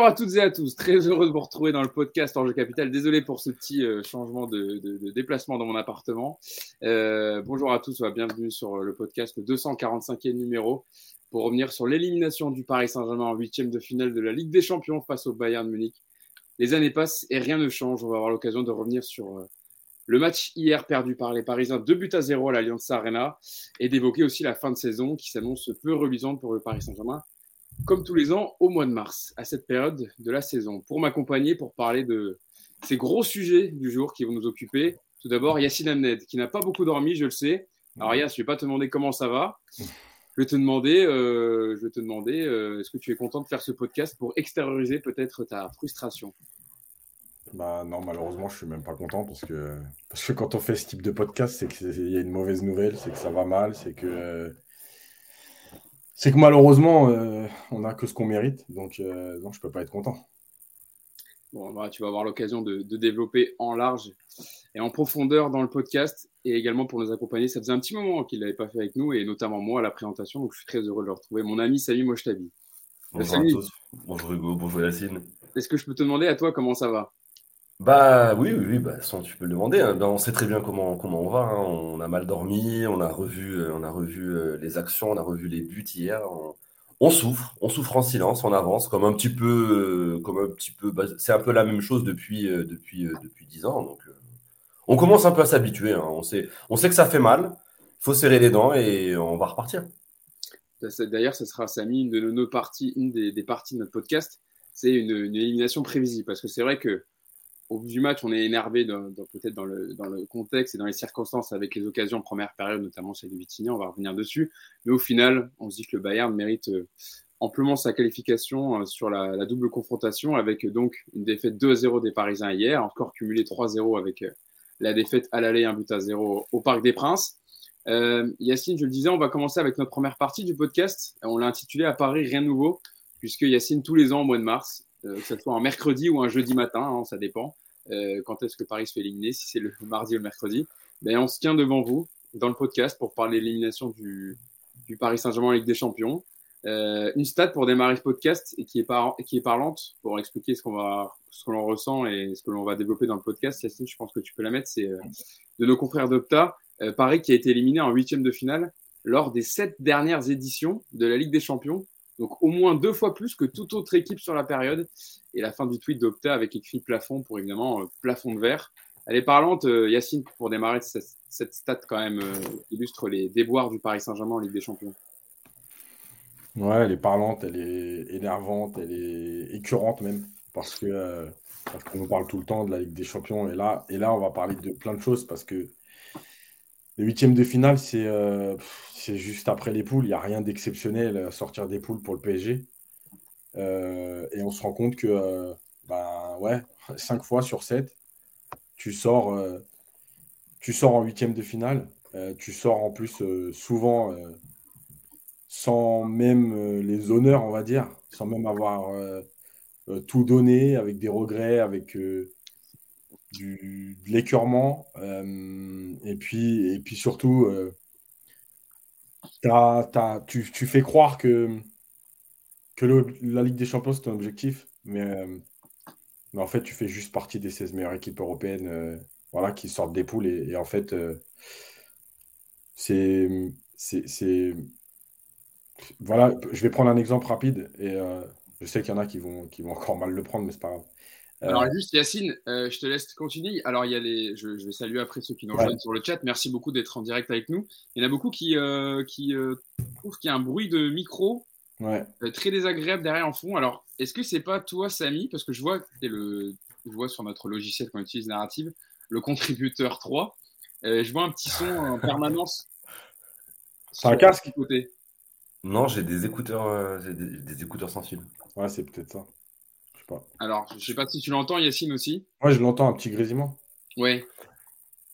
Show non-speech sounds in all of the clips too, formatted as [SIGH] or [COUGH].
Bonjour à toutes et à tous, très heureux de vous retrouver dans le podcast Enjeu Capital. Désolé pour ce petit euh, changement de, déplacement dans mon appartement. Euh, bonjour à tous, bienvenue sur le podcast 245e numéro pour revenir sur l'élimination du Paris Saint-Germain en huitième de finale de la Ligue des Champions face au Bayern Munich. Les années passent et rien ne change. On va avoir l'occasion de revenir sur euh, le match hier perdu par les Parisiens, 2 buts à 0 à l'Alliance Arena, et d'évoquer aussi la fin de saison qui s'annonce peu reluisante pour le Paris Saint-Germain comme tous les ans, au mois de mars, à cette période de la saison. Pour m'accompagner, pour parler de ces gros sujets du jour qui vont nous occuper, tout d'abord Yacine Amned, qui n'a pas beaucoup dormi, je le sais. Alors Yass, je ne vais pas te demander comment ça va. Je vais te demander, euh, je te demander euh, est-ce que tu es content de faire ce podcast pour extérioriser peut-être ta frustration? Bah non, malheureusement, je suis même pas content parce que, parce que quand on fait ce type de podcast, c'est qu'il y a une mauvaise nouvelle, c'est que ça va mal, c'est que c'est que malheureusement, euh, on n'a que ce qu'on mérite, donc euh, non, je ne peux pas être content. Bon, bah, tu vas avoir l'occasion de, développer en large et en profondeur dans le podcast et également pour nous accompagner. Ça faisait un petit moment qu'il ne l'avait pas fait avec nous et notamment moi à la présentation, donc je suis très heureux de le retrouver. Mon ami Samy Mochtabi. Bonjour à tous. Bonjour Hugo, bonjour Yacine. Est-ce que je peux te demander à toi comment ça va? Bah oui, oui, bah, tu peux le demander. Hein. Ben, on sait très bien comment, comment on va. Hein. On a mal dormi, on a revu, euh, on a revu euh, les actions, on a revu les buts hier. On, souffre, on souffre en silence, on avance, comme un petit peu, euh, comme un petit peu. Bah, c'est un peu la même chose depuis depuis depuis dix ans. Donc on commence un peu à s'habituer. Hein. On sait, on sait que ça fait mal. Faut serrer les dents et on va repartir. D'ailleurs, ce sera Samy une de nos parties, une des, parties de notre podcast. C'est une élimination prévisible parce que c'est vrai que au bout du match, on est énervé peut-être dans le, dans le, contexte et dans les circonstances avec les occasions première période, notamment celle de Vitinha, on va revenir dessus. Mais au final, on se dit que le Bayern mérite euh, amplement sa qualification euh, sur la, la double confrontation avec euh, donc une défaite 2-0 des Parisiens hier, encore cumulé 3-0 avec la défaite à l'aller, un but à 0 au Parc des Princes. Euh, Yacine, je le disais, on va commencer avec notre première partie du podcast. On l'a intitulé À Paris, rien de nouveau, puisque Yacine, tous les ans au mois de mars, que ce soit un mercredi ou un jeudi matin, hein, ça dépend, euh, quand est-ce que Paris se fait éliminer, si c'est le [LAUGHS] mardi ou le mercredi, ben, on se tient devant vous dans le podcast pour parler de l'élimination du, du Paris Saint-Germain en Ligue des Champions. Euh, une stat pour démarrer ce podcast et qui est, par, qui est parlante pour expliquer ce qu'on va, ce que l'on ressent et ce que l'on va développer dans le podcast. Yacine, je pense que tu peux la mettre. C'est euh, de nos confrères d'Opta, euh, Paris qui a été éliminé en huitième de finale lors des sept dernières éditions de la Ligue des Champions. Donc au moins deux fois plus que toute autre équipe sur la période. Et la fin du tweet d'Opta avec écrit plafond pour évidemment euh, plafond de verre. Elle est parlante, euh, Yacine, pour démarrer cette, stat quand même euh, illustre les déboires du Paris Saint-Germain en Ligue des Champions. Ouais, elle est parlante, elle est énervante, elle est écœurante même, parce que qu'on nous parle tout le temps de la Ligue des Champions. Et là, et là, on va parler de plein de choses parce que les huitièmes de finale, c'est c'est juste après les poules. Il n'y a rien d'exceptionnel à sortir des poules pour le PSG. Euh, et on se rend compte que, euh, ben ouais, 5 fois sur 7, tu sors, euh, tu sors en huitième de finale. tu sors en plus souvent sans même les honneurs, on va dire, sans même avoir tout donné, avec des regrets, avec de l'écœurement. et, puis, et puis surtout, tu, fais croire que, que la Ligue des Champions, c'est un objectif, mais, euh, mais en fait, tu fais juste partie des 16 meilleures équipes européennes euh, voilà, qui sortent des poules. Et, en fait, euh, c'est. Voilà, je vais prendre un exemple rapide et je sais qu'il y en a qui vont, qui vont encore mal le prendre, mais c'est pas grave. Alors juste Yacine, je te laisse continuer. Alors il y a les, je, vais saluer après ceux qui nous rejoignent sur le chat. Merci beaucoup d'être en direct avec nous. Il y en a beaucoup qui, qui trouvent qu'il y a un bruit de micro Ouais. Euh, très désagréable derrière en fond. Alors, est-ce que c'est pas toi, Samy? Parce que je vois, le, je vois sur notre logiciel qu'on utilise Narrative, le contributeur 3. Euh, je vois un petit son en [LAUGHS] permanence. C'est un casque côté. Non, j'ai des écouteurs, euh, des, écouteurs sans fil. Ouais, c'est peut-être ça. Pas. Alors, je sais pas si tu l'entends, Yacine aussi. Ouais, je l'entends, un petit grésillement. Ouais.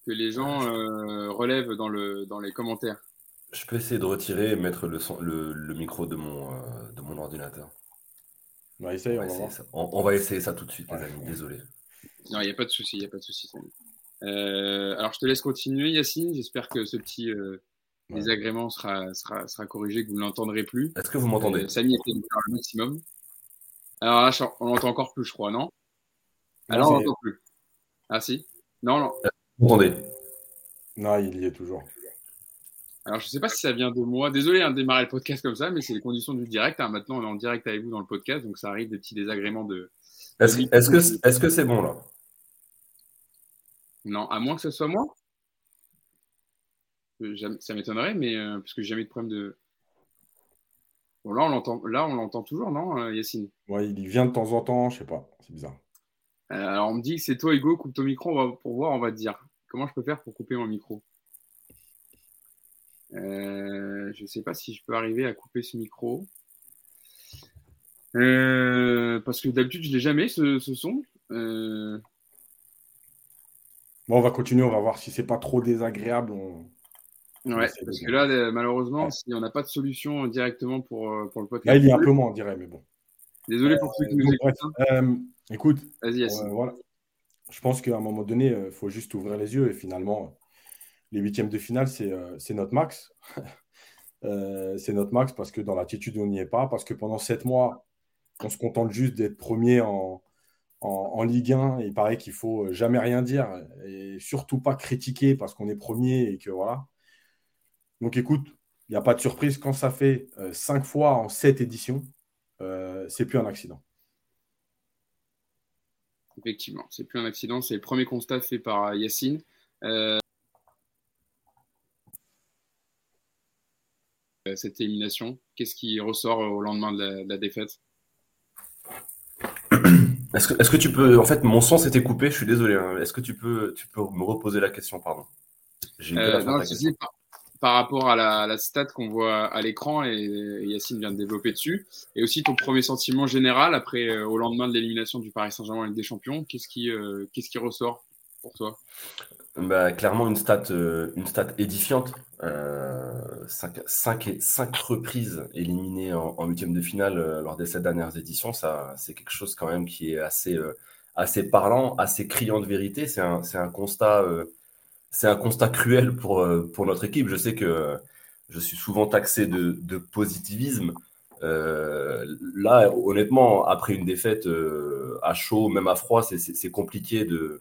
Que les gens relèvent dans, le, dans les commentaires. Je peux essayer de retirer et mettre le, le, micro de mon, euh, de mon ordinateur. on, va essayer, on, va essayer ça tout de suite, les amis. Désolé. Non, il n'y a pas de souci, il n'y a pas de souci. Euh, alors, je te laisse continuer, Yacine. J'espère que ce petit euh, désagrément sera, sera, sera, corrigé, que vous ne l'entendrez plus. Est-ce que vous m'entendez? Samy essaie de faire le maximum. Alors là, on l'entend encore plus, je crois, non Alors, on l'entend plus. Ah si Non, non. Vous entendez Non, il y est toujours. Alors, je ne sais pas si ça vient de moi. Désolé hein, de démarrer le podcast comme ça, mais c'est les conditions du direct. Hein. Maintenant, on est en direct avec vous dans le podcast, donc ça arrive des petits désagréments de. Est-ce que est-ce que c'est bon là? Non, à moins que ce soit moi? Ça m'étonnerait, mais euh, parce que j'ai jamais eu de problème de. Bon, là, on l'entend. Là, on l'entend toujours, non, euh, Yacine? Ouais, il vient de temps en temps. Je sais pas. C'est bizarre. Euh, alors, on me dit que c'est toi, Hugo. Coupe ton micro. On va, pour voir, on va te dire. Comment je peux faire pour couper mon micro? Euh, je ne sais pas si je peux arriver à couper ce micro. Euh, parce que d'habitude, je ne l'ai jamais, ce, son. Bon, on va continuer, on va voir si c'est pas trop désagréable. Ouais, parce que là, malheureusement, si on n'a pas de solution directement pour, pour le podcast. Là, il y a un peu moins, on dirait, mais bon. Désolé pour ceux qui nous écoutent. écoute, Vas-y, voilà. je pense qu'à un moment donné, il faut juste ouvrir les yeux et finalement, les huitièmes de finale, c'est euh, notre max. [LAUGHS] Euh, c'est notre max parce que dans l'attitude, on n'y est pas. Parce que pendant sept mois, on se contente juste d'être premier en, en, Ligue 1. il paraît qu'il faut jamais rien dire et surtout pas critiquer parce qu'on est premier et que voilà. Donc écoute, il n'y a pas de surprise. Quand ça fait euh, cinq fois en sept éditions, c'est plus un accident. Effectivement, c'est plus un accident. C'est le premier constat fait par Yacine. Euh, cette élimination Qu'est-ce qui ressort au lendemain de la, défaite? [CLEARS THROAT] Est-ce que, est que, tu peux. En fait, mon son s'était coupé, je suis désolé. Hein. Est-ce que tu peux, tu peux me reposer la question, pardon? Euh, non, par, rapport à la, stat qu'on voit à l'écran, et, Yacine vient de développer dessus, et aussi ton premier sentiment général après, euh, au lendemain de l'élimination du Paris Saint-Germain Ligue des Champions, qu'est-ce qui, qu'est-ce qui ressort pour toi? Bah, Clairement, une stat, une stat édifiante. 5 euh, cinq, reprises éliminées en huitième de finale euh, lors des sept dernières éditions, ça, c'est quelque chose quand même qui est assez, euh, assez parlant, assez criant de vérité. C'est un, un, constat, c'est un constat cruel pour, pour notre équipe. Je sais que je suis souvent taxé de, positivisme. là, honnêtement, après une défaite à chaud, même à froid, c'est compliqué de,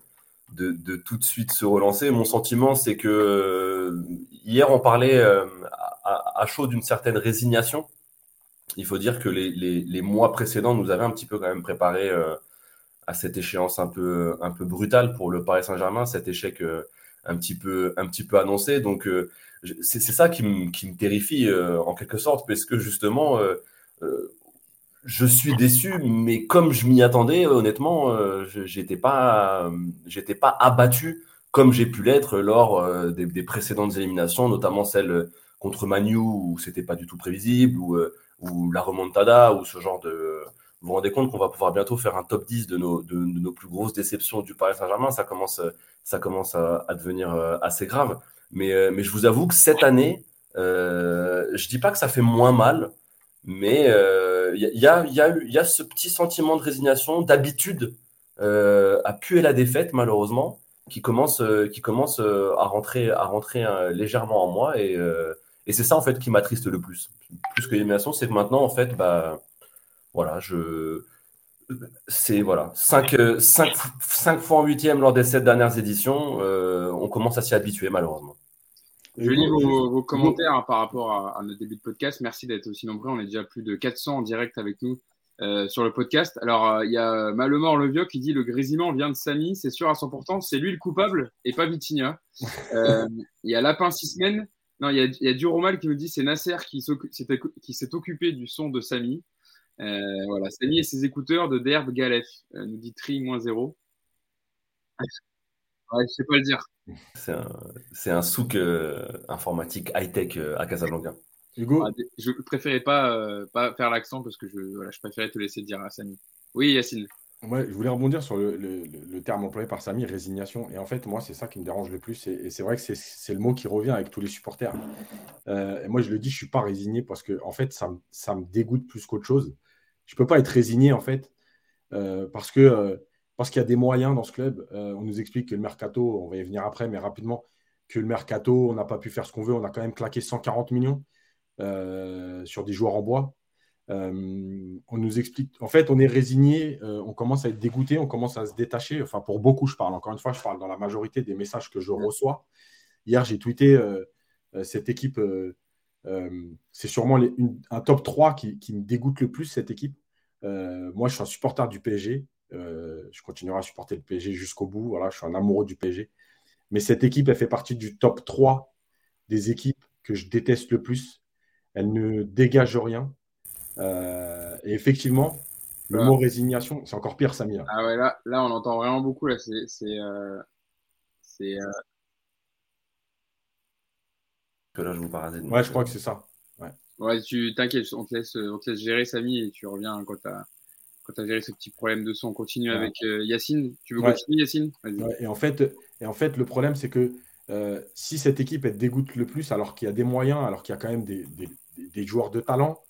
de, tout de suite se relancer. Mon sentiment, c'est que euh, hier, on parlait euh, à, chaud d'une certaine résignation. Il faut dire que les, mois précédents nous avaient un petit peu quand même préparé euh, à cette échéance un peu, un peu brutale pour le Paris Saint-Germain, cet échec un, petit peu, un petit peu annoncé. Donc, c'est ça qui me terrifie en quelque sorte, parce que justement, je suis déçu, mais comme je m'y attendais, honnêtement, euh, j'étais pas, j'étais pas abattu comme j'ai pu l'être lors euh, des, précédentes éliminations, notamment celle contre Manu où c'était pas du tout prévisible, ou, euh, ou la remontada, ou ce genre de. Vous vous rendez compte qu'on va pouvoir bientôt faire un top 10 de nos, de, nos plus grosses déceptions du Paris Saint-Germain. Ça commence, ça commence à, devenir assez grave. Mais, mais je vous avoue que cette année, je dis pas que ça fait moins mal, mais il y, a, y, a, y, a, ce petit sentiment de résignation, d'habitude euh, à puer la défaite, malheureusement, qui commence, euh, qui commence euh, à rentrer, à rentrer légèrement en moi. Et, et c'est ça, en fait, qui m'attriste le plus. Plus que l'élimination, c'est que maintenant, en fait, bah, voilà, je. C'est voilà, 5, fois en huitième lors des sept dernières éditions, on commence à s'y habituer malheureusement. Je lis vos, commentaires hein, par rapport à, notre début de podcast. Merci d'être aussi nombreux. On est déjà plus de 400 en direct avec nous euh, sur le podcast. Alors, euh, il y a Malemort Le Vieux qui dit le grésillement vient de Samy, c'est sûr à 100%. C'est lui le coupable et pas Vitinha. Euh, il y a Lapin Six Semaines. Non, il y a, y a Duromal qui nous dit c'est Nasser qui s'est occupé du son de Samy. Voilà, Samy et ses écouteurs de Derbe Galef, nous dit Tri-0. Ouais, je sais pas le dire. C'est un, souk euh, informatique high-tech euh, à Casablanca. Hugo ah, Je préférais pas, euh, pas faire l'accent parce que je, voilà, je préférais te laisser dire à Samy. Oui, Yacine. Ouais, je voulais rebondir sur le, le, terme employé par Samy, résignation. Et en fait, moi, c'est ça qui me dérange le plus. Et, c'est vrai que c'est le mot qui revient avec tous les supporters. et moi, je le dis, je suis pas résigné parce que, en fait, ça, ça me dégoûte plus qu'autre chose. Je peux pas être résigné, en fait, parce que parce qu'il y a des moyens dans ce club. Euh, on nous explique que le mercato, on va y venir après, mais rapidement, que le mercato, on n'a pas pu faire ce qu'on veut. On a quand même claqué 140 millions euh, sur des joueurs en bois. on nous explique. En fait, on est résigné, on commence à être dégoûté, on commence à se détacher. Enfin, pour beaucoup, je parle. Encore une fois, je parle dans la majorité des messages que je reçois. Hier, j'ai tweeté cette équipe. C'est sûrement un top 3 qui, qui, me dégoûte le plus, cette équipe. moi, je suis un supporter du PSG. je continuerai à supporter le PSG jusqu'au bout. Voilà, je suis un amoureux du PSG. Mais cette équipe, elle fait partie du top 3 des équipes que je déteste le plus. Elle ne dégage rien. Euh, et effectivement, le mot résignation, c'est encore pire, Samy. Là. Ah ouais, là, là, on entend vraiment beaucoup. Là, c'est. c'est, euh, euh, Que là, je vous parasite. Ouais, je crois que c'est ça. Ouais, ouais tu t'inquiètes, on, te laisse, on te laisse gérer, Samy, et tu reviens quand tu as quand tu as géré ce petit problème de son, on continue avec Yacine. Tu veux continuer, Yacine? Et, en fait, et en fait, le problème, c'est que euh, si cette équipe elle dégoûte le plus, alors qu'il y a des moyens, alors qu'il y a quand même des, joueurs de talent,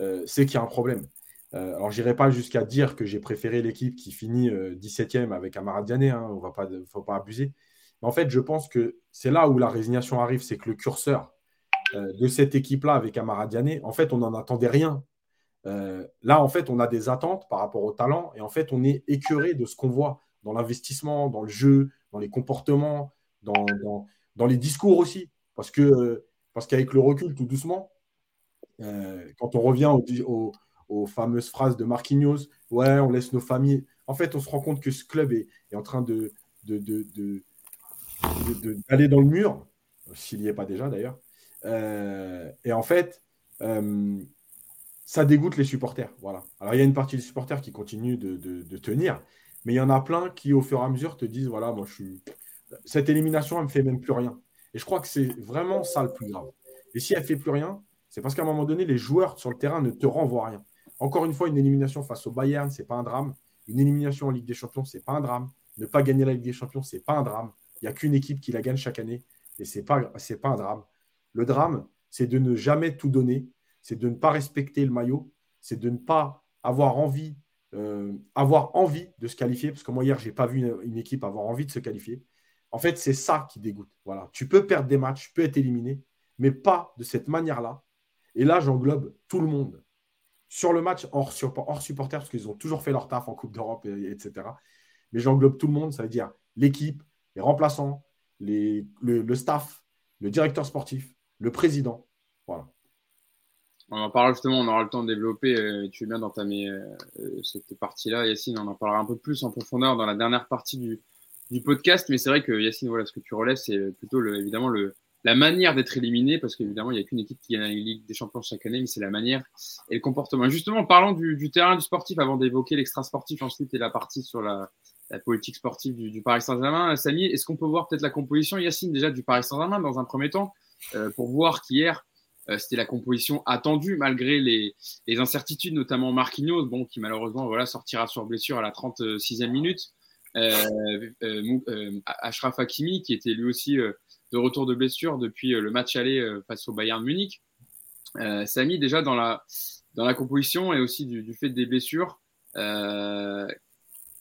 euh, c'est qu'il y a un problème. Euh, alors, je n'irai pas jusqu'à dire que j'ai préféré l'équipe qui finit 17e avec Amara Diané, hein, on ne faut pas abuser. Mais en fait, je pense que c'est là où la résignation arrive, c'est que le curseur de cette équipe-là avec Amara Diané, en fait, on n'en attendait rien. là, en fait, on a des attentes par rapport au talent et en fait, on est écœuré de ce qu'on voit dans l'investissement, dans le jeu, dans les comportements, dans, les discours aussi. Parce que parce qu'avec le recul, tout doucement, euh, quand on revient aux, fameuses phrases de Marquinhos, ouais, on laisse nos familles. En fait, on se rend compte que ce club est en train de, d'aller dans le mur, s'il n'y est pas déjà d'ailleurs. Euh, et en fait, euh, ça dégoûte les supporters. Voilà. Alors, il y a une partie des supporters qui continuent de, tenir, mais il y en a plein qui, au fur et à mesure, te disent voilà, moi, je suis, cette élimination, elle ne me fait même plus rien. Et je crois que c'est vraiment ça le plus grave. Et si elle ne fait plus rien, c'est parce qu'à un moment donné, les joueurs sur le terrain ne te renvoient rien. Encore une fois, une élimination face au Bayern, ce n'est pas un drame. Une élimination en Ligue des Champions, ce n'est pas un drame. Ne pas gagner la Ligue des Champions, ce n'est pas un drame. Il n'y a qu'une équipe qui la gagne chaque année. Et ce n'est pas, un drame. Le drame, c'est de ne jamais tout donner. C'est de ne pas respecter le maillot. C'est de ne pas avoir envie, euh, de se qualifier. Parce que moi, hier, je n'ai pas vu une équipe avoir envie de se qualifier. En fait, c'est ça qui dégoûte. Voilà. Tu peux perdre des matchs, tu peux être éliminé, mais pas de cette manière-là. Et là, j'englobe tout le monde. Sur le match, hors, hors supporter, parce qu'ils ont toujours fait leur taf en Coupe d'Europe, etc. Mais j'englobe tout le monde, ça veut dire l'équipe, les remplaçants, le, staff, le directeur sportif, le président. Voilà. On en parlera justement, on aura le temps de développer. Euh, tu es bien d'entamer euh, euh, cette partie-là, Yacine. On en parlera un peu plus en profondeur dans la dernière partie du, podcast, mais c'est vrai que Yacine, voilà, ce que tu relèves, c'est plutôt évidemment la manière d'être éliminé, parce qu'évidemment, il n'y a qu'une équipe qui gagne la Ligue des Champions chaque année, mais c'est la manière et le comportement. Justement, parlons du, du terrain du sportif avant d'évoquer l'extra sportif ensuite et la partie sur la, la politique sportive du, du Paris Saint-Germain. Samy, est-ce qu'on peut voir peut-être la composition, Yacine, déjà du Paris Saint-Germain dans un premier temps, euh, pour voir qu'hier, euh, c'était la composition attendue malgré les, les, incertitudes, notamment Marquinhos, bon, qui malheureusement voilà, sortira sur blessure à la 36e minute. Euh, euh, euh, Ashraf Hakimi, qui était lui aussi de retour de blessure depuis le match aller face au Bayern Munich. Samy, déjà dans la, dans la composition et aussi du, fait des blessures,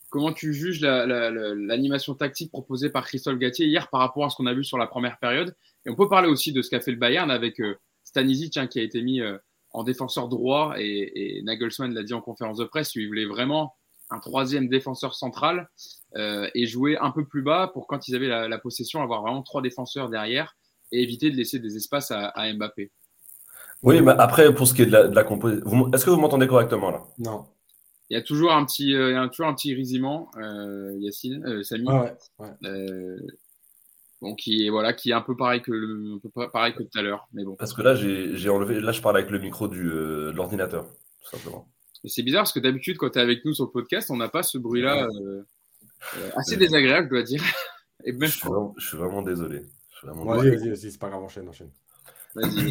comment tu juges l'animation tactique proposée par Christophe Gatier hier par rapport à ce qu'on a vu sur la première période? Et on peut parler aussi de ce qu'a fait le Bayern avec Stanisic hein, qui a été mis en défenseur droit et, et Nagelsmann l'a dit en conférence de presse, il voulait vraiment un troisième défenseur central euh, et jouer un peu plus bas pour quand ils avaient la, possession, avoir vraiment trois défenseurs derrière et éviter de laisser des espaces à, Mbappé. Oui, mais après, pour ce qui est de la, de composition, est-ce que vous m'entendez correctement là? Non. Il y a toujours un petit, euh, il y a toujours un petit grésillement, euh, Yacine, euh, Samy. Ah ouais, bon, qui est voilà, qui est un peu pareil que le, un peu pareil que tout à l'heure, mais bon. Parce que là, j'ai enlevé, là, je parle avec le micro du, de l'ordinateur, tout simplement. C'est bizarre parce que d'habitude, quand tu es avec nous sur le podcast, on n'a pas ce bruit-là euh, euh, assez désagréable, je dois dire. [LAUGHS] Et je, suis vraiment, désolé. vas-y, vas-y, c'est pas grave, enchaîne, enchaîne.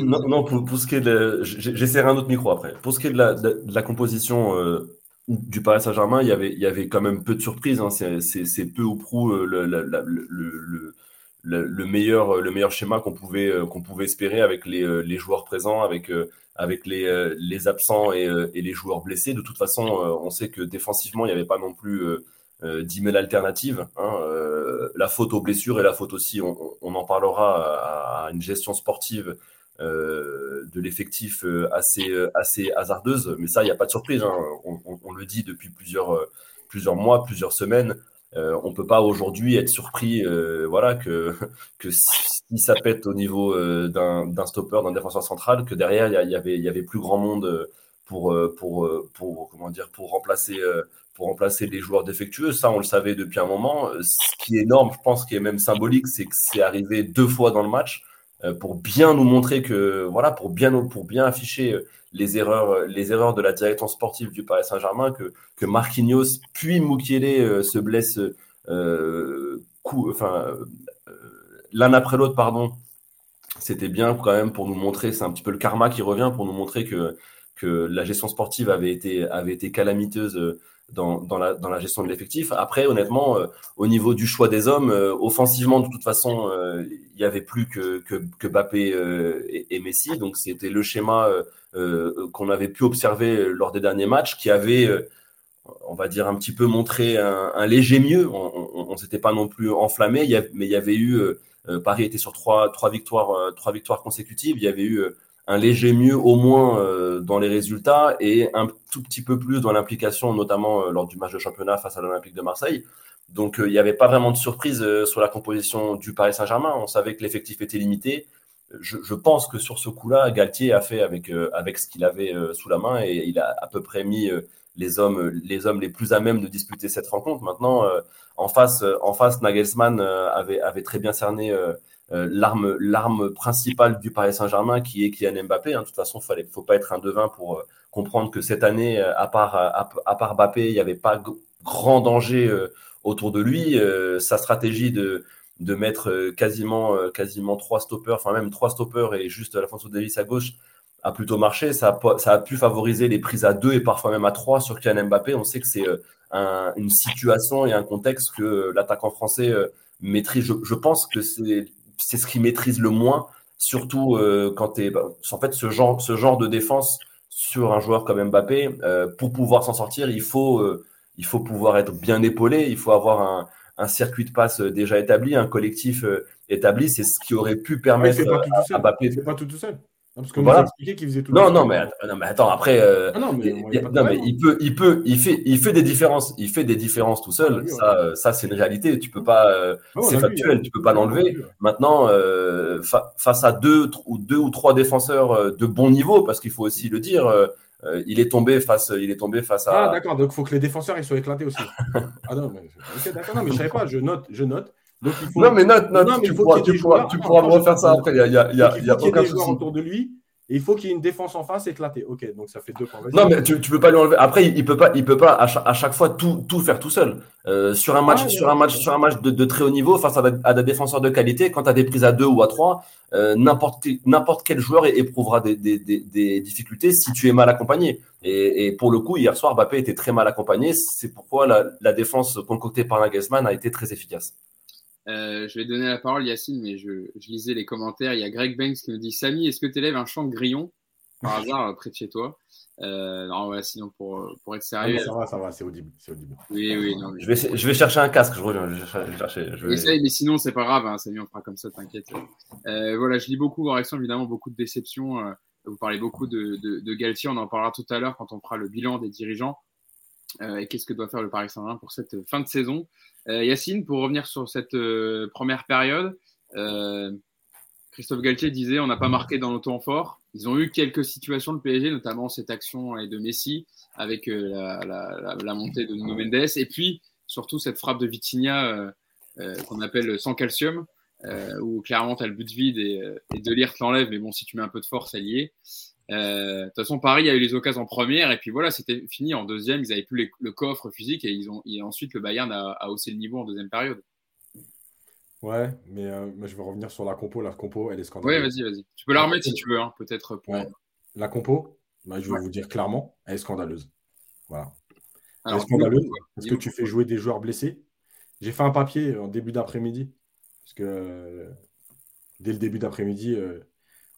non, non pour, ce qui est de. J'essaierai un autre micro après. Pour ce qui est de la, de, la composition euh, du Paris Saint-Germain, il y, avait, il y avait quand même peu de surprises. Hein. C'est peu ou prou le, le, le, meilleur, le meilleur schéma qu'on pouvait, qu'on pouvait espérer avec les, les joueurs présents, avec avec les, euh, les absents et, euh, et, les joueurs blessés. De toute façon, euh, on sait que défensivement, il n'y avait pas non plus euh, 10 000 alternatives. Hein, la faute aux blessures et la faute aussi, on, on en parlera à, une gestion sportive de l'effectif assez, assez hasardeuse. Mais ça, il n'y a pas de surprise. Hein. On, le dit depuis plusieurs, plusieurs mois, plusieurs semaines. on ne peut pas aujourd'hui être surpris voilà, que, [LAUGHS] que si ça pète au niveau d'un stopper, d'un défenseur central, que derrière, il y, avait, y avait plus grand monde pour, pour, pour, comment dire, pour remplacer pour remplacer les joueurs défectueux. Ça, on le savait depuis un moment. Ce qui est énorme, je pense, qui est même symbolique, c'est que c'est arrivé deux fois dans le match euh, pour bien nous montrer que, voilà, pour bien, pour bien afficher euh, les erreurs, euh, les erreurs de la direction sportive du Paris Saint-Germain, que, que Marquinhos puis Mukiele se blessent l'un après l'autre, pardon. C'était bien quand même pour nous montrer, c'est un petit peu le karma qui revient pour nous montrer que, que la gestion sportive avait été, avait été calamiteuse dans, dans, la, dans la gestion de l'effectif. Après, honnêtement, euh, au niveau du choix des hommes, euh, offensivement, de toute façon, euh, il n'y avait plus que, que, que Bappé et, Messi. Donc, c'était le schéma qu'on avait pu observer lors des derniers matchs qui avait, on va dire, un petit peu montré un, léger mieux. On ne s'était pas non plus enflammé, mais il y avait eu, Paris était sur trois, trois, victoires, trois victoires consécutives. Il y avait eu un léger mieux au moins euh, dans les résultats et un tout petit peu plus dans l'implication, notamment euh, lors du match de championnat face à l'Olympique de Marseille. Donc euh, il n'y avait pas vraiment de surprise sur la composition du Paris Saint-Germain. On savait que l'effectif était limité. Je, je, pense que sur ce coup-là, Galtier a fait avec, avec ce qu'il avait sous la main et il a à peu près mis les hommes, les hommes les plus à même de disputer cette rencontre. Maintenant, en face, en face, Nagelsmann avait, avait très bien cerné euh, l'arme l'arme principale du Paris Saint-Germain qui est Kylian Mbappé. Hein. De toute façon, ne faut pas être un devin pour euh, comprendre que cette année, euh, à part, à, part Mbappé, il n'y avait pas grand danger autour de lui. sa stratégie de, de mettre quasiment, quasiment trois stoppers, enfin même trois stoppers et juste Alfonso Davis à gauche a plutôt marché. Ça a, ça a pu favoriser les prises à deux et parfois même à trois sur Kylian Mbappé. On sait que c'est une situation et un contexte que l'attaquant français maîtrise. Je, je pense que c'est c'est ce qu'il maîtrise le moins, surtout euh, quand tu es. Bah, en fait, ce genre, ce genre de défense sur un joueur comme Mbappé, euh, pour pouvoir s'en sortir, il faut, euh, il faut pouvoir être bien épaulé, il faut avoir un, un circuit de passe déjà établi, un collectif établi. C'est ce qui aurait pu permettre à, Mbappé. C'est pas tout, tout seul. Non, parce qu'on nous a expliqué qu'il faisait tout. Non, non, mais, non, mais attends, après, euh, ah non, mais, il, non, mais il peut, il peut, il fait, il fait des différences, il fait des différences tout seul. Ah, ça, euh, ça, c'est une réalité. Tu peux pas, euh, ah, c'est factuel, tu peux pas l'enlever. Maintenant, euh, fa face à deux ou deux ou trois défenseurs de bon niveau, parce qu'il faut aussi le dire, il est tombé face, il est tombé face à. Ah d'accord, donc il faut que les défenseurs ils soient éclatés aussi. ah non, mais okay, d'accord, non, mais je savais pas. Je note, je note. Donc, il faut... Non, mais note, note, non, mais tu, pourras, tu, pourras, tu pourras me refaire ça après. Il y a, il y a, il y a, il y a aucun souci. autour de lui et il faut qu'il y ait une défense en face éclatée. Ok, donc ça fait deux points. Non, mais tu, ne peux pas lui enlever. Après, il, ne peut pas, il peut pas à chaque, fois tout, tout faire tout seul. Euh, sur un match, ah, sur un match, sur un match de, très haut niveau face à, des défenseurs de qualité, quand tu as des prises à deux ou à trois, euh, n'importe n'importe quel joueur éprouvera des, des, des, difficultés si tu es mal accompagné. Et, et, pour le coup, hier soir, Mbappé était très mal accompagné. C'est pourquoi la, la défense concoctée par Nagelsmann a été très efficace. Euh, je vais donner la parole Yacine, mais je, je, lisais les commentaires. Il y a Greg Banks qui me dit Samy, est-ce que tu élèves un champ de grillon par hasard près de chez toi? Euh, non, voilà, sinon pour, pour être ah, sérieux. ça va, ça va, c'est audible, audible. Oui, oui. Non, je, vais, je vais chercher un casque, je reviens. Je vais chercher, je vais... mais sinon, c'est pas grave, hein, Samy, on fera comme ça, t'inquiète. Euh, voilà, je lis beaucoup vos réactions, évidemment, beaucoup de déceptions. Euh, vous parlez beaucoup de, de, de Galtier, on en parlera tout à l'heure quand on fera le bilan des dirigeants. Euh, et qu'est-ce que doit faire le Paris Saint-Germain pour cette fin de saison? Euh, Yacine, pour revenir sur cette euh, première période, Christophe Galtier disait on n'a pas marqué dans nos temps forts. Ils ont eu quelques situations de PSG, notamment cette action de Messi avec la, montée de Nuno Mendes et puis surtout cette frappe de Vitinha qu'on appelle sans calcium, où clairement tu as le but vide et, et De l'enlève, mais bon, si tu mets un peu de force, elle y est. Euh, de toute façon, Paris a eu les occasions en première et puis voilà, c'était fini. En deuxième, ils avaient plus le coffre physique et ils ont et ensuite le Bayern a, haussé le niveau en deuxième période. Ouais, mais euh, je vais revenir sur la compo. La compo, elle est scandaleuse. Ouais, vas-y, vas-y. Tu peux la remettre si tu veux, hein, peut-être. Pour... La compo, bah, je vais vous dire clairement, elle est scandaleuse. Voilà. elle est scandaleuse parce que tu fais jouer des joueurs blessés. J'ai fait un papier en début d'après-midi parce que euh, dès le début d'après-midi,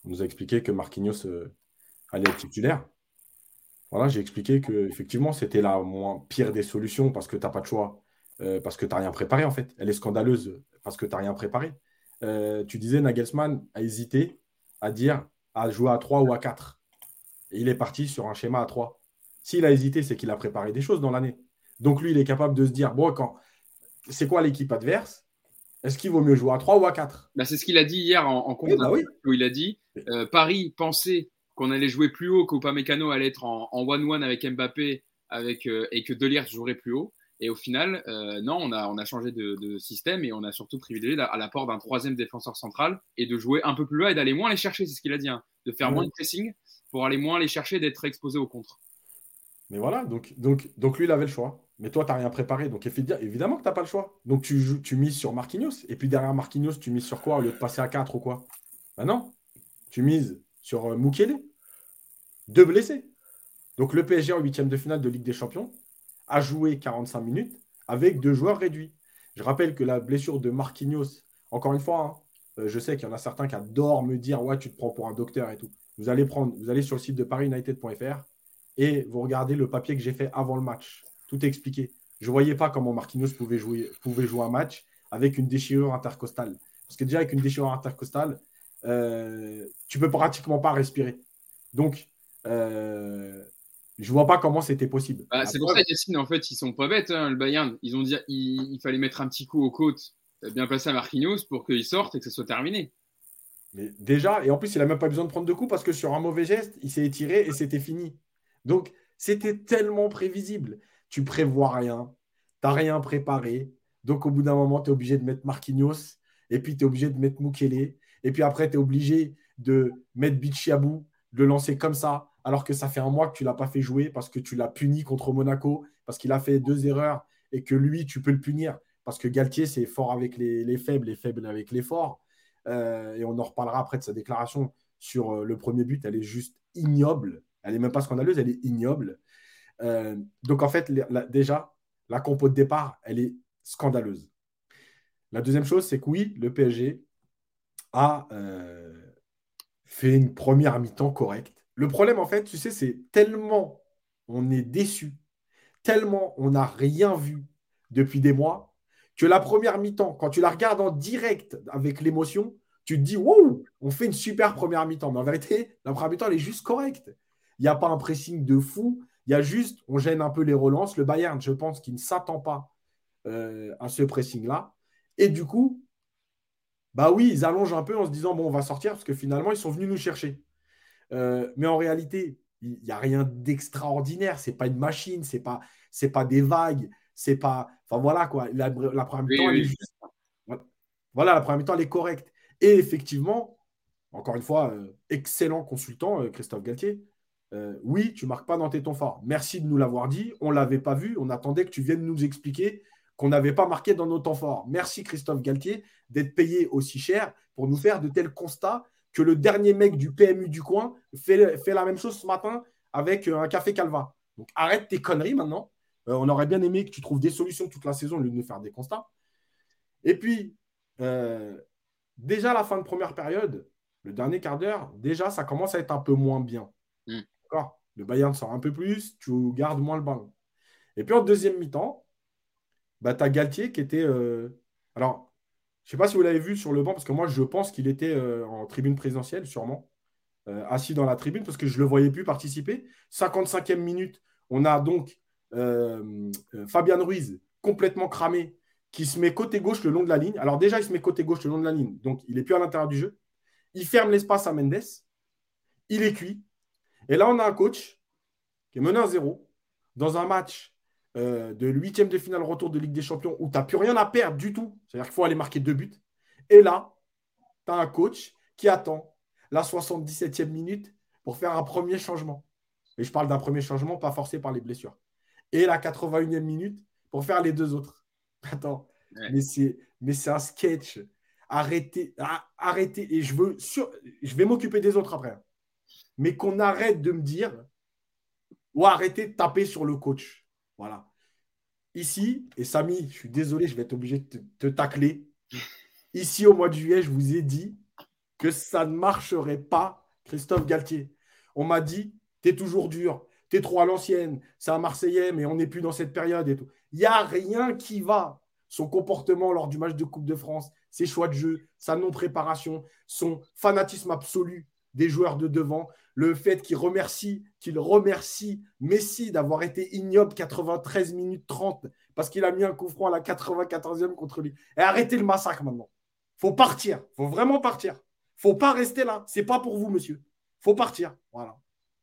on nous a expliqué que Marquinhos aller être titulaire. Voilà, j'ai expliqué que effectivement c'était la moins pire des solutions parce que tu n'as pas de choix, euh, parce que tu n'as rien préparé en fait. Elle est scandaleuse parce que tu n'as rien préparé. Euh, tu disais Nagelsmann a hésité à dire à jouer à 3 ou à 4. Et il est parti sur un schéma à 3. S'il a hésité, c'est qu'il a préparé des choses dans l'année. Donc lui, il est capable de se dire, bon, quand c'est quoi l'équipe adverse? Est-ce qu'il vaut mieux jouer à 3 ou à 4 bah, C'est ce qu'il a dit hier en, en bah oui. où il a dit, euh, Paris pensait qu'on allait jouer plus haut, qu'Upamecano allait être en one-one avec Mbappé avec, euh, et que Delire jouerait plus haut. Et au final, euh, non, on a, on a changé de, de, système et on a surtout privilégié à l'apport d'un troisième défenseur central et de jouer un peu plus bas et d'aller moins les chercher, c'est ce qu'il a dit, hein, de faire moins de pressing pour aller moins les chercher, d'être exposé au contre. Mais voilà, donc, donc, donc lui, il avait le choix. Mais toi, tu n'as rien préparé. Donc évidemment que tu n'as pas le choix. Donc tu, joues, tu mises sur Marquinhos. Et puis derrière Marquinhos, tu mises sur quoi au lieu de passer à 4 ou quoi? Ben non. Tu mises sur euh, Mukele. Deux blessés. Donc le PSG en huitième de finale de Ligue des Champions a joué 45 minutes avec deux joueurs réduits. Je rappelle que la blessure de Marquinhos, encore une fois, hein, euh, je sais qu'il y en a certains qui adorent me dire Ouais, tu te prends pour un docteur et tout. Vous allez, prendre, vous allez sur le site de parisunited.fr et vous regardez le papier que j'ai fait avant le match. Tout est expliqué. Je ne voyais pas comment Marquinhos pouvait jouer, un match avec une déchirure intercostale. Parce que déjà, avec une déchirure intercostale, euh, tu peux pratiquement pas respirer. Donc, euh, je vois pas comment c'était possible. Bah, c'est pour ça, Yacine, en fait, ils sont pas bêtes, hein, le Bayern. Ils ont dit il, fallait mettre un petit coup aux côtes, euh, bien placé à Marquinhos pour qu'il sorte et que ce soit terminé. Mais déjà, et en plus, il n'a même pas besoin de prendre de coups parce que sur un mauvais geste, il s'est étiré et c'était fini. Donc, c'était tellement prévisible. Tu prévois rien, tu n'as rien préparé. Donc, au bout d'un moment, tu es obligé de mettre Marquinhos et puis tu es obligé de mettre Mukele. Et puis après, tu es obligé de mettre Bichiabou, de le lancer comme ça alors que ça fait un mois que tu ne l'as pas fait jouer parce que tu l'as puni contre Monaco, parce qu'il a fait deux erreurs et que lui, tu peux le punir. Parce que Galtier, c'est fort avec les, faibles et faible avec les forts. Euh, et on en reparlera après de sa déclaration sur euh, le premier but. Elle est juste ignoble. Elle n'est même pas scandaleuse, elle est ignoble. Euh, donc en fait, déjà, la compo de départ, elle est scandaleuse. La deuxième chose, c'est que oui, le PSG a fait une première mi-temps correcte le problème, en fait, tu sais, c'est tellement on est déçu, tellement on n'a rien vu depuis des mois, que la première mi-temps, quand tu la regardes en direct avec l'émotion, tu te dis, wow, on fait une super première mi-temps. Mais en vérité, la première mi-temps, elle est juste correcte. Il n'y a pas un pressing de fou. Il y a juste, on gêne un peu les relances. Le Bayern, je pense qu'il ne s'attend pas euh, à ce pressing-là. Et du coup, bah oui, ils allongent un peu en se disant, bon, on va sortir parce que finalement, ils sont venus nous chercher. Euh, mais en réalité, il n'y a rien d'extraordinaire. C'est pas une machine, c'est pas, c'est pas des vagues, c'est pas. Enfin voilà quoi. La, première mi-temps, elle est juste. Voilà, la première mi-temps, elle est correcte. Et effectivement, encore une fois, euh, excellent consultant, euh, Christophe Galtier. oui, tu marques pas dans tes temps forts. Merci de nous l'avoir dit. On l'avait pas vu. On attendait que tu viennes nous expliquer qu'on n'avait pas marqué dans nos temps forts. Merci Christophe Galtier d'être payé aussi cher pour nous faire de tels constats que le dernier mec du PMU du coin fait, fait la même chose ce matin avec euh, un café Calva. Donc arrête tes conneries maintenant. Euh, on aurait bien aimé que tu trouves des solutions toute la saison au lieu de nous faire des constats. Et puis, euh, déjà la fin de première période, le dernier quart d'heure, déjà ça commence à être un peu moins bien. Mm. D'accord? Le Bayern sort un peu plus, tu gardes moins le ballon. Et puis en deuxième mi-temps, bah, tu as Galtier qui était. alors, je ne sais pas si vous l'avez vu sur le banc, parce que moi, je pense qu'il était euh, en tribune présidentielle, sûrement, euh, assis dans la tribune, parce que je ne le voyais plus participer. 55e minute, on a donc euh, Fabian Ruiz, complètement cramé, qui se met côté gauche le long de la ligne. Alors déjà, il se met côté gauche le long de la ligne, donc il n'est plus à l'intérieur du jeu. Il ferme l'espace à Mendes. Il est cuit. Et là, on a un coach qui est mené à zéro dans un match euh, de huitième de finale retour de Ligue des Champions où tu n'as plus rien à perdre du tout. C'est-à-dire qu'il faut aller marquer deux buts. Et là, tu as un coach qui attend la 77e minute pour faire un premier changement. Et je parle d'un premier changement, pas forcé par les blessures. Et la 81e minute pour faire les deux autres. [LAUGHS] Attends, mais c'est un sketch. Arrêtez, ah, arrêtez. Et je, veux je vais m'occuper des autres après. Mais qu'on arrête de me dire ou arrêtez de taper sur le coach. Voilà. Ici, et Samy, je suis désolé, je vais être obligé de te, tacler. Ici, au mois de juillet, je vous ai dit que ça ne marcherait pas, Christophe Galtier. On m'a dit, tu es toujours dur, tu es trop à l'ancienne, c'est un Marseillais, mais on n'est plus dans cette période et. Il n'y a rien qui va. Son comportement lors du match de Coupe de France, ses choix de jeu, sa non-préparation, son fanatisme absolu des joueurs de devant, le fait qu'il remercie, qu'il remercie Messi d'avoir été ignoble 93 minutes 30 parce qu'il a mis un coup franc à la 94e contre lui. Et arrêtez le massacre maintenant. Faut partir. Faut vraiment partir. Faut pas rester là. C'est pas pour vous, monsieur. Faut partir. Voilà.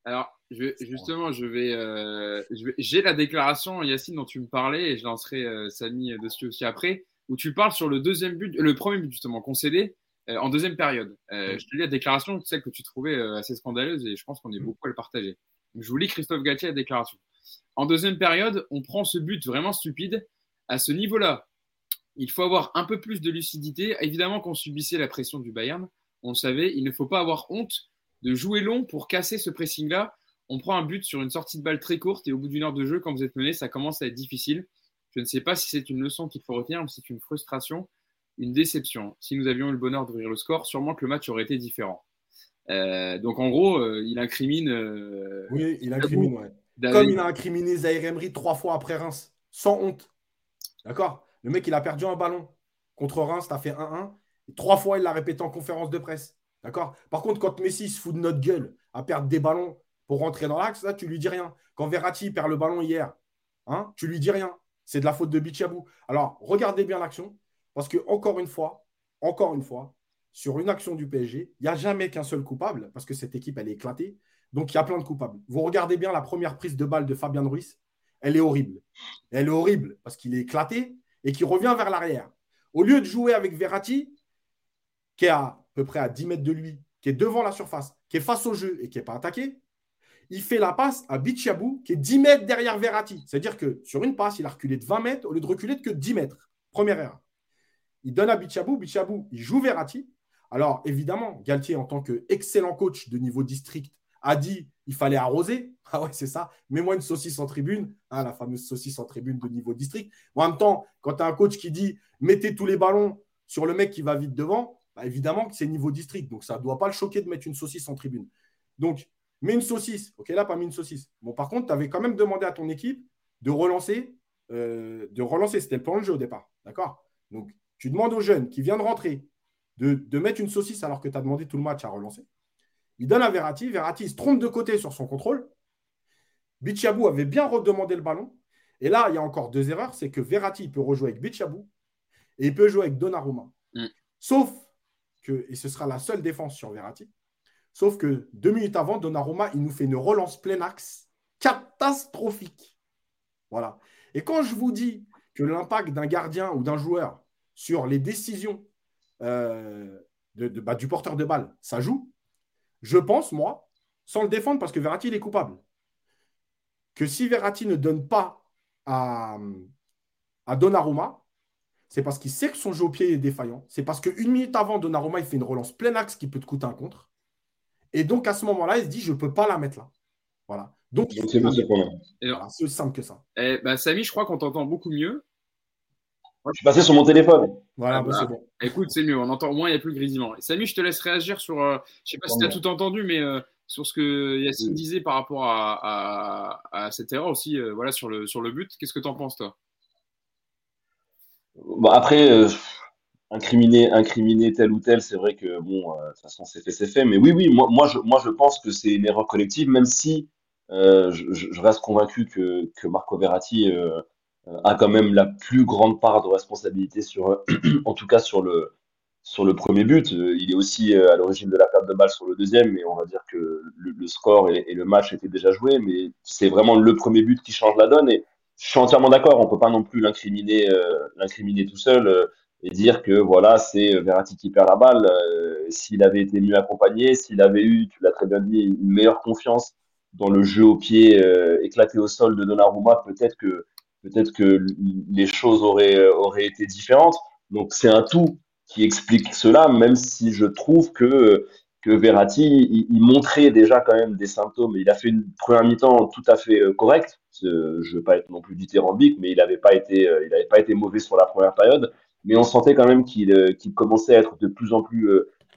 Alors, justement, je vais, euh, j'ai la déclaration, Yacine, dont tu me parlais, et je lancerai euh, Samy dessus aussi après, où tu parles sur le deuxième but, le premier but justement concédé euh, en deuxième période. je te lis la déclaration, celle que tu trouvais assez scandaleuse, et je pense qu'on est beaucoup à le partager. je vous lis Christophe Galtier la déclaration. En deuxième période, on prend ce but vraiment stupide. À ce niveau-là, il faut avoir un peu plus de lucidité. Évidemment qu'on subissait la pression du Bayern, on le savait, il ne faut pas avoir honte de jouer long pour casser ce pressing-là. On prend un but sur une sortie de balle très courte et au bout d'une heure de jeu, quand vous êtes mené, ça commence à être difficile. Je ne sais pas si c'est une leçon qu'il faut retenir, mais c'est une frustration, une déception. Si nous avions eu le bonheur d'ouvrir le score, sûrement que le match aurait été différent. Euh, donc en gros, euh, il incrimine. Euh, oui, il incrimine, ouais. Comme il a incriminé Zahir Emery trois fois après Reims, sans honte. D'accord? Le mec, il a perdu un ballon contre Reims, t'as fait 1-1. Trois fois, il l'a répété en conférence de presse. D'accord? Par contre, quand Messi se fout de notre gueule à perdre des ballons pour rentrer dans l'axe, là, tu lui dis rien. Quand Verratti perd le ballon hier, hein, tu lui dis rien. C'est de la faute de Bichabou. Alors, regardez bien l'action, parce que, encore une fois, encore une fois, sur une action du PSG, il n'y a jamais qu'un seul coupable, parce que cette équipe, elle est éclatée. Donc, il y a plein de coupables. Vous regardez bien la première prise de balle de Fabien Ruiz, elle est horrible. Elle est horrible parce qu'il est éclaté et qu'il revient vers l'arrière. Au lieu de jouer avec Verratti, qui est à peu près à 10 mètres de lui, qui est devant la surface, qui est face au jeu et qui n'est pas attaqué, il fait la passe à Bichabou, qui est 10 mètres derrière Verratti. C'est-à-dire que sur une passe, il a reculé de 20 mètres au lieu de reculer de que 10 mètres. Première erreur. Il donne à Bichabou, Bichabou, il joue Verratti. Alors, évidemment, Galtier, en tant qu'excellent coach de niveau district, a dit il fallait arroser. [LAUGHS] Ah ouais, c'est ça. Mets-moi une saucisse en tribune, hein, la fameuse saucisse en tribune de niveau district. en même temps, quand tu as un coach qui dit mettez tous les ballons sur le mec qui va vite devant, bah, évidemment que c'est niveau district. Donc, ça ne doit pas le choquer de mettre une saucisse en tribune. Donc, mets une saucisse. Ok, là, pas mis une saucisse. Bon, par contre, tu avais quand même demandé à ton équipe de relancer. Euh, de relancer. C'était le plan de jeu au départ. D'accord? Donc, tu demandes aux jeunes qui viennent de rentrer de, de mettre une saucisse alors que tu as demandé tout le match à relancer. Il donne à Verratti. Verratti se trompe de côté sur son contrôle. Bichabou avait bien redemandé le ballon. Et là, il y a encore deux erreurs. C'est que Verratti peut rejouer avec Bichabou et il peut jouer avec Donnarumma. Mm. Sauf que, et ce sera la seule défense sur Verratti, sauf que deux minutes avant, Donnarumma, il nous fait une relance plein axe catastrophique. Voilà. Et quand je vous dis que l'impact d'un gardien ou d'un joueur sur les décisions euh, de, bah, du porteur de balle, ça joue, je pense, moi, sans le défendre, parce que Verratti, il est coupable, que si Verratti ne donne pas à, à Donnarumma, c'est parce qu'il sait que son jeu au pied est défaillant. C'est parce qu'une minute avant, Donnarumma, il fait une relance plein axe qui peut te coûter un contre. Et donc, à ce moment-là, il se dit, je ne peux pas la mettre là. Voilà. Donc, c'est aussi simple que ça. Eh, bah, Samy, je crois qu'on t'entend beaucoup mieux. Je suis passé sur mon téléphone. Voilà, ah, bah, c'est bon. Écoute, c'est mieux, on entend au moins, il n'y a plus de grésillement. Samy, je te laisse réagir sur. Euh, je ne sais pas si tu as tout entendu, mais euh, sur ce que Yacine disait par rapport à, cette erreur aussi, euh, voilà, sur le, sur le but. Qu'est-ce que tu en penses, toi? Bon, Après, incriminer, incriminer tel ou tel, c'est vrai que, bon, de toute façon, c'est fait, c'est fait. Mais oui, oui, moi, moi, je, moi, je pense que c'est une erreur collective, même si je, reste convaincu que, que Marco Verratti a quand même la plus grande part de responsabilité sur, [CLEARS THROAT] en tout cas sur le, sur le premier but. Il est aussi euh, à l'origine de la perte de balle sur le deuxième, mais on va dire que le, score et, le match étaient déjà joués, mais c'est vraiment le premier but qui change la donne. Et je suis entièrement d'accord, on peut pas non plus l'incriminer, euh, l'incriminer tout seul euh, et dire que voilà, c'est Verratti qui perd la balle. s'il avait été mieux accompagné, s'il avait eu, tu l'as très bien dit, une meilleure confiance dans le jeu au pied éclaté au sol de Donnarumma, peut-être que peut-être que les choses auraient, auraient été différentes. Donc c'est un tout qui explique cela, même si je trouve que, que Verratti, il, montrait déjà quand même des symptômes. Il a fait une première mi-temps tout à fait euh, correcte. Je ne veux pas être non plus dithyrambique, mais il n'avait pas, été, euh, pas été mauvais sur la première période. Mais on sentait quand même qu'il euh, qu'il commençait à être de plus en plus,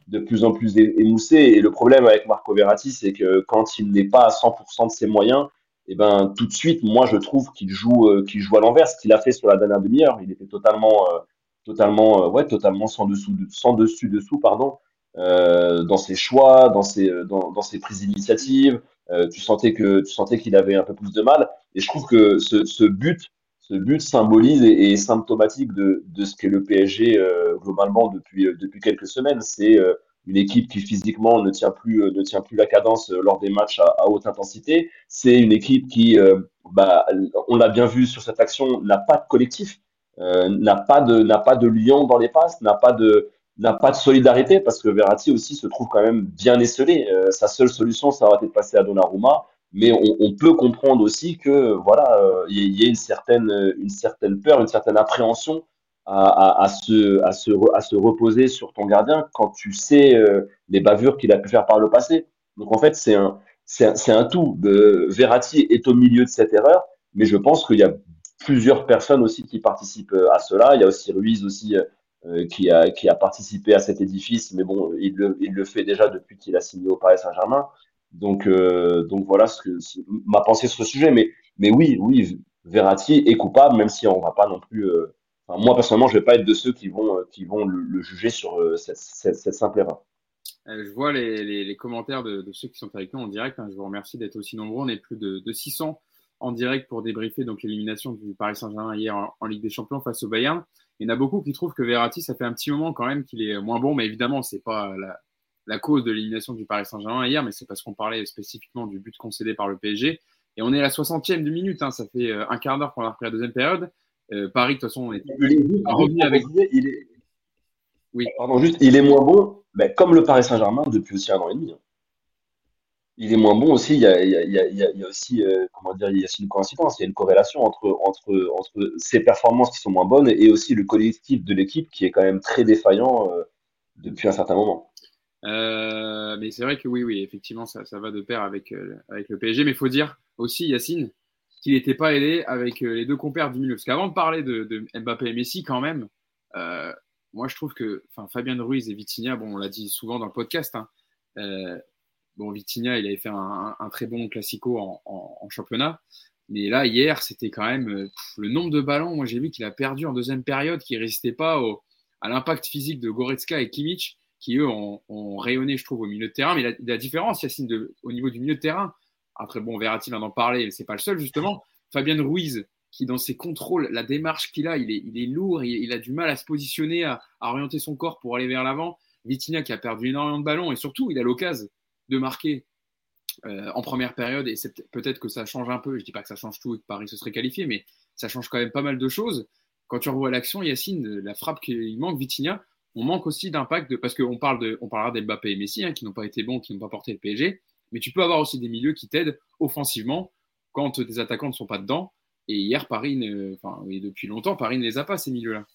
de plus, en plus émoussé. Et le problème avec Marco Verratti, c'est que quand il n'est pas à 100% de ses moyens, et eh ben tout de suite, moi je trouve qu'il joue, qu'il joue à l'envers, ce qu'il a fait sur la dernière demi-heure. Il était totalement, totalement, ouais, totalement sans dessous, sans dessus dessous, pardon. dans ses choix, dans ses, dans, dans ses prises d'initiative. tu sentais que tu sentais qu'il avait un peu plus de mal. Et je trouve que ce, ce but, ce but symbolise et est symptomatique de, de ce qu'est le PSG globalement depuis, depuis quelques semaines. C'est une équipe qui physiquement ne tient plus, ne tient plus la cadence lors des matchs à, haute intensité. C'est une équipe qui, bah, on l'a bien vu sur cette action, n'a pas de collectif. Euh, n'a pas de n'a pas de lion dans les passes, n'a pas de n'a pas de solidarité parce que Verratti aussi se trouve quand même bien esselé. Euh, sa seule solution, ça aurait été de passer à Donnarumma, mais on, peut comprendre aussi que voilà, euh, il y, a une certaine une certaine peur, une certaine appréhension à, à, se, à, se, à se reposer sur ton gardien quand tu sais les bavures qu'il a pu faire par le passé. Donc en fait, c'est un, c'est un, un, tout. Verratti est au milieu de cette erreur, mais je pense qu'il y a plusieurs personnes aussi qui participent euh, à cela. Il y a aussi Ruiz aussi euh, euh, qui, a, qui a participé à cet édifice, mais bon, il le, il le fait déjà depuis qu'il a signé au Paris Saint-Germain. Donc, donc voilà ce que ma pensée sur ce sujet. Mais, mais oui, oui, Verratti est coupable, même si on va pas non plus. Moi personnellement, je vais pas être de ceux qui vont, qui vont le, juger sur cette, cette, simple erreur. Je vois les, les, commentaires de, ceux qui sont avec nous en direct. Hein. Je vous remercie d'être aussi nombreux. On est plus de, de 600 en direct pour débriefer l'élimination du Paris Saint-Germain hier en, Ligue des Champions face au Bayern. Il y en a beaucoup qui trouvent que Verratti, ça fait un petit moment quand même qu'il est moins bon, mais évidemment, c'est pas la, cause de l'élimination du Paris Saint-Germain hier, mais c'est parce qu'on parlait spécifiquement du but concédé par le PSG. Et on est à la 60e de minute, hein, ça fait euh, un quart d'heure qu'on a repris la deuxième période. Euh, Paris, de toute façon, on est revenu avec. Il est... Oui. Pardon, juste, il est moins bon, mais comme le Paris Saint-Germain depuis aussi un an et demi. Hein il est moins bon aussi. Il y a, il y a, il y a, il y a aussi, euh, comment dire, il y a aussi une coïncidence, il y a une corrélation entre, entre, entre ses performances qui sont moins bonnes et aussi le collectif de l'équipe qui est quand même très défaillant euh, depuis un certain moment. Euh, mais c'est vrai que oui, oui, effectivement, ça, ça va de pair avec, avec le PSG. Mais il faut dire aussi, Yacine, qu'il n'était pas aidé avec les deux compères du milieu. Parce qu'avant de parler de, de, Mbappé et Messi, quand même, moi je trouve que Fabien Ruiz et Vitinha, bon, on l'a dit souvent dans le podcast, hein, Bon, Vitinha, il avait fait un, très bon classico en, championnat. Mais là, hier, c'était quand même euh, le nombre de ballons. Moi, j'ai vu qu'il a perdu en deuxième période, qui ne résistait pas à l'impact physique de Goretzka et Kimmich, qui eux ont, rayonné, je trouve, au milieu de terrain. Mais la, différence, Yacine, de, au niveau du milieu de terrain, après, bon, Verratti vient d'en parler, c'est pas le seul, justement. Fabien Ruiz, qui dans ses contrôles, la démarche qu'il a, il est, lourd, il, a du mal à se positionner, à, orienter son corps pour aller vers l'avant. Vitinha qui a perdu énormément de ballons et surtout, il a l'occasion de marquer euh, en première période, et peut-être que ça change un peu, je dis pas que ça change tout et que Paris se serait qualifié, mais ça change quand même pas mal de choses. Quand tu revois l'action, Yacine, la frappe qu'il manque, Vitinha, on manque aussi d'impact, parce qu'on parle on parlera d'Mbappé et Messi, hein, qui n'ont pas été bons, qui n'ont pas porté le PSG, mais tu peux avoir aussi des milieux qui t'aident offensivement quand tes attaquants ne sont pas dedans. Et hier, Paris, enfin, et depuis longtemps, Paris ne les a pas, ces milieux-là.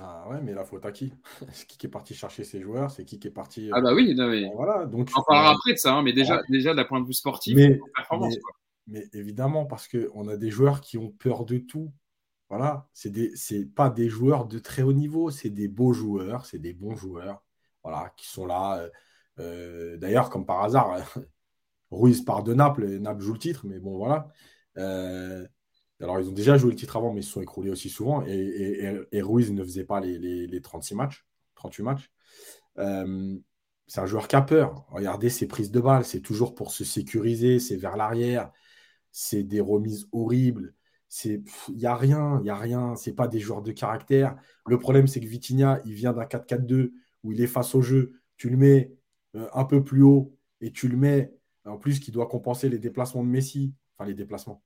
Ah ouais, mais la faute à qui? [LAUGHS] C'est qui qui est parti chercher ses joueurs? C'est qui qui est parti. Ah bah oui, non, mais... voilà, donc, on parlera après de ça, hein, mais déjà, déjà d'un point de vue sportif, mais, performance. Mais, évidemment, parce qu'on a des joueurs qui ont peur de tout. Voilà, c'est des, pas des joueurs de très haut niveau, c'est des beaux joueurs, c'est des bons joueurs, voilà, qui sont là. Euh, euh, d'ailleurs, comme par hasard, [LAUGHS] Ruiz part de Naples, et Naples joue le titre, mais bon, voilà. Euh, alors, ils ont déjà joué le titre avant, mais ils se sont écroulés aussi souvent. Et, Ruiz ne faisait pas les, 36 matchs, 38 matchs. Euh, c'est un joueur qui a peur. Regardez ses prises de balles, c'est toujours pour se sécuriser, c'est vers l'arrière, c'est des remises horribles. Il n'y a rien, il n'y a rien. C'est pas des joueurs de caractère. Le problème, c'est que Vitinha, il vient d'un 4-4-2 où il est face au jeu. Tu le mets euh, un peu plus haut et tu le mets en plus qui doit compenser les déplacements de Messi. Enfin, les déplacements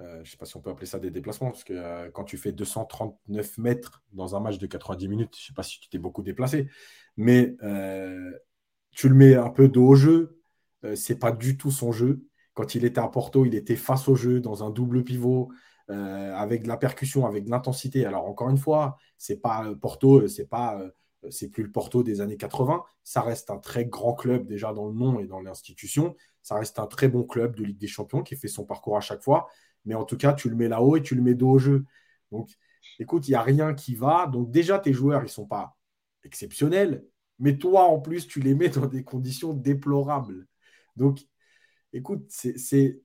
euh, je ne sais pas si on peut appeler ça des déplacements, parce que euh, quand tu fais 239 mètres dans un match de 90 minutes, je ne sais pas si tu t'es beaucoup déplacé, mais tu le mets un peu dos au jeu, Ce n'est pas du tout son jeu. Quand il était à Porto, il était face au jeu, dans un double pivot, avec de la percussion, avec de l'intensité. Alors encore une fois, c'est pas Porto, c'est pas c'est plus le Porto des années 80. Ça reste un très grand club déjà dans le nom et dans l'institution. Ça reste un très bon club de Ligue des Champions qui fait son parcours à chaque fois mais en tout cas, tu le mets là-haut et tu le mets dos au jeu. Donc, écoute, il n'y a rien qui va. Donc, déjà, tes joueurs, ils ne sont pas exceptionnels, mais toi, en plus, tu les mets dans des conditions déplorables. Donc, écoute, c'est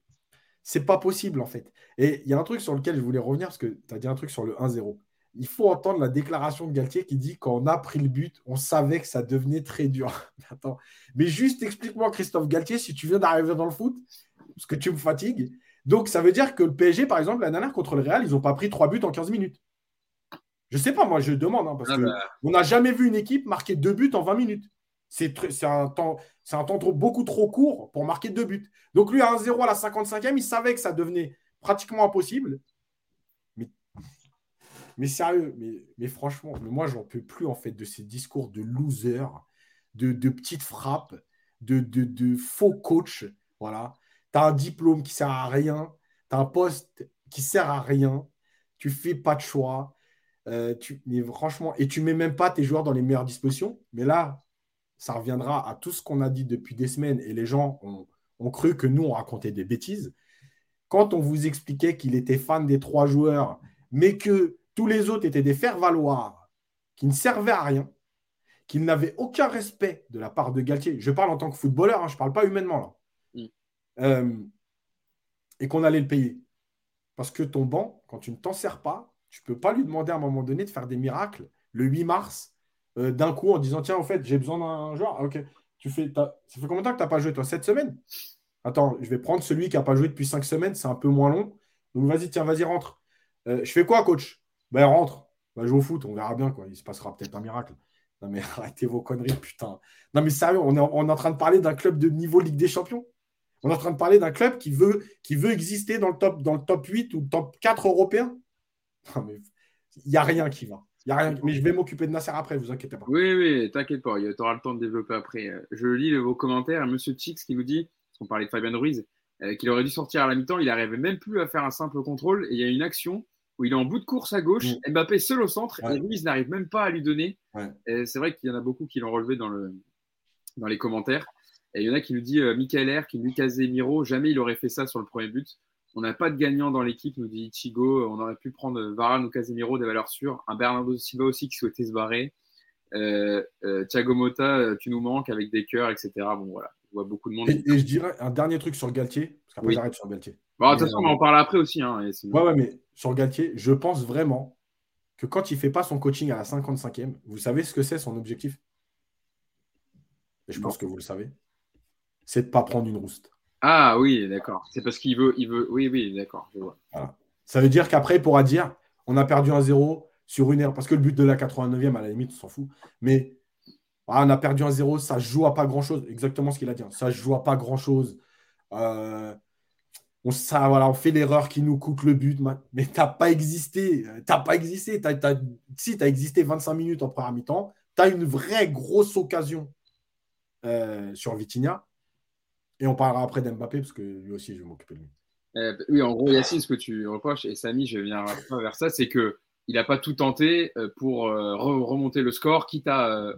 c'est pas possible en fait. Et il y a un truc sur lequel je voulais revenir parce que tu as dit un truc sur le 1-0. Il faut entendre la déclaration de Galtier qui dit quand on a pris le but, on savait que ça devenait très dur. [LAUGHS] Attends. Mais juste explique-moi, Christophe Galtier, si tu viens d'arriver dans le foot, parce que tu me fatigues. Donc, ça veut dire que le PSG, par exemple, la dernière contre le Real, ils n'ont pas pris trois buts en 15 minutes. Je ne sais pas, moi, je demande, hein, parce ah qu'on bah. n'a jamais vu une équipe marquer deux buts en 20 minutes. C'est un temps, c'est un temps beaucoup trop court pour marquer deux buts. Donc, lui, à 1-0 à la 55e, il savait que ça devenait pratiquement impossible. Mais sérieux, mais, franchement, mais moi, j'en peux plus en fait de ces discours de loser, de, petites frappes, de, de, faux coach. Voilà. Tu as un diplôme qui sert à rien, tu as un poste qui sert à rien, tu fais pas de choix. Euh, tu, mais franchement, et tu mets même pas tes joueurs dans les meilleures dispositions. Mais là, ça reviendra à tout ce qu'on a dit depuis des semaines et les gens ont, ont cru que nous, on racontait des bêtises. Quand on vous expliquait qu'il était fan des trois joueurs, mais que tous les autres étaient des faire-valoir qui ne servaient à rien, qui n'avaient aucun respect de la part de Galtier. Je parle en tant que footballeur, hein, je ne parle pas humainement là. Mm. Euh, et qu'on allait le payer. Parce que ton banc, quand tu ne t'en sers pas, tu ne peux pas lui demander à un moment donné de faire des miracles le 8 mars euh, d'un coup en disant Tiens, en fait, j'ai besoin d'un joueur. Ah, ok. Tu fais, ça fait combien de temps que tu n'as pas joué, toi? Cette semaine Attends, je vais prendre celui qui n'a pas joué depuis 5 semaines, c'est un peu moins long. Donc vas-y, tiens, vas-y, rentre. Euh, je fais quoi, coach? Ben, rentre, va jouer au foot, on verra bien, quoi. Il se passera peut-être un miracle. Non, mais [LAUGHS] arrêtez vos conneries, putain. Non, mais sérieux, on est, on est en train de parler d'un club de niveau Ligue des Champions. On est en train de parler d'un club qui veut, qui veut exister dans le, top, dans le top 8 ou top 4 européen. Non, mais il n'y a rien qui va. Y a rien... Mais je vais m'occuper de Nasser après, vous inquiétez pas. Oui, oui, t'inquiète pas, tu auras le temps de développer après. Je lis vos commentaires. Monsieur Chix qui nous dit, parce qu'on parlait de Fabien Ruiz, euh, qu'il aurait dû sortir à la mi-temps, il n'arrivait même plus à faire un simple contrôle. Et il y a une action où il est en bout de course à gauche, mm. Mbappé seul au centre, et Ruiz n'arrive même pas à lui donner. C'est vrai qu'il y en a beaucoup qui l'ont relevé dans, le, dans les commentaires. Et il y en a qui nous dit euh, Michael R, qui nous dit Casemiro, jamais il aurait fait ça sur le premier but. On n'a pas de gagnant dans l'équipe, nous dit Ichigo. On aurait pu prendre Varane ou Casemiro, des valeurs sûres. Un Bernardo Silva aussi qui souhaitait se barrer. Euh, euh, Thiago Motta, euh, tu nous manques avec des cœurs, etc. Bon, voilà, je vois beaucoup de monde. Et, je dirais un dernier truc sur Galtier, parce qu'après j'arrête sur Galtier. Bon, de toute façon, on en parle après aussi. Hein, ouais, ouais, mais sur Galtier, je pense vraiment que quand il ne fait pas son coaching à la 55e, vous savez ce que c'est son objectif? Et je pense que vous le savez. C'est de ne pas prendre une rouste. Ah oui, d'accord. C'est parce qu'il veut, il veut. Oui, oui, d'accord. Ça veut dire qu'après, il pourra dire on a perdu un 0 sur une heure. Parce que le but de la 89e, à la limite, on s'en fout. Mais ah, on a perdu un 0, ça ne joue à pas grand-chose. Exactement ce qu'il a dit. Hein. Ça ne joue à pas grand-chose. Euh, on, ça, voilà, on fait l'erreur qui nous coûte le but. Mais tu n'as pas existé. Tu n'as pas existé. si, tu as existé 25 minutes en première mi-temps. Tu as une vraie grosse occasion euh, sur Vitinha. Et on parlera après d'Mbappé, parce que lui aussi, je vais m'occuper de lui. Euh, oui, en gros, Yacine, ce que tu reproches, et Samy, je viens vers ça, c'est que il n'a pas tout tenté euh, pour remonter le score, quitte à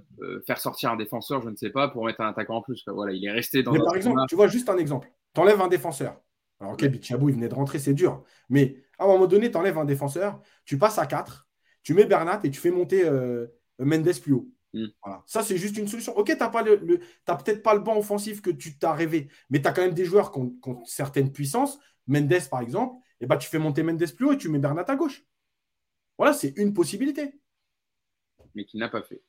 faire sortir un défenseur, je ne sais pas, pour mettre un attaquant en plus. Voilà, il est resté dans. Mais par exemple, tu vois, juste un exemple. Tu enlèves un défenseur. Alors, ok, Bichabou, il venait de rentrer, c'est dur. Mais à un moment donné, tu enlèves un défenseur, tu passes à 4, tu mets Bernat et tu fais monter euh, Mendes plus haut. Hmm. Voilà. Ça, c'est juste une solution. Ok, tu n'as peut-être pas le banc offensif que tu t'as rêvé, mais tu as quand même des joueurs qui ont, certaines puissances. Mendes, par exemple, et eh ben, tu fais monter Mendes plus haut et tu mets Bernat à gauche. Voilà, c'est une possibilité. Mais qui n'a pas fait.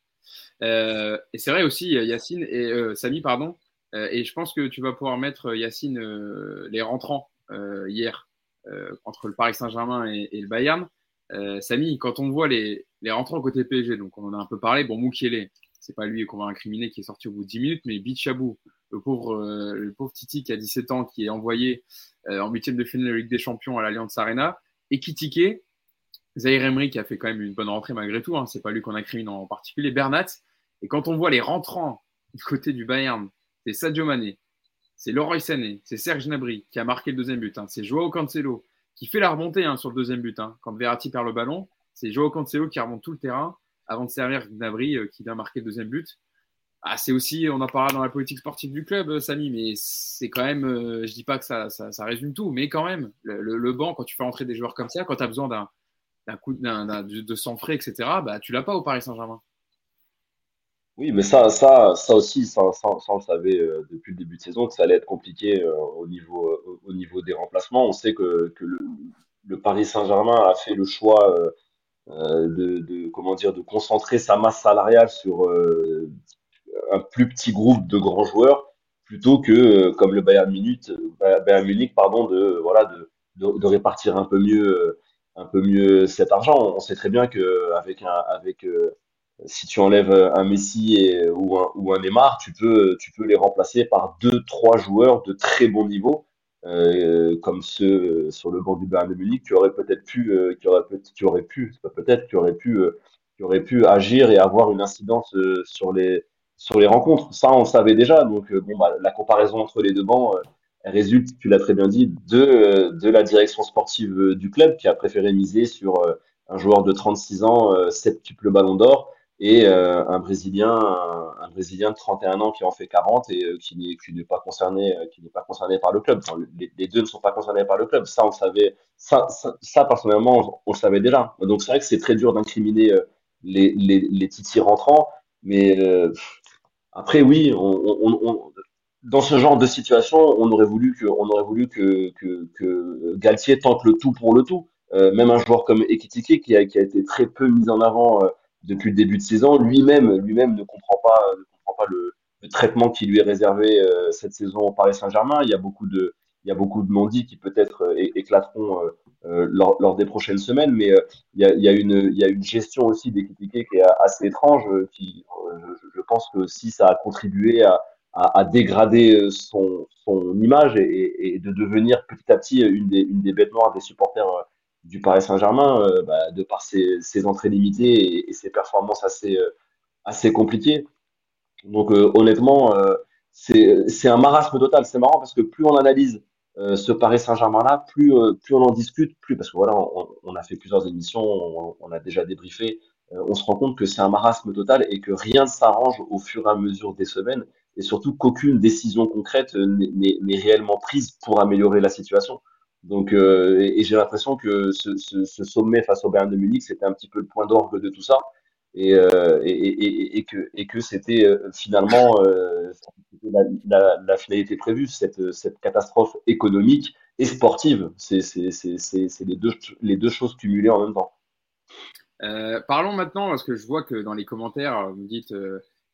Euh, et c'est vrai aussi, Yacine et euh, Samy, pardon, et je pense que tu vas pouvoir mettre, euh, Yacine, euh, les rentrants hier entre le Paris Saint-Germain et, le Bayern. Samy, quand on voit les, les rentrants côté PSG, donc on en a un peu parlé, bon, Moukielé, c'est pas lui qu'on va incriminer qui est sorti au bout de 10 minutes, mais Bichabou, le pauvre, le pauvre Titi qui a 17 ans, qui est envoyé en huitième de finale de Ligue des Champions à l'Alliance Arena, et Kitike, Zahir Emery qui a fait quand même une bonne rentrée malgré tout, hein, c'est pas lui qu'on incrimine en particulier, Bernat. Et quand on voit les rentrants du côté du Bayern, c'est Sadio Mané, c'est Leroy Sané, c'est Serge Gnabry qui a marqué le deuxième but, hein. c'est Joao Cancelo qui fait la remontée hein, sur le deuxième but. Hein. Quand Verratti perd le ballon, c'est Joao Cancelo qui remonte tout le terrain avant de servir Gnabry euh, qui vient marquer le deuxième but. Ah, c'est aussi, on en parlera dans la politique sportive du club, euh, Samy, mais c'est quand même, euh, je dis pas que ça, ça, résume tout, mais quand même, le, banc, quand tu fais entrer des joueurs comme ça, quand tu as besoin d'un coup de sang frais, etc., bah, tu l'as pas au Paris Saint-Germain. Oui, mais ça, ça, ça aussi, ça, on le savait euh, depuis le début de saison que ça allait être compliqué euh, au niveau, euh, au niveau des remplacements. On sait que, que le, Paris Saint-Germain a fait le choix de, comment dire, de concentrer sa masse salariale sur un plus petit groupe de grands joueurs plutôt que comme le Bayern Munich, Bayern Munich pardon, de voilà de, de, répartir un peu mieux un peu mieux cet argent. On sait très bien que avec un avec si tu enlèves un Messi et, ou, un, ou un Neymar, tu peux, tu peux les remplacer par deux, trois joueurs de très bon niveau, euh, comme ceux sur le banc du Bayern de Munich, qui auraient peut-être pu, euh, qui auraient, qui auraient pu, peut-être, qui auraient pu, euh, qui auraient pu agir et avoir une incidence euh, sur les, sur les rencontres. Ça, on savait déjà. Donc, euh, bon, bah, la comparaison entre les deux bancs, elle résulte, tu l'as très bien dit, de, de la direction sportive du club qui a préféré miser sur un joueur de 36 ans, septuple ballon d'or, et euh, un Brésilien, un, Brésilien de 31 ans qui en fait 40 et euh, qui n'est pas concerné, euh, qui n'est pas concerné par le club. les, deux ne sont pas concernés par le club. Ça, on savait, ça, ça, personnellement, on, le savait déjà. Donc c'est vrai que c'est très dur d'incriminer les, les, les titis rentrants, mais après oui, on, dans ce genre de situation, on aurait voulu que, on aurait voulu que, que, que Galtier tente le tout pour le tout. même un joueur comme Ekitike qui a, qui a été très peu mis en avant depuis le début de saison. Lui-même, lui-même ne comprend pas, ne comprend pas le, traitement qui lui est réservé euh, cette saison au Paris Saint-Germain. Il y a beaucoup de, il y a beaucoup de non-dits qui peut-être euh, éclateront euh, lors, lors, des prochaines semaines, mais il y, a, il, y a une, il y a une gestion aussi des qui est assez étrange, qui, je, je, pense que si ça a contribué à, à, à dégrader son, son image et, et, de devenir petit à petit une des, une des bêtes noires des supporters du Paris Saint-Germain, euh, bah, de par ses, ses, entrées limitées et, ses performances assez, euh, assez compliquées. Donc euh, honnêtement, c'est un marasme total. C'est marrant parce que plus on analyse ce Paris Saint-Germain-là, plus, plus on en discute, plus parce que voilà, on, on a fait plusieurs émissions, on, on a déjà débriefé, on se rend compte que c'est un marasme total et que rien ne s'arrange au fur et à mesure des semaines et surtout qu'aucune décision concrète n'est réellement prise pour améliorer la situation. Donc, euh, et, j'ai l'impression que ce, sommet face au Bayern de Munich, c'était un petit peu le point d'orgue de tout ça, et, euh, que, c'était euh, finalement la, finalité prévue, cette, catastrophe économique et sportive. C'est les deux, les deux choses cumulées en même temps. Parlons maintenant, parce que je vois que dans les commentaires, vous dites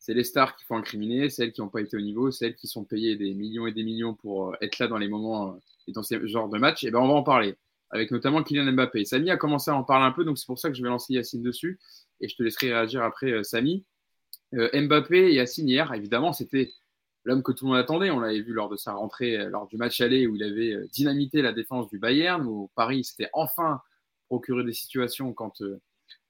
c'est les stars qui font incriminer, celles qui n'ont pas été au niveau, celles qui sont payées des millions et des millions pour être là dans les moments dans ce genre de match, eh ben on va en parler, avec notamment Kylian Mbappé. Samy a commencé à en parler un peu, donc c'est pour ça que je vais lancer Yacine dessus, et je te laisserai réagir après, euh, Samy. Euh, Mbappé et Yacine hier, évidemment, c'était l'homme que tout le monde attendait. On l'avait vu lors de sa rentrée, euh, lors du match aller, où il avait dynamité la défense du Bayern, où Paris s'était enfin procuré des situations quand,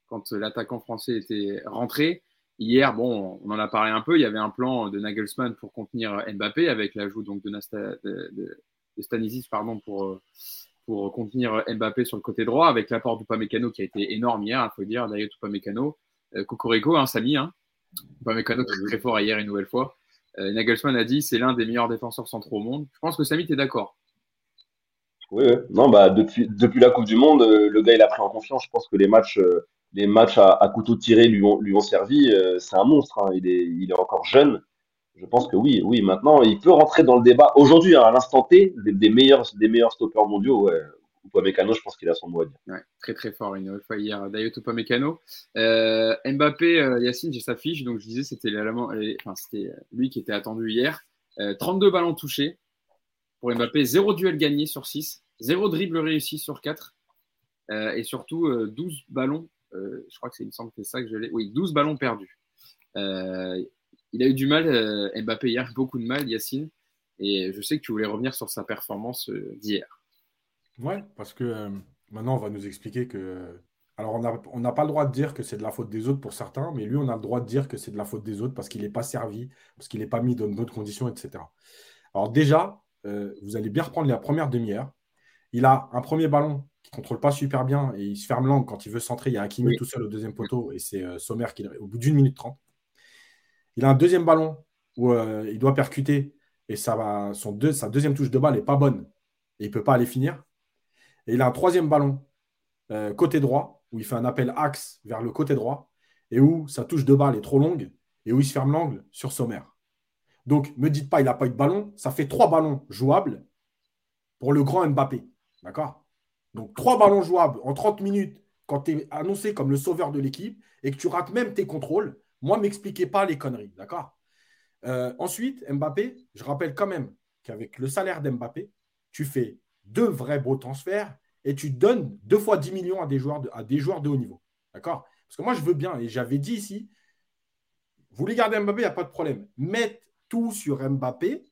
quand l'attaquant français était rentré. Hier, bon, on en a parlé un peu, il y avait un plan de Nagelsmann pour contenir Mbappé avec l'ajout donc de, Nasta, de, de pardon, pour, euh, pour contenir Mbappé sur le côté droit, avec l'apport du Pamecano qui a été énorme hier, il faut dire, d'ailleurs Upamecano, euh, Cocorico, hein, Samy, hein, Upamecano très, très fort hier une nouvelle fois. Euh, Nagelsmann a dit c'est l'un des meilleurs défenseurs centraux au monde. Je pense que Samy, tu es d'accord oui, non, bah, depuis, depuis la Coupe du Monde, le gars, il a pris en confiance. Je pense que les matchs, les matchs à, à couteau tiré lui ont, lui ont servi. C'est un monstre. Hein. Il, est, il est encore jeune. Je pense que oui, oui. Maintenant, il peut rentrer dans le débat. Aujourd'hui, à l'instant T, des, meilleurs, des meilleurs stoppeurs mondiaux, ouais. Je pense qu'il a son mot à dire. Très très fort une fois hier, Dayot Upamecano. Euh, Mbappé, euh, Yacine, j'ai sa fiche, donc je disais c'était enfin, c'était lui qui était attendu hier. Euh, 32 ballons touchés pour Mbappé, 0 duel gagné sur 6, 0 dribble réussi sur 4 euh, et surtout 12 euh, ballons, euh, je crois que c'est, me semble que c'est ça que je oui, 12 ballons perdus. Il a eu du mal, euh, Mbappé hier, beaucoup de mal, Yacine. Et je sais que tu voulais revenir sur sa performance euh, d'hier. Ouais, parce que euh, maintenant, on va nous expliquer que. Alors, on n'a pas le droit de dire que c'est de la faute des autres pour certains, mais lui, on a le droit de dire que c'est de la faute des autres parce qu'il n'est pas servi, parce qu'il n'est pas mis dans d'autres conditions, etc. Alors, déjà, vous allez bien reprendre la première demi-heure. Il a un premier ballon qui ne contrôle pas super bien et il se ferme l'angle quand il veut centrer. Il y a un Kimi oui. tout seul au deuxième poteau et c'est Sommer qui, au bout d'une minute trente, il a un deuxième ballon où euh, il doit percuter et ça va, son sa deuxième touche de balle n'est pas bonne et il ne peut pas aller finir. Et il a un troisième ballon euh, côté droit où il fait un appel axe vers le côté droit et où sa touche de balle est trop longue et où il se ferme l'angle sur Sommer. Donc, ne me dites pas, il n'a pas eu de ballon. Ça fait trois ballons jouables pour le grand Mbappé. D'accord? Donc, trois ballons jouables en 30 minutes quand tu es annoncé comme le sauveur de l'équipe et que tu rates même tes contrôles, moi, m'expliquez pas les conneries, d'accord? Euh, Ensuite, Mbappé, je rappelle quand même qu'avec le salaire d'Mbappé, tu fais deux vrais beaux transferts et tu donnes deux fois 10 millions à des joueurs de, à des joueurs de haut niveau. D'accord? Parce que moi, je veux bien, et j'avais dit ici, vous voulez garder Mbappé, il n'y a pas de problème. Mettre tout sur Mbappé,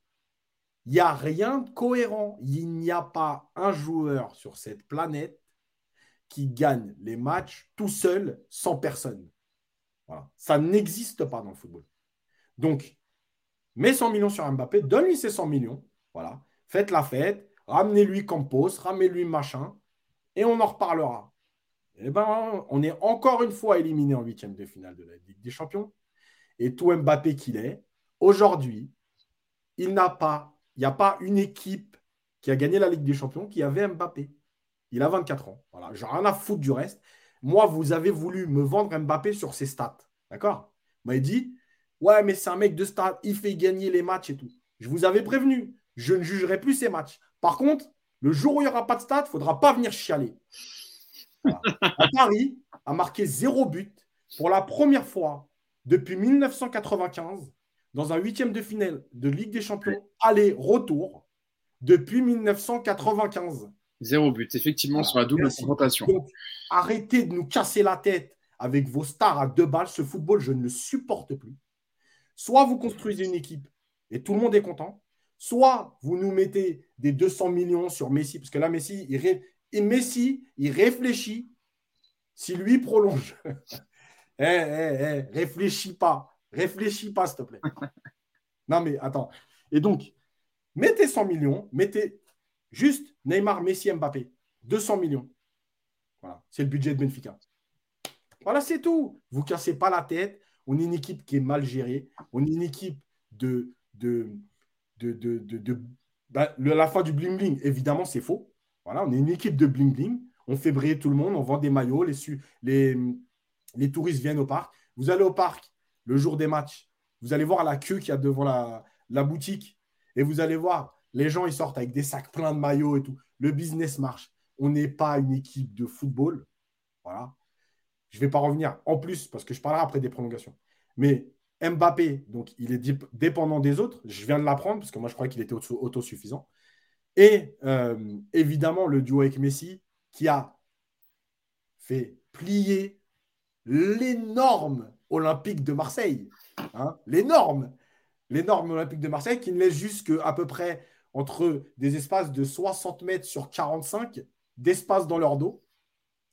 il n'y a rien de cohérent. Il n'y a pas un joueur sur cette planète qui gagne les matchs tout seul, sans personne. Voilà. Ça n'existe pas dans le football. Donc, mets 100 millions sur Mbappé, donne-lui ses 100 millions. Voilà. Faites la fête, ramenez-lui Campos, ramenez-lui machin, et on en reparlera. Eh ben, on est encore une fois éliminé en huitième de finale de la Ligue des Champions. Et tout Mbappé qu'il est, aujourd'hui, il n'a pas, il n'y a pas une équipe qui a gagné la Ligue des Champions qui avait Mbappé. Il a 24 ans. Voilà, j'ai rien à foutre du reste. Moi, vous avez voulu me vendre Mbappé sur ses stats. D'accord? Vous m'avez dit, ouais, mais c'est un mec de stats, il fait gagner les matchs et tout. Je vous avais prévenu, je ne jugerai plus ces matchs. Par contre, le jour où il n'y aura pas de stats, il ne faudra pas venir chialer. Paris a marqué zéro but pour la première fois depuis 1995 dans un huitième de finale de Ligue des Champions aller-retour depuis 1995. Zéro but, effectivement, sur la double confrontation. arrêtez de nous casser la tête avec vos stars à deux balles. Ce football, je ne le supporte plus. Soit vous construisez une équipe et tout le monde est content, soit vous nous mettez des 200 millions sur Messi, parce que là, Messi, il, Messi, il réfléchit. Si lui prolonge, [LAUGHS] eh, eh, eh, réfléchis pas. Réfléchis pas, s'il te plaît. non, mais attends. Et donc, mettez 100 millions, mettez Juste Neymar, Messi, Mbappé. 200 millions. Voilà, c'est le budget de Benfica. Voilà, c'est tout. Vous ne cassez pas la tête. On est une équipe qui est mal gérée. On est une équipe de. bah, la fin du bling-bling, évidemment, c'est faux. Voilà, on est une équipe de bling-bling. On fait briller tout le monde. On vend des maillots. Les, les, les touristes viennent au parc. Vous allez au parc le jour des matchs. Vous allez voir la queue qu'il y a devant la boutique. Et vous allez voir les gens, ils sortent avec des sacs pleins de maillots et tout. Le business marche. On n'est pas une équipe de football. Voilà. Je ne vais pas revenir en plus parce que je parlerai après des prolongations. Mais Mbappé, donc il est dépendant des autres. Je viens de l'apprendre parce que moi je croyais qu'il était autosuffisant. Et euh, évidemment le duo avec Messi qui a fait plier l'énorme Olympique de Marseille. Hein, l'énorme, l'énorme Olympique de Marseille qui ne laisse juste qu'à peu près entre des espaces de 60 mètres sur 45 d'espace dans leur dos.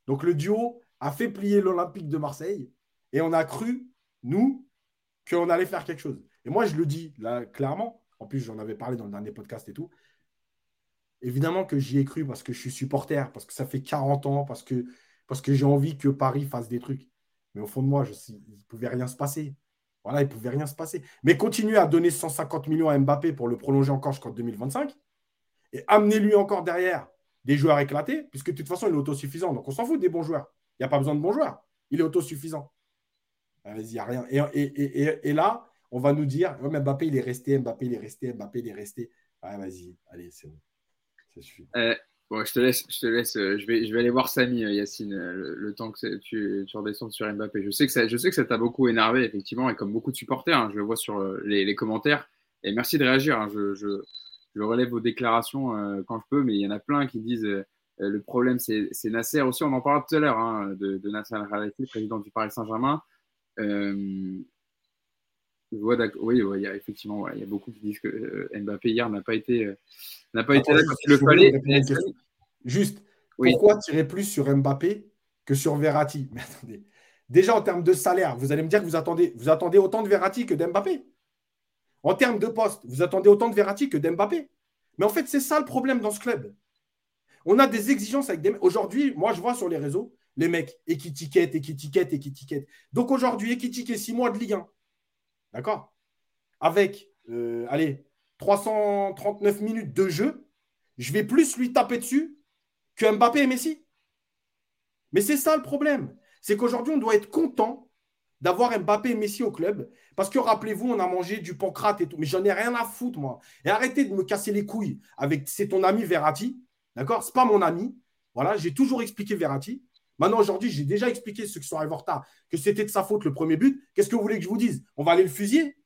Donc le duo a fait plier l'Olympique de Marseille et on a cru, nous, qu'on allait faire quelque chose. Et moi, je le dis là clairement, en plus j'en avais parlé dans le dernier podcast et tout, évidemment que j'y ai cru parce que je suis supporter, parce que ça fait 40 ans, parce que, j'ai envie que Paris fasse des trucs. Mais au fond de moi, je, il ne pouvait rien se passer. Voilà, il ne pouvait rien se passer. Mais continuez à donner 150 millions à Mbappé pour le prolonger encore jusqu'en 2025 et amenez-lui encore derrière des joueurs éclatés, puisque de toute façon, il est autosuffisant. Donc on s'en fout des bons joueurs. Il n'y a pas besoin de bons joueurs. Il est autosuffisant. Il n'y a rien. Et, là, on va nous dire Mbappé, il est resté, Mbappé, il est resté, Mbappé, il est resté. Ah, vas-y, allez, c'est bon. Ça suffit. Euh, Bon, je te laisse, je te laisse. Euh, je vais, je vais aller voir Samy, euh, Yacine, euh, le, temps que tu, tu redescendes sur Mbappé. Je sais que ça, je sais que ça t'a beaucoup énervé, effectivement, et comme beaucoup de supporters, hein, je le vois sur les, commentaires. Et merci de réagir. Hein, je, je, je, relève vos déclarations quand je peux, mais il y en a plein qui disent le problème, c'est Nasser aussi. On en parlera tout à l'heure hein, de, Nasser Al-Khelaifi, président du Paris Saint-Germain. Oui, il y a effectivement, il y a beaucoup qui disent que Mbappé hier n'a pas été n'a pas été là quand il le fallait. Juste, pourquoi tirer plus sur Mbappé que sur Verratti? [LAUGHS] Mais attendez, déjà en termes de salaire, vous allez me dire que vous attendez, vous attendez autant de Verratti que d'Mbappé. En termes de poste, vous attendez autant de Verratti que d'Mbappé. Mais en fait, c'est ça le problème dans ce club. On a des exigences avec des. Aujourd'hui, moi, je vois sur les réseaux, les mecs, équitiquette, équitiquette, équitiquette. Donc aujourd'hui, équitiquette 6 mois de Ligue 1. D'accord? Avec, euh, allez, 339 minutes de jeu, je vais plus lui taper dessus que Mbappé et Messi. Mais c'est ça le problème. C'est qu'aujourd'hui, on doit être content d'avoir Mbappé et Messi au club. Parce que rappelez-vous, on a mangé du pancrate et tout. Mais j'en ai rien à foutre, moi. Et arrêtez de me casser les couilles avec c'est ton ami Verratti. D'accord? C'est pas mon ami. Voilà, j'ai toujours expliqué Verratti. Maintenant, aujourd'hui, j'ai déjà expliqué ceux qui sont arrivés en retard que c'était de sa faute le premier but. Qu'est-ce que vous voulez que je vous dise? On va aller le fusiller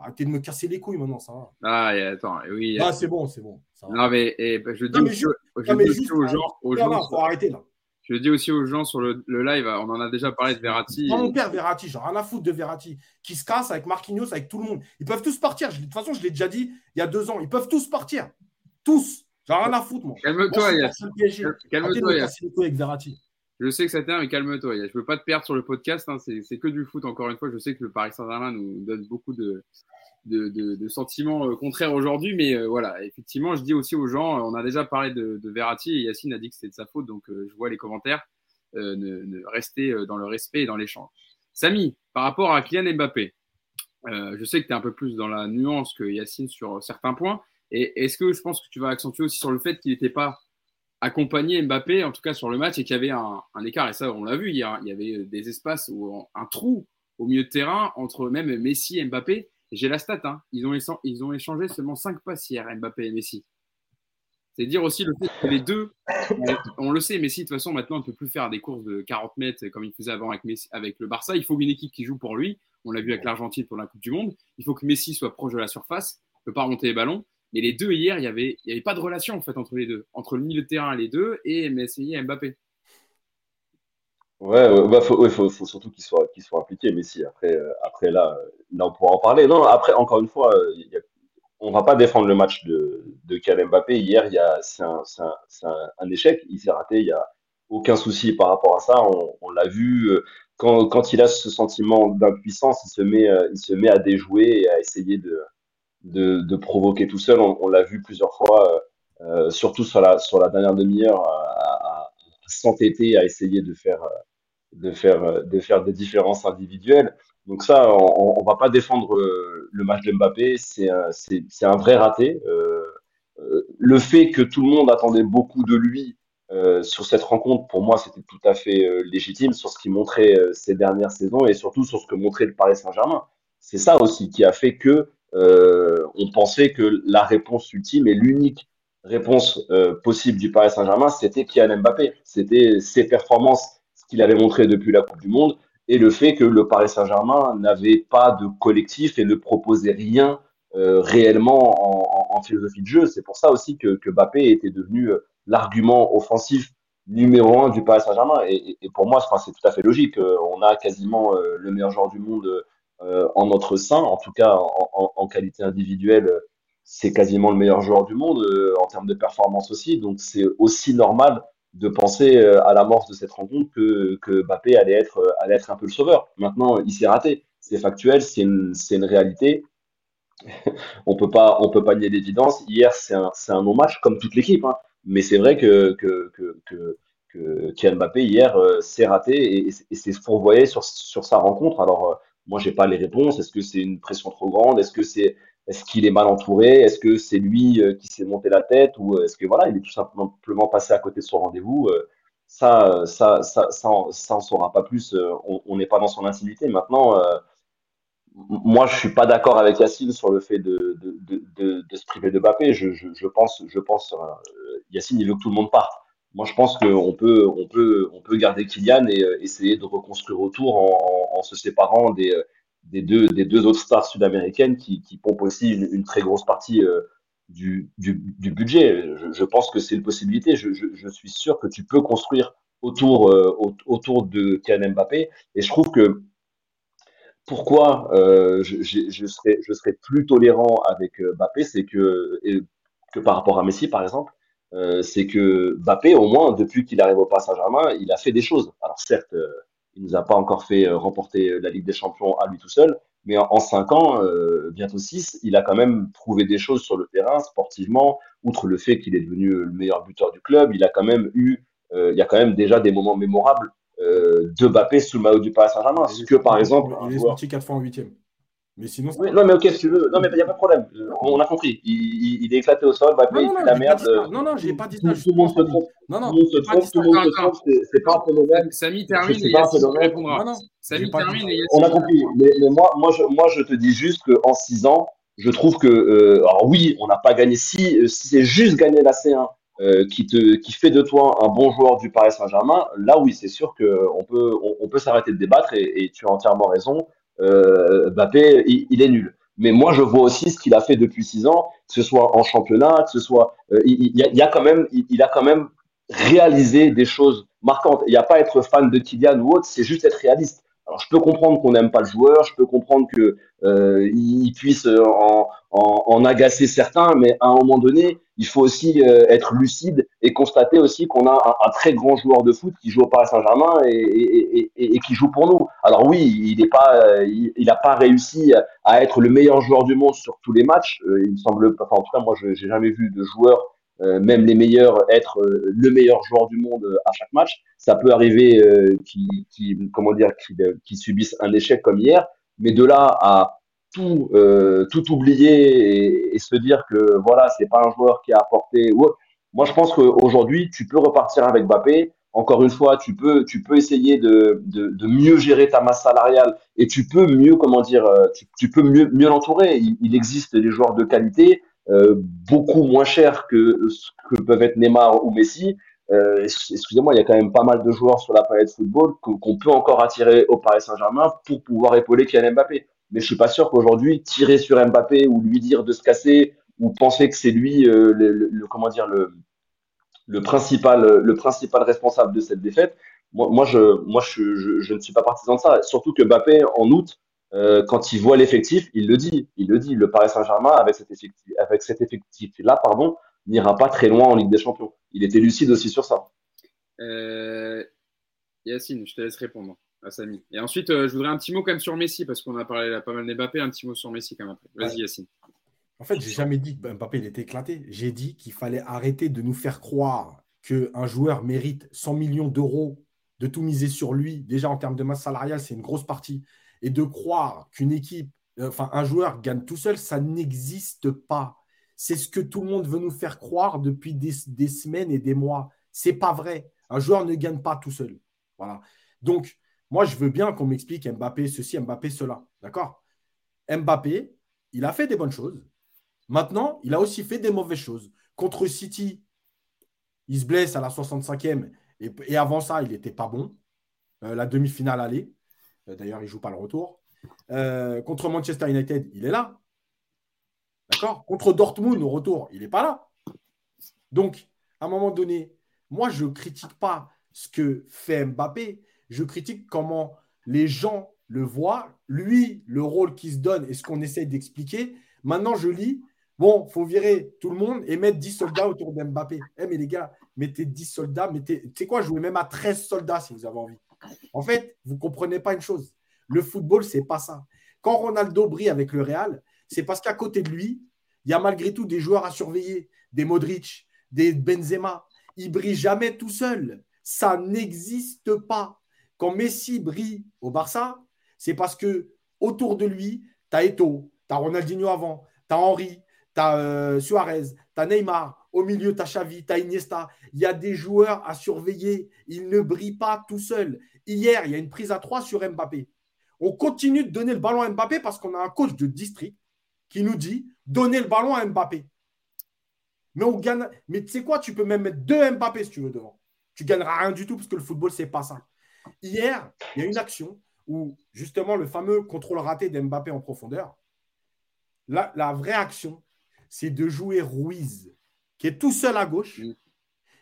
Arrêtez de me casser les couilles maintenant, ça va. Ah, attends, oui. Ah, c'est bon, c'est bon. Non, mais je dis, aussi, aux gens. Aux gens faut arrêter là. Je dis aussi aux gens sur le, live, on en a déjà parlé de Verratti. Non, mon père, Verratti, j'ai rien à foutre de Verratti, qui se casse avec Marquinhos, avec tout le monde. Ils peuvent tous partir. de toute façon, je l'ai déjà dit il y a deux ans. Ils peuvent tous partir. Tous. J'ai rien à foutre, moi. Calme-toi, Calme-toi, Verratti. Je sais que ça t'aime, mais calme-toi. Je ne veux pas te perdre sur le podcast. Hein. C'est que du foot, encore une fois. Je sais que le Paris Saint-Germain nous donne beaucoup de, sentiments euh, contraires aujourd'hui. Mais euh, voilà, effectivement, je dis aussi aux gens, on a déjà parlé de, Verratti et Yacine a dit que c'était de sa faute. Donc, euh, je vois les commentaires. ne, rester dans le respect et dans l'échange. Samy, par rapport à Kylian Mbappé, je sais que tu es un peu plus dans la nuance que Yacine sur certains points. Et est-ce que je pense que tu vas accentuer aussi sur le fait qu'il n'était pas accompagner Mbappé, en tout cas sur le match, et qu'il y avait un, écart, et ça on l'a vu hier, il y avait des espaces, ou un trou au milieu de terrain entre même Messi et Mbappé. J'ai la stat, hein. ils, ont, ils ont échangé seulement 5 passes hier, Mbappé et Messi. C'est dire aussi le fait que les deux, on le sait, Messi de toute façon maintenant ne peut plus faire des courses de 40 mètres comme il faisait avant avec, avec le Barça. Il faut une équipe qui joue pour lui. On l'a vu avec l'Argentine pour la Coupe du Monde. Il faut que Messi soit proche de la surface, ne peut pas remonter les ballons. Mais les deux hier, il n'y avait, y avait pas de relation en fait entre les deux, entre le milieu de terrain les deux et Messi et Mbappé. Ouais, il bah, faut, surtout qu'il soit, qu soit impliqué, Messi. Après, euh, après là, là, on pourra en parler. Non, après, encore une fois, euh, y on va pas défendre le match de, de Kylian Mbappé. Hier, c'est un, un, un, échec. Il s'est raté. Il n'y a aucun souci par rapport à ça. On, l'a vu. Euh, quand, quand, il a ce sentiment d'impuissance, il se met, il se met à déjouer et à essayer de, de, de, provoquer tout seul. On, on l'a vu plusieurs fois, euh, euh, surtout sur la, sur la dernière demi-heure, à, à, s'entêter, à essayer de faire, de, faire, de faire des différences individuelles. Donc ça, on, on va pas défendre euh, le match de Mbappé, c'est un, un vrai raté. Euh, le fait que tout le monde attendait beaucoup de lui euh, sur cette rencontre, pour moi, c'était tout à fait euh, légitime sur ce qu'il montrait euh, ces dernières saisons et surtout sur ce que montrait le Paris Saint-Germain. C'est ça aussi qui a fait que euh, on pensait que la réponse ultime et l'unique réponse euh, possible du Paris Saint-Germain, c'était Kylian Mbappé. C'était ses performances, ce qu'il avait montré depuis la Coupe du Monde, et le fait que le Paris Saint-Germain n'avait pas de collectif et ne proposait rien euh, réellement en, philosophie de jeu. C'est pour ça aussi que, Mbappé était devenu l'argument offensif numéro un du Paris Saint-Germain. Et, et, pour moi, c'est tout à fait logique. On a quasiment le meilleur joueur du monde en notre sein, en tout cas en, qualité individuelle, c'est quasiment le meilleur joueur du monde euh, en termes de performance aussi. Donc c'est aussi normal de penser euh, à l'amorce de cette rencontre que, que Mbappé allait être, allait être un peu le sauveur. Maintenant, il s'est raté. C'est factuel, c'est une, une réalité. [LAUGHS] on peut pas, on peut pas nier l'évidence. Hier, c'est un, un non-match comme toute l'équipe. Hein. Mais c'est vrai que, que, que, que, que Mbappé hier s'est raté et, et s'est fourvoyé sur, sur sa rencontre. Alors, moi, j'ai pas les réponses. Est-ce que c'est une pression trop grande? Est-ce que c'est est-ce qu'il est mal entouré? Est-ce que c'est lui euh, qui s'est monté la tête? Ou euh, est-ce que voilà, il est tout simplement passé à côté de son rendez-vous? Euh, Ça, ça, ça, ça, ça, on saura pas plus. On n'est pas dans son intimité. Maintenant, moi, je suis pas d'accord avec Yacine sur le fait de, de, de, se priver de Mbappé. Je, je pense, je pense, Yacine, il veut que tout le monde parte. Moi, je pense qu'on peut, on peut, on peut garder Kylian et euh, essayer de reconstruire autour en, en, en se séparant des, euh, des, deux, des deux autres stars sud-américaines qui, qui pompent aussi une, une, très grosse partie euh, du, du, du, budget. Je, je pense que c'est une possibilité. Je, je, je, suis sûr que tu peux construire autour, autour de Kylian Mbappé. Et je trouve que pourquoi je, je, serais, je serais plus tolérant avec Mbappé, c'est que, que par rapport à Messi, par exemple, euh, c'est que Mbappé, au moins, depuis qu'il arrive au Paris Saint-Germain, il a fait des choses. Alors certes, euh, il nous a pas encore fait euh, remporter la Ligue des Champions à lui tout seul, mais en, en cinq ans, bientôt six, il a quand même prouvé des choses sur le terrain, sportivement. Outre le fait qu'il est devenu le meilleur buteur du club, il a quand même eu, il y a quand même déjà des moments mémorables de Mbappé sous le maillot du Paris Saint-Germain. Ce que par exemple, il est sorti quatre fois en huitième. Mais sinon, non, mais ok, si tu veux. Non, mais il n'y a pas de problème. On a compris. Il, il, est éclaté au sol, Mbappé, il fait la merde. Non, non, j'ai pas dit ça. Tout le monde se trompe. Non, non. Tout le monde se trompe, tout le monde se trompe. C'est pas un phénomène. Samy termine. C'est pas un phénomène. Non, non. Samy termine. On a compris. Mais, mais moi, moi, je, moi, je te dis juste qu'en 6 ans, je trouve que, euh, alors oui, on n'a pas gagné. Si, si c'est juste gagner la C1 euh, qui, te, qui fait de toi un bon joueur du Paris Saint-Germain, là oui, c'est sûr qu'on peut, on, peut s'arrêter de débattre et, tu as entièrement raison. Euh, il, est nul. Mais moi, je vois aussi ce qu'il a fait depuis six ans, que ce soit en championnat, que ce soit, euh, il, y a, quand même, il, a quand même réalisé des choses marquantes. Il n'y a pas à être fan de Kylian ou autre, c'est juste être réaliste. Alors, je peux comprendre qu'on n'aime pas le joueur, je peux comprendre que euh, il puisse en, agacer certains, mais à un moment donné, il faut aussi euh, être lucide et constater aussi qu'on a un, très grand joueur de foot qui joue au Paris Saint-Germain et, qui joue pour nous. Alors oui, il pas, euh, il n'a pas réussi à être le meilleur joueur du monde sur tous les matchs. Euh, il me semble, enfin en tout cas moi, je j'ai jamais vu de joueur même les meilleurs être le meilleur joueur du monde à chaque match. Ça peut arriver qui, qui, comment dire, subissent un échec comme hier, mais de là à tout, euh, tout oublier et, se dire que voilà, c'est pas un joueur qui a apporté. Moi, je pense qu'aujourd'hui, tu peux repartir avec Mbappé. Encore une fois, tu peux, tu peux essayer de, de, de mieux gérer ta masse salariale et tu peux mieux, comment dire, euh, tu, peux mieux, mieux l'entourer. Il, existe des joueurs de qualité euh, beaucoup moins chers que ce que peuvent être Neymar ou Messi. Excusez-moi, il y a quand même pas mal de joueurs sur la planète football qu'on peut encore attirer au Paris Saint-Germain pour pouvoir épauler Kylian Mbappé mais je suis pas sûr qu'aujourd'hui tirer sur Mbappé ou lui dire de se casser ou penser que c'est lui euh, le, comment dire le, le principal le principal responsable de cette défaite. Moi, moi je moi je, je, ne suis pas partisan de ça. Surtout que Mbappé en août euh, quand il voit l'effectif, il le dit, il le dit. Le Paris Saint-Germain avec cet effectif avec cet effectif là pardon n'ira pas très loin en Ligue des Champions. Il était lucide aussi sur ça. Euh, Yacine, je te laisse répondre Samy. Et ensuite, euh, je voudrais un petit mot quand même sur Messi, parce qu'on a parlé pas mal d'Mbappé, un petit mot sur Messi quand même après. Vas-y, Yacine. En fait, j'ai jamais dit que Mbappé il était éclaté. J'ai dit qu'il fallait arrêter de nous faire croire qu'un joueur mérite 100 millions d'euros, de tout miser sur lui. Déjà en termes de masse salariale, c'est une grosse partie. Et de croire qu'une équipe, euh, enfin un joueur gagne tout seul, ça n'existe pas. C'est ce que tout le monde veut nous faire croire depuis des, des semaines et des mois. C'est pas vrai. Un joueur ne gagne pas tout seul. Voilà. Donc, moi, je veux bien qu'on m'explique Mbappé ceci, Mbappé cela. D'accord? Mbappé, il a fait des bonnes choses. Maintenant, il a aussi fait des mauvaises choses. Contre City, il se blesse à la 65e et, avant ça, il n'était pas bon. Euh, la demi-finale allait. Euh, d'ailleurs, il ne joue pas le retour. Euh, contre Manchester United, il est là. D'accord? Contre Dortmund, au retour, il n'est pas là. Donc, à un moment donné, moi, je ne critique pas ce que fait Mbappé, je critique comment les gens le voient, lui, le rôle qu'il se donne et ce qu'on essaye d'expliquer. Maintenant, je lis, bon, faut virer tout le monde et mettre 10 soldats autour d'Mbappé. Eh, mais les gars, mettez 10 soldats, mettez, tu sais quoi, jouez même à 13 soldats si vous avez envie. En fait, vous ne comprenez pas une chose. Le football, c'est pas ça. Quand Ronaldo brille avec le Real, c'est parce qu'à côté de lui, il y a malgré tout des joueurs à surveiller, des Modric, des Benzema. Il brille jamais tout seul. Ça n'existe pas. Quand Messi brille au Barça, c'est parce que autour de lui, tu as Eto, tu as Ronaldinho avant, tu as Henri, tu as euh, Suarez, tu as Neymar, au milieu, tu as Xavi, tu as Iniesta. Il y a des joueurs à surveiller. Il ne brille pas tout seul. Hier, il y a une prise à trois sur Mbappé. On continue de donner le ballon à Mbappé parce qu'on a un coach de district qui nous dit donnez le ballon à Mbappé. Mais on gagne. Mais tu sais quoi, tu peux même mettre deux Mbappé si tu veux devant. Tu gagneras rien du tout parce que le football, c'est pas ça. Hier, il y a une action où justement le fameux contrôle raté d'Mbappé en profondeur, la, la, vraie action, c'est de jouer Ruiz, qui est tout seul à gauche.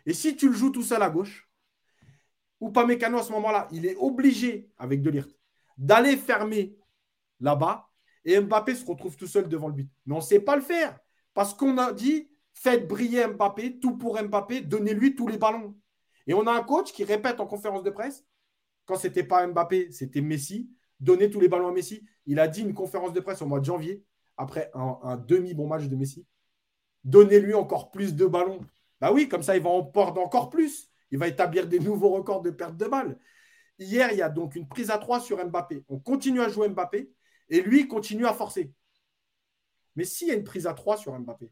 Et si tu le joues tout seul à gauche, ou pas Mécano à ce moment-là, il est obligé, avec Delirte, d'aller fermer là-bas et Mbappé se retrouve tout seul devant le but. Mais on ne sait pas le faire parce qu'on a dit faites briller Mbappé, tout pour Mbappé, donnez-lui tous les ballons. Et on a un coach qui répète en conférence de presse quand c'était pas Mbappé, c'était Messi. Donner tous les ballons à Messi. Il a dit une conférence de presse au mois de janvier, après un, demi-bon match de Messi. Donnez-lui encore plus de ballons. Bah oui, comme ça, il va en perdre encore plus. Il va établir des nouveaux records de perte de balles. Hier, il y a donc une prise à trois sur Mbappé. On continue à jouer Mbappé et lui continue à forcer. Mais s'il y a une prise à trois sur Mbappé,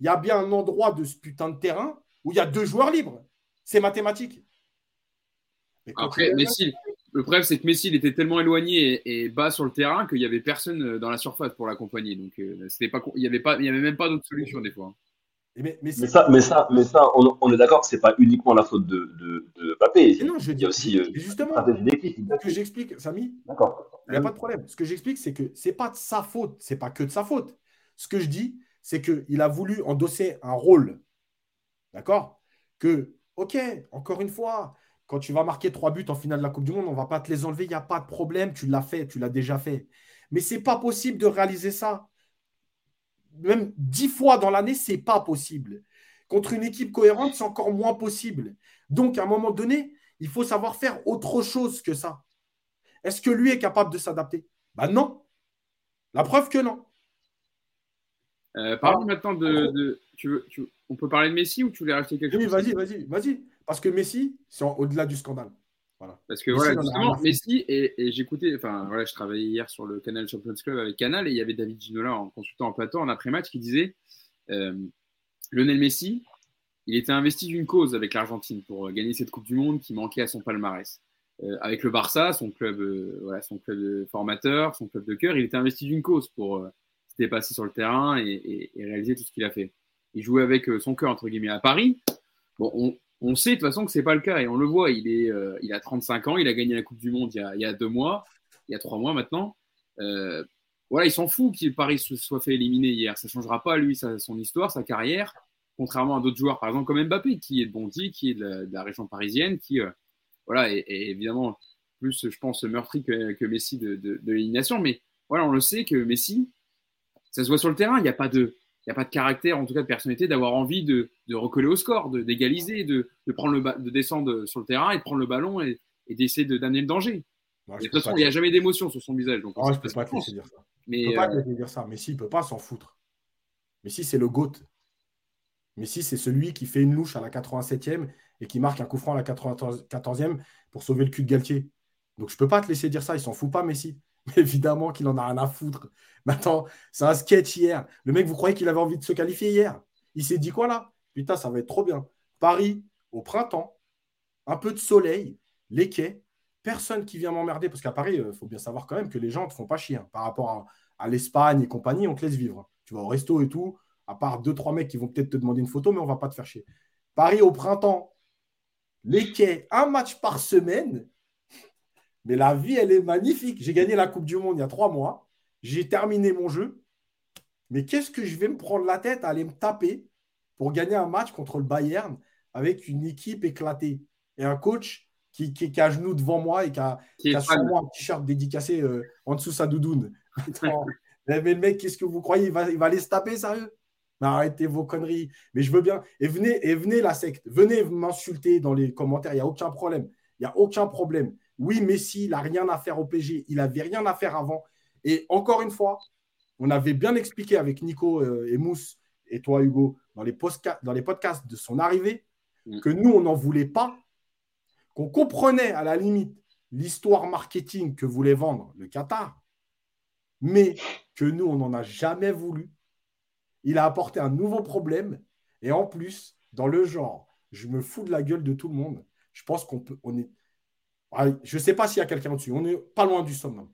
il y a bien un endroit de ce putain de terrain où il y a deux joueurs libres. C'est mathématique. Après, Messi, le problème, c'est que Messi il était tellement éloigné et, bas sur le terrain qu'il n'y avait personne euh, dans la surface pour l'accompagner. Donc, euh, c'était pas, il n'y avait, pas, il y avait même pas d'autre solution des fois. Mais, mais, ça, mais ça, mais ça, on, est d'accord que c'est pas uniquement la faute de, de, de Non, je Il y a aussi euh, justement ce que j'explique, Samy. D'accord. Il n'y a pas de problème. Ce que j'explique, c'est que c'est pas de sa faute, c'est pas que de sa faute. Ce que je dis, c'est qu'il a voulu endosser un rôle. D'accord? Que, ok, encore une fois, quand tu vas marquer trois buts en finale de la Coupe du Monde, on ne va pas te les enlever, il n'y a pas de problème, tu l'as fait, tu l'as déjà fait. Mais ce n'est pas possible de réaliser ça. Même dix fois dans l'année, ce n'est pas possible. Contre une équipe cohérente, c'est encore moins possible. Donc, à un moment donné, il faut savoir faire autre chose que ça. Est-ce que lui est capable de s'adapter? Ben non. La preuve que non. Euh, parlons maintenant de. on peut parler de Messi ou tu voulais rajouter quelque chose? Oui, vas-y, vas-y, vas-y. Parce que Messi, c'est au-delà du scandale. Voilà. Parce que voilà, justement, Messi, et, j'écoutais, enfin voilà, je travaillais hier sur le Canal Champions Club avec Canal et il y avait David Ginola en consultant en plateau en après-match qui disait euh, Lionel Messi, il était investi d'une cause avec l'Argentine pour gagner cette Coupe du Monde qui manquait à son palmarès. Euh, avec le Barça, son club, euh, voilà, son club de formateur, son club de cœur, il était investi d'une cause pour euh, se dépasser sur le terrain et, et réaliser tout ce qu'il a fait. Il jouait avec son cœur entre guillemets à Paris. Bon, on, on sait de toute façon que c'est pas le cas et on le voit. Il, est, euh, il a 35 ans, il a gagné la Coupe du Monde il y a, deux mois, il y a trois mois maintenant. Euh, voilà, il s'en fout qu'il Paris se soit fait éliminer hier. Ça changera pas lui son histoire, sa carrière. Contrairement à d'autres joueurs, par exemple comme Mbappé, qui est de Bondy, qui est de la, région parisienne, qui euh, voilà est, évidemment plus, je pense, meurtri que, Messi de, de l'élimination. Mais voilà, on le sait que Messi, ça se voit sur le terrain. Il n'y a pas de n'y a pas de caractère, en tout cas de personnalité, d'avoir envie de, recoller au score, d'égaliser, de, de, prendre le de descendre sur le terrain et de prendre le ballon et, d'essayer de d'amener le danger. de toute façon, il n'y a jamais d'émotion sur son visage. Donc je ne peux pas te laisser dire ça. Mais, peux pas te laisser dire ça. Mais si, il ne peut pas s'en foutre. Mais si, c'est le GOAT. Mais si, c'est celui qui fait une louche à la 87e et qui marque un coup franc à la 94e pour sauver le cul de Galtier. Donc je ne peux pas te laisser dire ça. Il s'en fout pas, Messi. [LAUGHS] évidemment qu'il en a rien à foutre. Maintenant, c'est un sketch hier. Le mec, vous croyez qu'il avait envie de se qualifier hier? Il s'est dit quoi là? Putain, ça va être trop bien. Paris, au printemps, un peu de soleil, les quais, personne qui vient m'emmerder. Parce qu'à Paris, il euh, faut bien savoir quand même que les gens ne te font pas chier. Hein. Par rapport à, l'Espagne et compagnie, on te laisse vivre. Tu vas au resto et tout, à part deux, trois mecs qui vont peut-être te demander une photo, mais on ne va pas te faire chier. Paris au printemps, les quais, un match par semaine, mais la vie, elle est magnifique. J'ai gagné la Coupe du Monde il y a trois mois. J'ai terminé mon jeu. Mais qu'est-ce que je vais me prendre la tête à aller me taper pour gagner un match contre le Bayern avec une équipe éclatée et un coach qui, qui, qui a genoux devant moi et qui a, qui a sur moi un t-shirt dédicacé euh, en dessous sa doudoune. [LAUGHS] mais le mec, qu'est-ce que vous croyez? Il va, il va aller se taper, sérieux? Arrêtez vos conneries. Mais je veux bien. Et venez, et venez la secte. Venez m'insulter dans les commentaires. Il n'y a aucun problème. Il n'y a aucun problème. Oui, Messi, il n'a rien à faire au PG. Il n'avait rien à faire avant. Et encore une fois, on avait bien expliqué avec Nico euh, et Mousse et toi, Hugo, dans les, dans les podcasts de son arrivée, mm. que nous, on n'en voulait pas, qu'on comprenait à la limite l'histoire marketing que voulait vendre le Qatar, mais que nous, on n'en a jamais voulu. Il a apporté un nouveau problème. Et en plus, dans le genre, je me fous de la gueule de tout le monde. Je pense qu'on peut, on est, je ne sais pas s'il y a quelqu'un dessus. On n'est pas loin du sommet.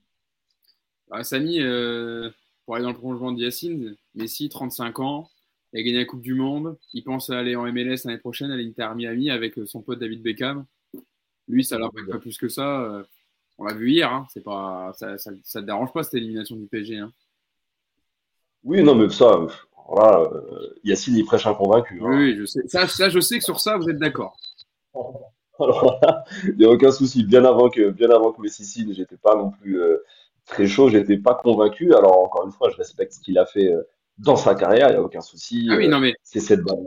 Ah, Samy, euh, pour aller dans le prolongement de Yacine, Messi, 35 ans, il a gagné la Coupe du Monde. Il pense à aller en MLS l'année prochaine à l'Inter Miami avec son pote David Beckham. Lui, ça ne l'impacte pas plus que ça. Euh, on l'a vu hier. Hein. C'est pas, ça ne te dérange pas cette élimination du PSG. Hein. Oui, non, mais ça, voilà, euh, Yacine, il prêche un convaincu. Hein. Oui, je sais. Ça, ça, je sais que sur ça, vous êtes d'accord. [LAUGHS] [LAUGHS] Alors il n'y a aucun souci. Bien avant que, bien avant que Messi signe, j'étais pas non plus euh, très chaud, j'étais pas convaincu. Alors, encore une fois, je respecte ce qu'il a fait euh, dans sa carrière, il n'y a aucun souci. Ah oui, non, mais. C'est cette valeur,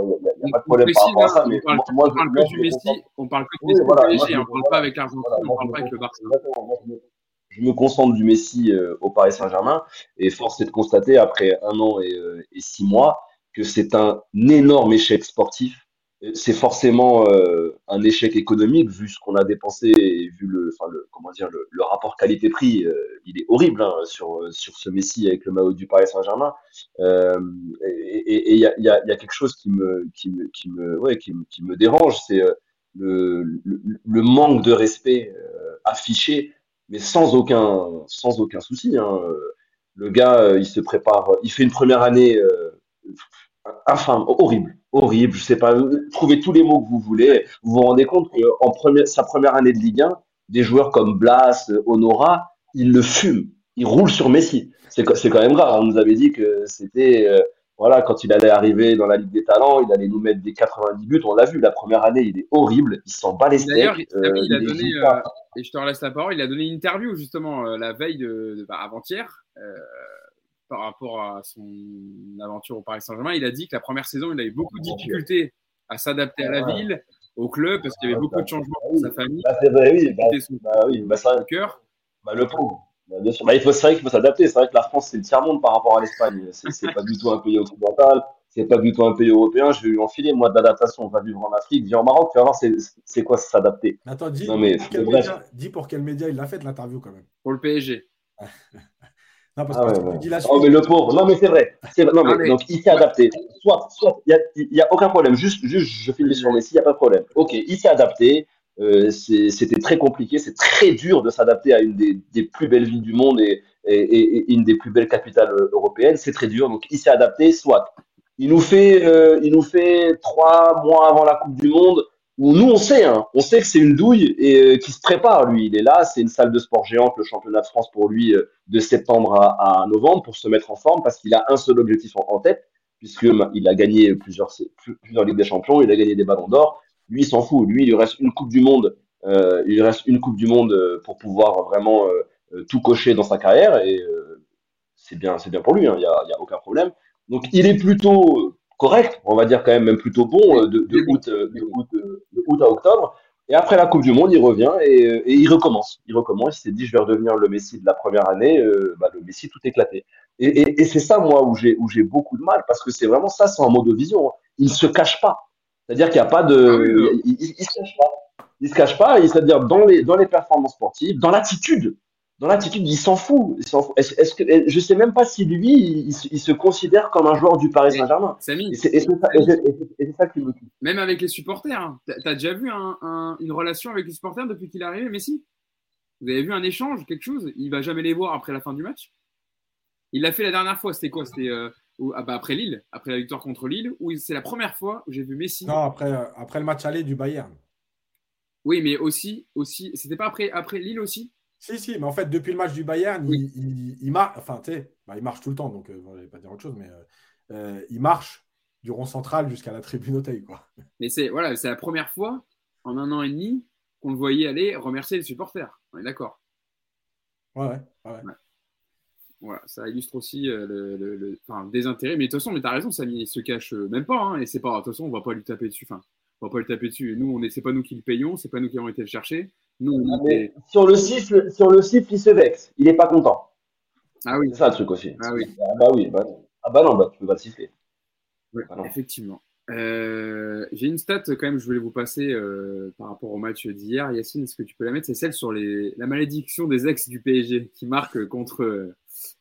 il n'y a, pas de problème par rapport à ça. Mais on parle, moi, on parle que du Messi, on parle que du Messi on ne parle pas avec l'Argentine, on ne parle pas avec le Barça. Je me concentre du Messi euh, au Paris Saint-Germain et force est de constater, après un an et, et six mois, que c'est un énorme échec sportif c'est forcément euh, un échec économique vu ce qu'on a dépensé et vu le, enfin le comment dire le, le rapport qualité-prix, euh, il est horrible hein, sur sur ce Messi avec le maillot du Paris Saint-Germain. Euh, et il y a, y, a, y a quelque chose qui me qui me qui me ouais qui me, qui me dérange, c'est euh, le, le, le, manque de respect affiché, mais sans aucun sans aucun souci. Hein. Le gars, il se prépare, il fait une première année infâme, horrible, horrible. Je sais pas, trouvez tous les mots que vous voulez. Vous vous rendez compte qu'en première, sa première année de Ligue 1, des joueurs comme Blas, Honora, ils le fument, ils roulent sur Messi. C'est quand même grave. On nous avait dit que c'était, euh, voilà, quand il allait arriver dans la Ligue des Talents, il allait nous mettre des 90 buts. On l'a vu, la première année, il est horrible, il s'en bat les steaks. D'ailleurs, euh, il, a donné, euh, et je te relaisse la parole, il a donné une interview justement la veille de, bah, avant-hier par rapport à son aventure au Paris Saint-Germain. Il a dit que la première saison, il a eu beaucoup de difficultés à s'adapter à la ville, au club, parce qu'il y avait beaucoup de changements pour sa famille. Bah, c'est vrai, oui. Bah, bah, oui bah, ça, cœur. Bah, le pauvre. Bah, bien sûr. Bah, il faut, c'est vrai qu'il faut s'adapter. C'est vrai que la France, c'est le tiers-monde par rapport à l'Espagne. C'est, c'est pas du tout un pays occidental. C'est pas du tout un pays européen. Je vais lui enfiler, moi, d'adaptation. On va vivre en Afrique, vivre en Maroc. Tu vas voir, c'est, c'est quoi s'adapter? Attends, dis, non, mais, pour quel média, dis pour quel média il l'a fait l'interview quand même. Pour le PSG. [LAUGHS] Non, parce ah que dis la suite. Oh, mais le pauvre. Non, mais c'est vrai. C'est Non, mais, Donc, il s'est adapté. Soit, soit, il n'y a, a, aucun problème. Juste, juste je filme sur Messi, il n'y a pas de problème. Ok, il s'est adapté. Euh, c'était très compliqué. C'est très dur de s'adapter à une des, des, plus belles villes du monde et, et, et, une des plus belles capitales euh, européennes. C'est très dur. Donc, il s'est adapté. Soit. Il nous fait, euh, il nous fait trois mois avant la Coupe du Monde nous on sait, hein, on sait que c'est une douille et euh, qui se prépare lui. Il est là, c'est une salle de sport géante, le championnat de France pour lui euh, de septembre à, novembre pour se mettre en forme parce qu'il a un seul objectif en, tête puisque il a gagné plusieurs plusieurs ligues des champions, il a gagné des ballons d'or. Lui il s'en fout, lui il lui reste une coupe du monde, euh, il reste une coupe du monde pour pouvoir vraiment tout cocher dans sa carrière et c'est bien c'est bien pour lui, hein, il n'y a, y a aucun problème. Donc il est plutôt correct, on va dire quand même, même plutôt bon, de, de, août, de, août, de, août, à octobre. Et après la Coupe du Monde, il revient et, et il recommence. Il recommence. Il s'est dit, je vais redevenir le Messi de la première année. Euh, bah, le Messi, tout éclaté. Et, et, et c'est ça, moi, où j'ai où j'ai beaucoup de mal, parce que c'est vraiment ça, c'est en mode vision. Il ne se cache pas. C'est-à-dire qu'il n'y a pas de, ah il, il, il, se cache pas. Il se cache pas. C'est-à-dire dans les dans les performances sportives, dans l'attitude dans l'attitude, il s'en fout. Est-ce, que je sais même pas si lui, il, se considère comme un joueur du Paris Saint-Germain. C'est, ça, qui me tue. Même avec les supporters. Hein. Tu as déjà vu une relation avec les supporters depuis qu'il est arrivé, Messi? Vous avez vu un échange, quelque chose? Il va jamais les voir après la fin du match? Il l'a fait la dernière fois. C'était quoi? C'était euh, ah bah après Lille, après la victoire contre Lille, où c'est la première fois où j'ai vu Messi. Non, après, euh, après le match aller du Bayern. Oui, mais aussi, aussi, c'était pas après, après Lille aussi? Si, si, mais en fait, depuis le match du Bayern, il, marche, enfin, tu sais, bah, il marche tout le temps, donc euh, je ne vais pas dire autre chose, mais euh, euh, il marche du rond central jusqu'à la tribune Auteuil, quoi. [LAUGHS] Mais c'est voilà, c'est la première fois en un an et demi qu'on le voyait aller remercier les supporters. On est d'accord. Ouais, ouais, ouais. Voilà, ça illustre aussi le, le, enfin, désintérêt. Mais de toute façon, mais tu as raison, ça ne se cache même pas. Hein, et c'est pas, de toute façon, on va pas lui taper dessus. Enfin, on va pas lui taper dessus. Nous, on est, c'est pas nous qui le payons, c'est pas nous qui avons été le chercher. Nous, ah, sur le siffle, sur le siffle, il se vexe. Il n'est pas content. Ah oui. C'est ça le truc aussi. Ah oui. Ah bah oui. Bah, ah bah non, bah, tu peux pas le siffler. effectivement. Euh, j'ai une stat quand même, je voulais vous passer euh, par rapport au match d'hier. Yacine, est-ce que tu peux la mettre? C'est celle sur les, la malédiction des ex du PSG qui marque contre,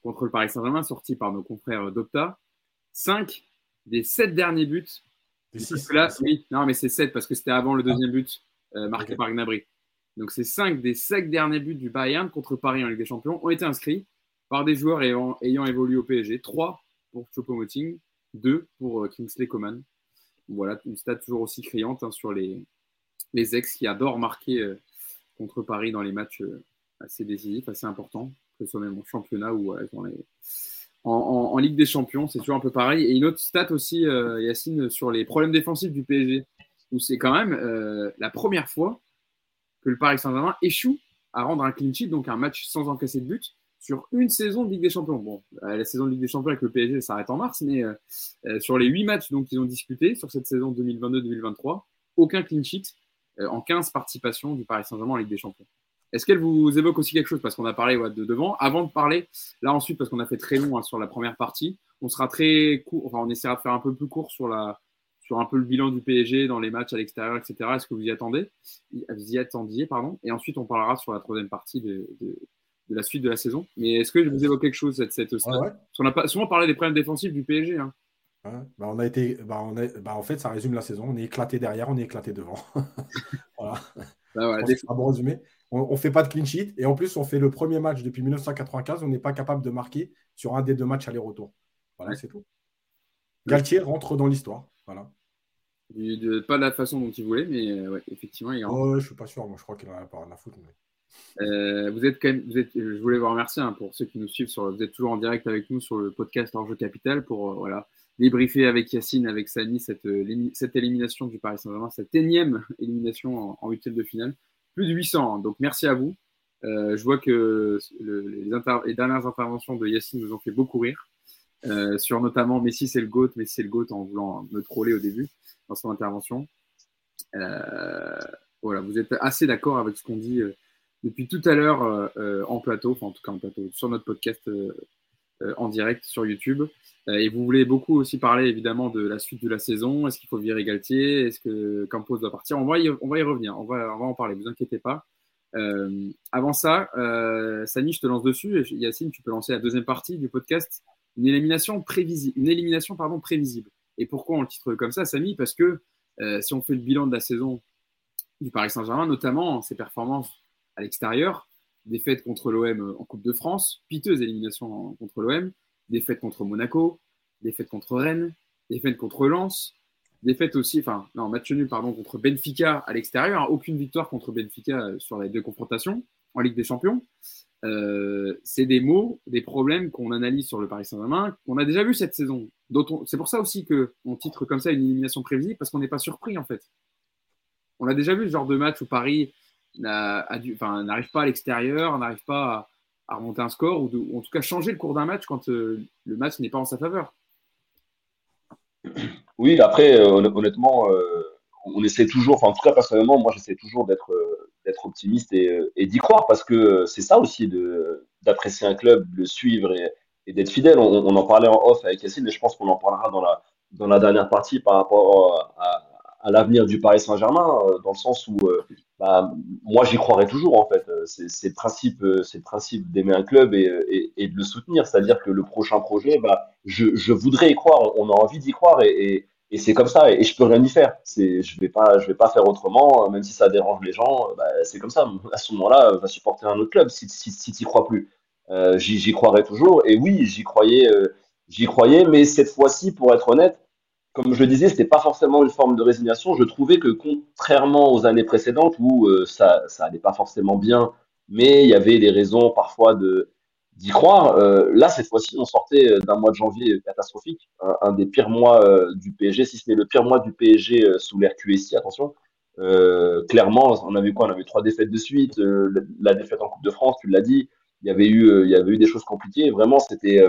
contre le Paris Saint-Germain, sorti par nos confrères d'Opta. 5 des 7 derniers buts. Des 6 là, oui, non, mais c'est 7 parce que c'était avant le deuxième but euh, marqué par Gnabry. Donc, ces cinq des cinq derniers buts du Bayern contre Paris en Ligue des Champions ont été inscrits par des joueurs ayant, évolué au PSG. Trois pour Choupo-Moting, deux pour euh, Kingsley Coman. Voilà, une stat toujours aussi criante hein, sur les, ex qui adorent marquer euh, contre Paris dans les matchs euh, assez décisifs, assez importants, que ce soit même en championnat ou dans en, en, Ligue des Champions. C'est toujours un peu pareil. Et une autre stat aussi, Yacine, sur les problèmes défensifs du PSG, où c'est quand même la première fois que le Paris Saint-Germain échoue à rendre un clean sheet, donc un match sans encaisser de but, sur une saison de Ligue des Champions. Bon, euh, la saison de Ligue des Champions avec le PSG s'arrête en mars, mais euh, euh, sur les huit matchs donc qu'ils ont disputés sur cette saison 2022-2023, aucun clean sheet en 15 participations du Paris Saint-Germain en Ligue des Champions. Est-ce qu'elle vous évoque aussi quelque chose? Parce qu'on a parlé de devant. Avant de parler, là ensuite, parce qu'on a fait très long hein, sur la première partie, on sera très court, on essaiera de faire un peu plus court sur la, sur un peu le bilan du PSG dans les matchs à l'extérieur, etc. Est-ce que vous y attendez? Vous y attendiez, pardon. Et ensuite, on parlera sur la troisième partie de, de, la suite de la saison. Mais est-ce que je vous évoque quelque chose cette, cette stade Parce qu'on a pas, souvent parlé des problèmes défensifs du PSG. Hein. bah on a été, bah on bah en fait, ça résume la saison. On est éclaté derrière, on est éclaté devant. [LAUGHS] voilà. Voilà des... bon résumé. On ne fait pas de clean sheet et en plus, on fait le premier match depuis 1995. On n'est pas capable de marquer sur un des deux matchs aller-retour. Voilà, c'est tout. Galtier rentre dans l'histoire. Voilà. Pas de la façon dont il voulait, mais ouais, effectivement, il rentre. Oh, je suis pas sûr. Moi, je crois qu'il en a pas rien à foutre. vous êtes quand même, vous êtes, je voulais vous remercier hein, pour ceux qui nous suivent. Sur, vous êtes toujours en direct avec nous sur le podcast Enjeu Capital pour voilà débriefer avec Yacine, avec Sani, cette, euh, cette élimination du Paris Saint-Germain, cette énième élimination en, huitième de finale. Plus de 800, hein. donc merci à vous. Euh, je vois que les, dernières interventions de Yacine nous ont fait beaucoup rire, euh, sur notamment Messi c'est le GOAT, Messi c'est le GOAT en voulant me troller au début dans son intervention. voilà, vous êtes assez d'accord avec ce qu'on dit depuis tout à l'heure en plateau, enfin en tout cas en plateau, sur notre podcast en direct sur YouTube. Euh, et vous voulez beaucoup aussi parler évidemment de la suite de la saison. Est-ce qu'il faut virer Galtier? Est-ce que Campos doit partir? On va, y, revenir, on va, en parler, vous inquiétez pas. Euh, avant ça, euh, Sani, je te lance dessus. Yacine, tu peux lancer la deuxième partie du podcast. Une élimination prévisible. Une élimination pardon, prévisible. Et pourquoi on le titre comme ça, Samy? Parce que euh, si on fait le bilan de la saison du Paris Saint-Germain, notamment ses performances à l'extérieur, défaite contre l'OM en Coupe de France, piteuse élimination contre l'OM, défaite contre Monaco, défaite contre Rennes, défaite contre Lens, défaite aussi, enfin, non, match nul, pardon, contre Benfica à l'extérieur. Aucune victoire contre Benfica euh, sur les deux confrontations en Ligue des Champions. Euh, c'est des mots, des problèmes qu'on analyse sur le Paris Saint-Germain, qu'on a déjà vu cette saison. C'est pour ça aussi qu'on titre comme ça une élimination prévisible, parce qu'on n'est pas surpris en fait. On a déjà vu ce genre de match où Paris n'arrive pas à l'extérieur, n'arrive pas à, remonter un score ou, en tout cas changer le cours d'un match quand euh, le match n'est pas en sa faveur. Oui, après, euh, honnêtement, on essaie toujours, enfin en tout cas personnellement, moi j'essaie toujours d'être d'être optimiste et, d'y croire parce que c'est ça aussi d'apprécier un club, de le suivre et, d'être fidèle. On, en parlait en off avec Yacine, mais je pense qu'on en parlera dans la, dans la dernière partie par rapport à, à l'avenir du Paris Saint-Germain, dans le sens où bah, moi j'y croirais toujours en fait. C'est le principe, d'aimer un club et, de le soutenir. C'est-à-dire que le prochain projet, bah, je, je voudrais y croire. On a envie d'y croire et, et c'est comme ça. Et, je peux rien y faire. C'est, je vais pas, je vais pas faire autrement, même si ça dérange les gens. Bah, c'est comme ça. À ce moment-là, va supporter un autre club si, si, si tu crois plus. Euh, j'y croirais toujours. Et oui, j'y croyais, euh, j'y croyais, mais cette fois-ci, pour être honnête comme je le disais, c'était pas forcément une forme de résignation. Je trouvais que contrairement aux années précédentes où euh, ça, ça allait pas forcément bien, mais il y avait des raisons parfois de d'y croire. Euh, là, cette fois-ci, on sortait euh, d'un mois de janvier catastrophique, un, des pires mois du PSG, si ce n'est le pire mois du PSG sous l'ère QSI, attention. clairement, on a vu quoi? On a vu trois défaites de suite, la défaite en Coupe de France, tu l'as dit. Il y avait eu, il y avait eu des choses compliquées. Vraiment, c'était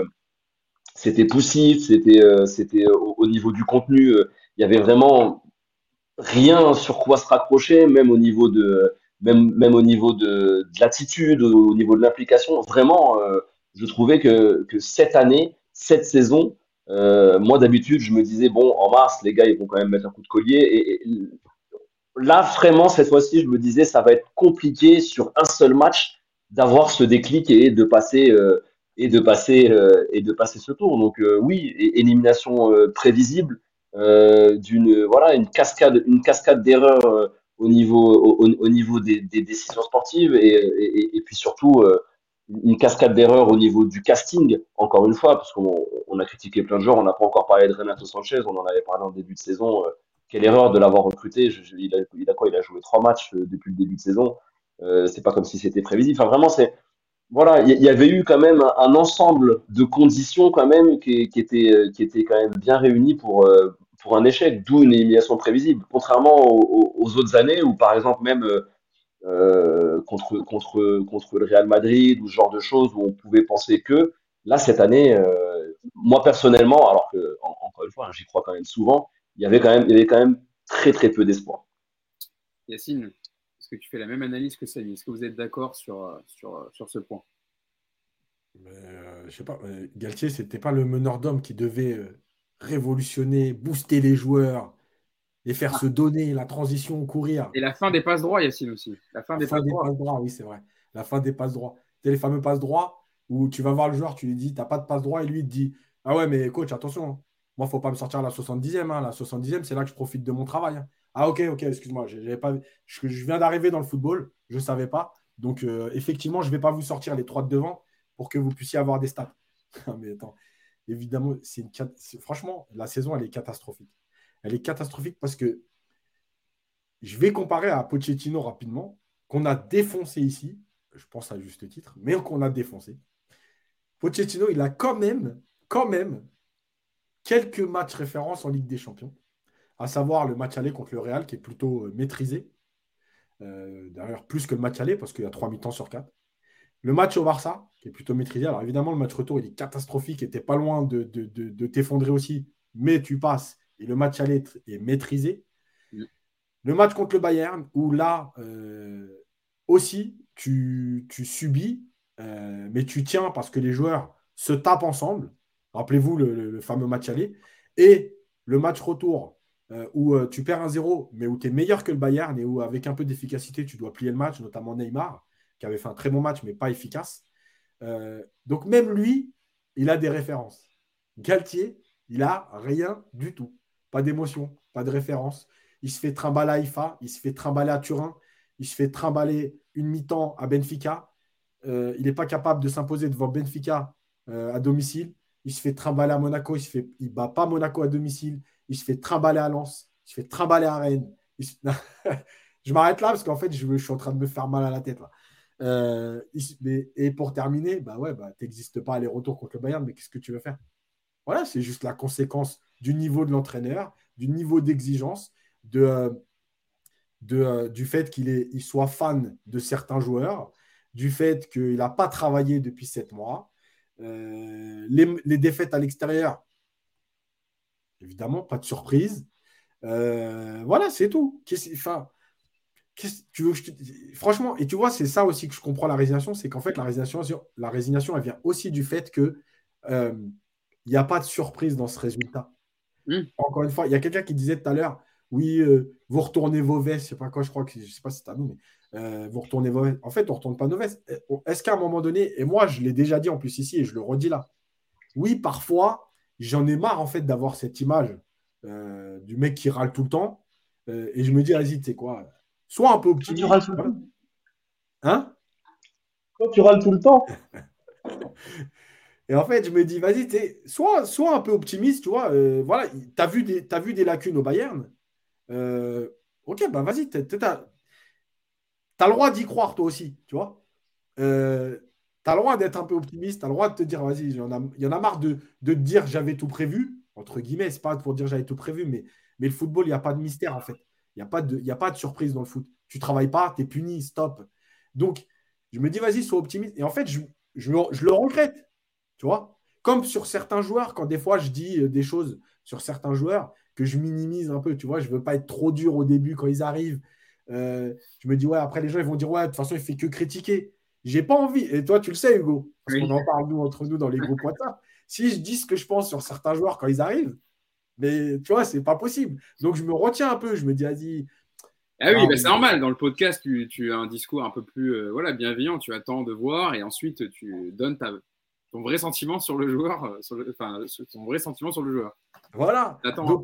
c'était poussif, c'était euh, c'était euh, au, niveau du contenu, euh, il y avait vraiment rien sur quoi se raccrocher, même au niveau de même même au niveau de, l'attitude, au, niveau de l'implication. Vraiment, je trouvais que que cette année, cette saison, moi d'habitude, je me disais bon, en mars, les gars, ils vont quand même mettre un coup de collier et, là vraiment cette fois-ci, je me disais ça va être compliqué sur un seul match d'avoir ce déclic et de passer et de passer euh, et de passer ce tour. Donc euh, oui, élimination euh, prévisible d'une voilà une cascade une cascade d'erreurs au niveau au, niveau des, décisions sportives et, et, puis surtout une cascade d'erreurs au niveau du casting, encore une fois, parce qu'on a critiqué plein de joueurs, on n'a pas encore parlé de Renato Sanchez, on en avait parlé en début de saison. quelle erreur de l'avoir recruté il, a, quoi Il a joué trois matchs depuis le début de saison. c'est pas comme si c'était prévisible. Enfin, vraiment, c'est voilà, il y, avait eu quand même un, ensemble de conditions quand même qui, qui étaient euh, qui étaient quand même bien réunies pour euh, pour un échec, d'où une élimination prévisible. Contrairement aux, autres années où par exemple même euh, contre contre contre le Real Madrid ou ce genre de choses où on pouvait penser que là cette année, moi personnellement, alors que encore une fois, hein, j'y crois quand même souvent, il y avait quand même il y avait quand même très très peu d'espoir. Yacine, que tu fais la même analyse que Samy? Est-ce que vous êtes d'accord sur, euh, sur, euh, sur ce point? Mais, euh, Je sais pas. Galtier, c'était pas le meneur d'hommes qui devait révolutionner, booster les joueurs et faire se donner la transition, courir. Et la fin des passes droits, Yacine aussi. La fin des, passes, droits. oui, c'est vrai. La fin des passes droits. C'est les fameux passes droits où tu vas voir le joueur, tu lui dis, tu n'as pas de passe droit, et lui, il te dit, ah ouais, mais coach, attention, hein. moi, il ne faut pas me sortir à la 70e. Hein. La 70e, c'est là que je profite de mon travail. Hein. Ah ok, ok, excuse-moi, pas, je, viens d'arriver dans le football, je ne savais pas. Donc euh, effectivement, je ne vais pas vous sortir les trois de devant pour que vous puissiez avoir des stats. [LAUGHS] mais attends. Évidemment, c'est franchement, la saison, elle est catastrophique. Elle est catastrophique parce que je vais comparer à Pochettino rapidement, qu'on a défoncé ici, je pense à juste titre, mais qu'on a défoncé. Pochettino, il a quand même, quand même, quelques matchs références en Ligue des Champions, à savoir le match aller contre le Real, qui est plutôt euh, maîtrisé. Euh, d'ailleurs, plus que le match aller, parce qu'il y a trois mi-temps sur quatre. Le match au Barça, qui est plutôt maîtrisé. Alors évidemment, le match retour, il est catastrophique et tu pas loin de, de, t'effondrer aussi, mais tu passes. Et le match aller est maîtrisé. Le match contre le Bayern, où là euh, aussi, tu, subis, euh, mais tu tiens parce que les joueurs se tapent ensemble. Rappelez-vous le, fameux match aller. Et le match retour, euh, où tu perds un 0, mais où tu es meilleur que le Bayern et où, avec un peu d'efficacité, tu dois plier le match, notamment Neymar, qui avait fait un très bon match, mais pas efficace. donc, même lui, il a des références. Galtier, il a rien du tout. Pas d'émotion, pas de référence il se fait trimballer à IFA, il se fait trimballer à Turin, il se fait trimballer une mi-temps à Benfica. Euh, il n'est pas capable de s'imposer devant Benfica euh, à domicile. Il se fait trimballer à Monaco, il ne il bat pas Monaco à domicile. Il se fait trimballer à Lens, il se fait trimballer à Rennes. [LAUGHS] je m'arrête là parce qu'en fait, je, suis en train de me faire mal à la tête. Euh, et pour terminer, bah ouais, bah, tu n'existes pas à aller-retour contre le Bayern, mais qu'est-ce que tu veux faire? Voilà, c'est juste la conséquence du niveau de l'entraîneur, du niveau d'exigence de, euh, euh, du fait qu'il il soit fan de certains joueurs, du fait qu'il n'a pas travaillé depuis sept mois. Les, défaites à l'extérieur, évidemment, pas de surprise. voilà, c'est tout. Tu veux Franchement, et tu vois, c'est ça aussi que je comprends la résignation, c'est qu'en fait, la résignation, la résignation, elle vient aussi du fait que il n'y a pas de surprise dans ce résultat. Mmh. Encore une fois, il y a quelqu'un qui disait tout à l'heure, oui, euh, vous retournez vos vestes, je sais pas quoi, je crois que je sais pas si c'est à nous, mais euh, vous retournez vos vestes. En fait, on ne retourne pas nos vestes. Euh, est-ce qu'à un moment donné, et moi je l'ai déjà dit en plus ici et je le redis là, oui, parfois, j'en ai marre en fait d'avoir cette image du mec qui râle tout le temps. et je me dis, vas-y, tu sais quoi, sois un peu optimiste. Tu râles tout le temps. Hein? Quand tu râles tout le temps [LAUGHS] Et en fait, je me dis, vas-y, sois, sois un peu optimiste, tu vois. voilà, tu as, vu des, as vu des lacunes au Bayern. Euh, ok, bah vas-y, tu as, le droit d'y croire toi aussi, tu vois. Euh, tu as le droit d'être un peu optimiste, tu as le droit de te dire, vas-y, il y en a marre de, de te dire j'avais tout prévu, entre guillemets, c'est pas pour dire j'avais tout prévu, mais, mais le football, il n'y a pas de mystère en fait. Il n'y a, pas de, a pas de surprise dans le foot. Tu travailles pas, tu es puni, stop. Donc, je me dis, vas-y, sois optimiste. Et en fait, je, je, je, le regrette, tu vois. Comme sur certains joueurs, quand des fois je dis des choses sur certains joueurs, que je minimise un peu, tu vois. Je veux pas être trop dur au début quand ils arrivent. Euh, je me dis, ouais, après les gens, ils vont dire, ouais, de toute façon, il fait que critiquer. J'ai pas envie. Et toi, tu le sais, Hugo, parce qu'on en parle, nous, entre nous, dans les groupes WhatsApp. Si je dis ce que je pense sur certains joueurs quand ils arrivent, mais tu vois, c'est pas possible. Donc, je me retiens un peu. Je me dis, vas-y. Ah oui, bah, c'est normal. Dans le podcast, tu, as un discours un peu plus euh, voilà, bienveillant. Tu attends de voir et ensuite, tu donnes ta, ton vrai sentiment sur le joueur, euh, enfin, ton vrai sentiment sur le joueur. Voilà. Attends,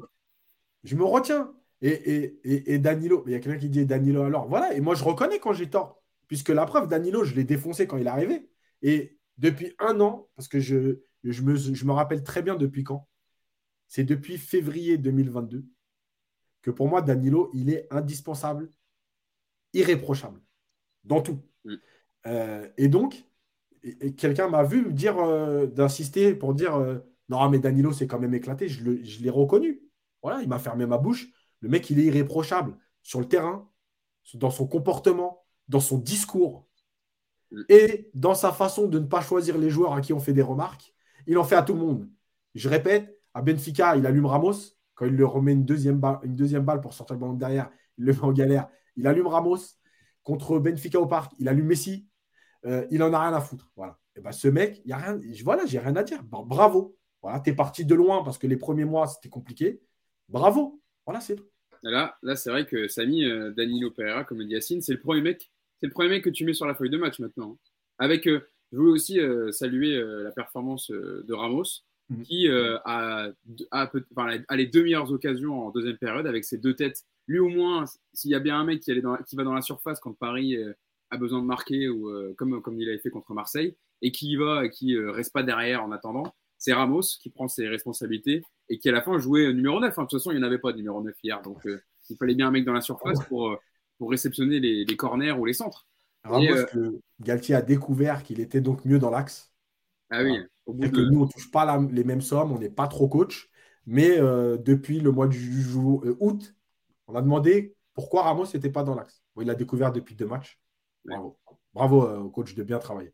je me retiens. Et, et, Danilo, il y a quelqu'un qui dit Danilo alors. Voilà, et moi je reconnais quand j'ai tort. Puisque la preuve, Danilo, je l'ai défoncé quand il est arrivé. Et depuis un an, parce que je, je, me, je me rappelle très bien depuis quand, c'est depuis février 2022 que pour moi, Danilo, il est indispensable, irréprochable, dans tout. Mm. Euh, et donc, quelqu'un m'a vu me dire, euh, d'insister pour dire, euh, non, mais Danilo, c'est quand même éclaté, je l'ai reconnu. Voilà, il m'a fermé ma bouche. Le mec, il est irréprochable sur le terrain, dans son comportement, dans son discours mm. et dans sa façon de ne pas choisir les joueurs à qui on fait des remarques. Il en fait à tout le monde. Je répète, à Benfica, il allume Ramos. Quand il lui remet une deuxième balle, pour sortir le ballon derrière, il le met en galère. Il allume Ramos. Contre Benfica au parc, il allume Messi. Euh, il en a rien à foutre. Voilà. Et ben, ce mec, il y a rien. Voilà, j'ai rien à dire. Bravo. Voilà, tu es parti de loin parce que les premiers mois, c'était compliqué. Bravo. Voilà, c'est tout. Là, c'est vrai que Samy, euh, Danilo Pereira, comme le dit Yacine, c'est le premier mec. C'est le premier mec que tu mets sur la feuille de match maintenant. Avec, euh, je voulais aussi saluer la performance de Ramos, mhm. qui a, les deux meilleures occasions en deuxième période avec ses deux têtes. Lui au moins, s'il y a bien un mec qui, qui va dans la surface quand Paris a besoin de marquer, ou comme, comme il avait fait contre Marseille, et qui y va et qui reste pas derrière en attendant, c'est Ramos qui prend ses responsabilités et qui à la fin jouait numéro 9. Hein. De toute façon, il n'y en avait pas de numéro 9 hier. Donc il fallait bien un mec dans la surface pour, pour réceptionner les, corners ou les centres. Ramos, que Galtier a découvert qu'il était donc mieux dans l'axe. Ah oui. que nous, on ne touche pas les mêmes sommes, on n'est pas trop coach. Mais depuis le mois de août, on a demandé pourquoi Ramos n'était pas dans l'axe. il l'a découvert depuis deux matchs. Bravo. Bravo euh, au coach de bien travailler.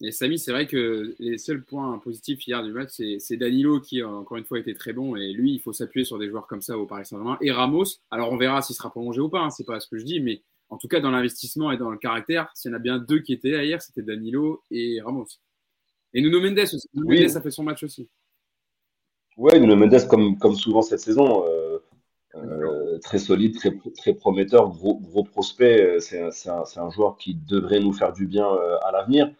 Et Samy, c'est vrai que les seuls points positifs hier du match, c'est Danilo qui, euh, encore une fois, était très bon. Et lui, il faut s'appuyer sur des joueurs comme ça au Paris Saint-Germain. Et Ramos, alors on verra s'il sera prolongé ou pas, hein, c'est pas ce que je dis, mais en tout cas, dans l'investissement et dans le caractère, s'il y en a bien deux qui étaient là hier, c'était Danilo et Ramos. Et Nuno Mendes aussi. Nuno Mendes a fait son match aussi. Oui, Nuno Mendes, comme, comme souvent cette saison, euh, euh, très solide, très, très prometteur, gros, gros prospect. Euh, c'est un, un, joueur qui devrait nous faire du bien euh, à l'avenir.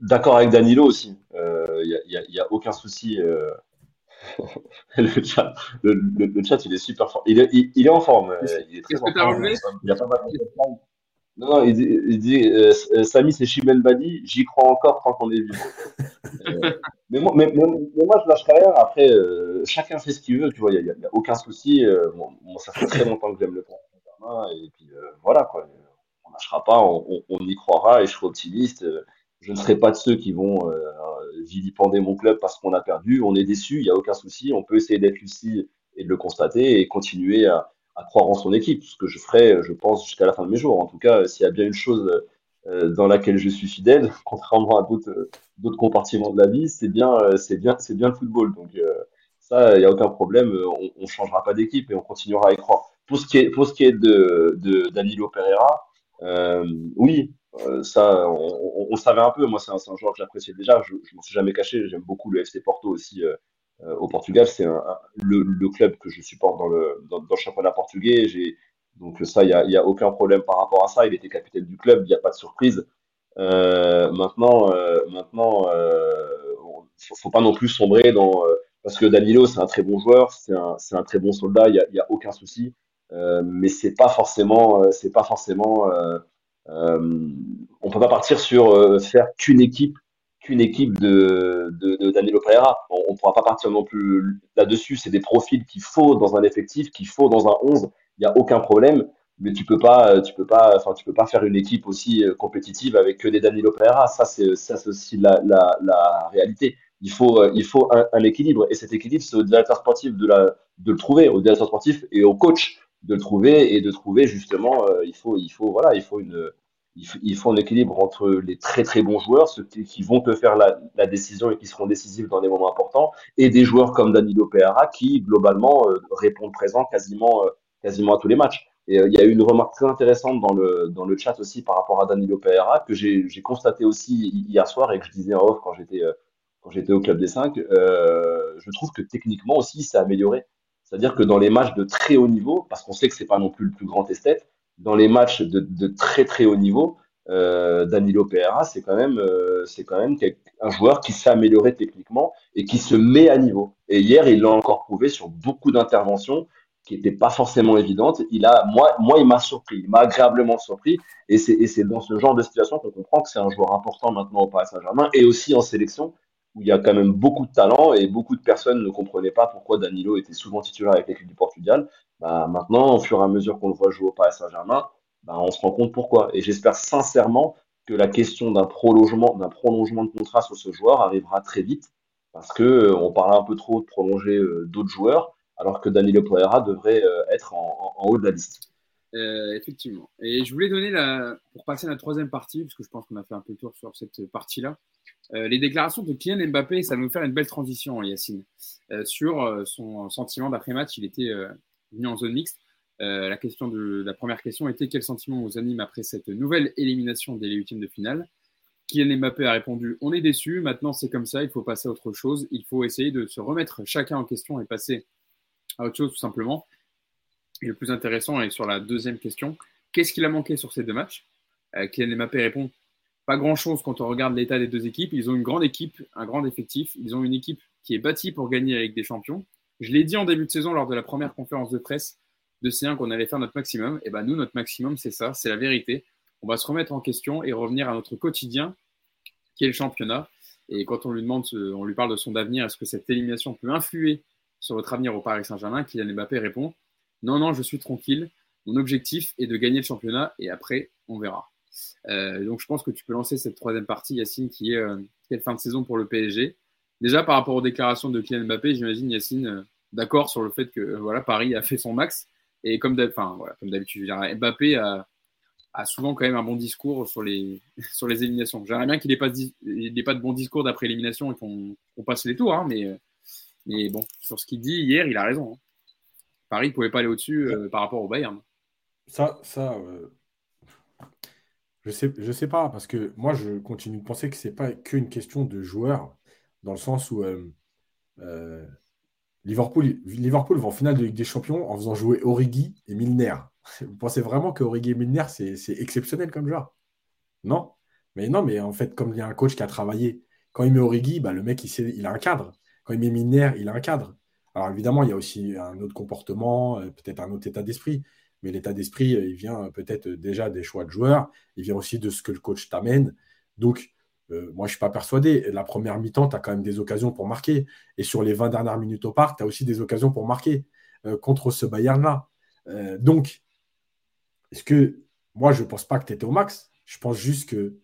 D'accord avec Danilo aussi. Il n'y a, y a, aucun souci. [LAUGHS] le, chat, le, le, chat, il est super fort. Il est, il, est en forme. Il est très en forme. Il a pas mal de non, non, il dit, il euh, euh Samy, c'est Chimel Badi, j'y crois encore tant qu'on est vivant. euh, mais, moi, mais, mais, moi, je lâcherai rien. Après, euh, chacun fait ce qu'il veut, tu vois, il n'y a, aucun souci. Euh, bon, moi, ça fait très longtemps que j'aime le Paris et puis voilà, quoi. On lâchera pas, on, on, on, y croira, et je serai optimiste. Je ne serai pas de ceux qui vont vilipender mon club parce qu'on a perdu. On est déçu, il n'y a aucun souci. On peut essayer d'être lucide et de le constater et continuer à à croire en son équipe, ce que je ferai, je pense, jusqu'à la fin de mes jours. En tout cas, s'il y a bien une chose euh, dans laquelle je suis fidèle, [LAUGHS] contrairement à d'autres compartiments de la vie, c'est bien, euh, bien, bien le football. Donc euh, ça, il n'y a aucun problème. On, on changera pas d'équipe et on continuera à y croire. Pour ce qui est, de, Danilo Pereira, oui, ça, on, on, savait un peu. Moi, c'est un, un, joueur que j'appréciais déjà. Je, je m'en suis jamais caché. J'aime beaucoup le FC Porto aussi au Portugal. C'est le, le, club que je supporte dans le, dans, le championnat portugais. Donc ça, il n'y a, y a, aucun problème par rapport à ça. Il était capitaine du club, il n'y a pas de surprise. Euh, maintenant, euh, maintenant, euh, faut, faut pas non plus sombrer dans euh, parce que Danilo, c'est un très bon joueur, c'est un, un très bon soldat, il n'y a, a, aucun souci. Euh, mais c'est pas forcément, c'est pas forcément. on peut pas partir sur faire qu'une équipe qu'une équipe de, de, de, Danilo Pereira. On ne pourra pas partir non plus là-dessus. C'est des profils qu'il faut dans un effectif, qu'il faut dans un 11. Il n'y a aucun problème. Mais tu peux peux pas, peux pas faire une équipe aussi euh, compétitive avec que des Danilo Pereira. Ça, c'est, aussi la, réalité. Il faut, euh, il faut un, équilibre. Et cet équilibre, c'est au directeur sportif de le trouver, au directeur sportif et au coach de le trouver et de trouver justement, euh, il faut, il faut, voilà, il faut une, il faut un équilibre entre les très très bons joueurs, ceux qui vont te faire la, la, décision et qui seront décisifs dans des moments importants, et des joueurs comme Danilo Pereira qui globalement euh, répondent présent quasiment, euh, quasiment à tous les matchs. Et euh, il y a eu une remarque très intéressante dans le, dans le chat aussi par rapport à Danilo Pereira que j'ai constaté aussi hier soir et que je disais en off quand j'étais quand j'étais au club des 5. je trouve que techniquement aussi, c'est amélioré. C'est-à-dire que dans les matchs de très haut niveau, parce qu'on sait que c'est pas non plus le plus grand esthète, dans les matchs de, de très très haut niveau, euh, Danilo Pereira, c'est quand même, euh, c'est quand même un joueur qui s'est amélioré techniquement et qui se met à niveau. Et hier, il l'a encore prouvé sur beaucoup d'interventions qui n'étaient pas forcément évidentes. Il a, moi, moi, il m'a surpris, il m'a agréablement surpris. Et c'est, et c'est dans ce genre de situation qu'on comprend que c'est un joueur important maintenant au Paris Saint-Germain et aussi en sélection où il y a quand même beaucoup de talent et beaucoup de personnes ne comprenaient pas pourquoi Danilo était souvent titulaire avec l'équipe du Portugal. Bah, maintenant, au fur et à mesure qu'on le voit jouer au Paris Saint-Germain, bah, on se rend compte pourquoi. Et j'espère sincèrement que la question d'un prolongement, d'un prolongement de contrat sur ce joueur arrivera très vite, parce que euh, on parle un peu trop de prolonger euh, d'autres joueurs, alors que Danilo Pereira devrait euh, être en, haut de la liste. Euh, effectivement. Et je voulais donner pour passer à la troisième partie, parce que je pense qu'on a fait un peu le tour sur cette partie-là. Les déclarations de Kylian Mbappé, ça va nous faire une belle transition, Yacine, sur son sentiment d'après-match. Il était venu en zone mixte. Euh, la, question de, la première question était quel sentiment vous anime après cette nouvelle élimination des huitièmes de finale? Kylian Mbappé a répondu on est déçu, maintenant c'est comme ça, il faut passer à autre chose, il faut essayer de se remettre chacun en question et passer à autre chose tout simplement. Et le plus intéressant est sur la deuxième question qu'est-ce qu'il a manqué sur ces deux matchs? Euh, Kylian Mbappé répond pas grand-chose quand on regarde l'état des deux équipes. Ils ont une grande équipe, un grand effectif. Ils ont une équipe qui est bâtie pour gagner avec des champions. Je l'ai dit en début de saison lors de la première conférence de presse de C1 qu'on allait faire notre maximum. Et ben nous, notre maximum, c'est ça, c'est la vérité. On va se remettre en question et revenir à notre quotidien, qui est le championnat. Et quand on lui demande, on lui parle de son avenir, est-ce que cette élimination peut influer sur votre avenir au Paris Saint-Germain? Kylian Mbappé répond Non, non, je suis tranquille. Mon objectif est de gagner le championnat et après, on verra. Euh, donc je pense que tu peux lancer cette troisième partie, Yacine, qui est euh, quelle fin de saison pour le PSG. Déjà par rapport aux déclarations de Kylian Mbappé, j'imagine Yacine euh, d'accord sur le fait que voilà Paris a fait son max et comme d'habitude, Mbappé a, souvent quand même un bon discours sur les [LAUGHS] éliminations. J'aimerais bien qu'il n'ait pas, pas de bon discours d'après élimination et qu'on passe les tours, hein, mais mais bon sur ce qu'il dit hier, il a raison. Hein. Paris ne pouvait pas aller au-dessus par rapport au Bayern. Ça, ça, je sais, je sais pas, parce que moi, je continue de penser que c'est pas qu'une question de joueurs, dans le sens où euh, euh, Liverpool, Liverpool va en finale de Ligue des Champions en faisant jouer Origi et Milner. [LAUGHS] Vous pensez vraiment que Origi et Milner, c'est exceptionnel comme joueur? Non Mais non, mais en fait, comme il y a un coach qui a travaillé, quand il met Origi, bah, le mec, il, il a un cadre. Quand il met Milner, il a un cadre. Alors évidemment, il y a aussi un autre comportement, euh, peut-être un autre état d'esprit mais l'état d'esprit, il vient peut-être déjà des choix de joueurs, il vient aussi de ce que le coach t'amène. Donc, euh, moi, je ne suis pas persuadé. La première mi-temps, tu as quand même des occasions pour marquer. Et sur les 20 dernières minutes au parc, tu as aussi des occasions pour marquer contre ce Bayern-là. donc, est-ce que moi, je ne pense pas que tu étais au max? Je pense juste qu'il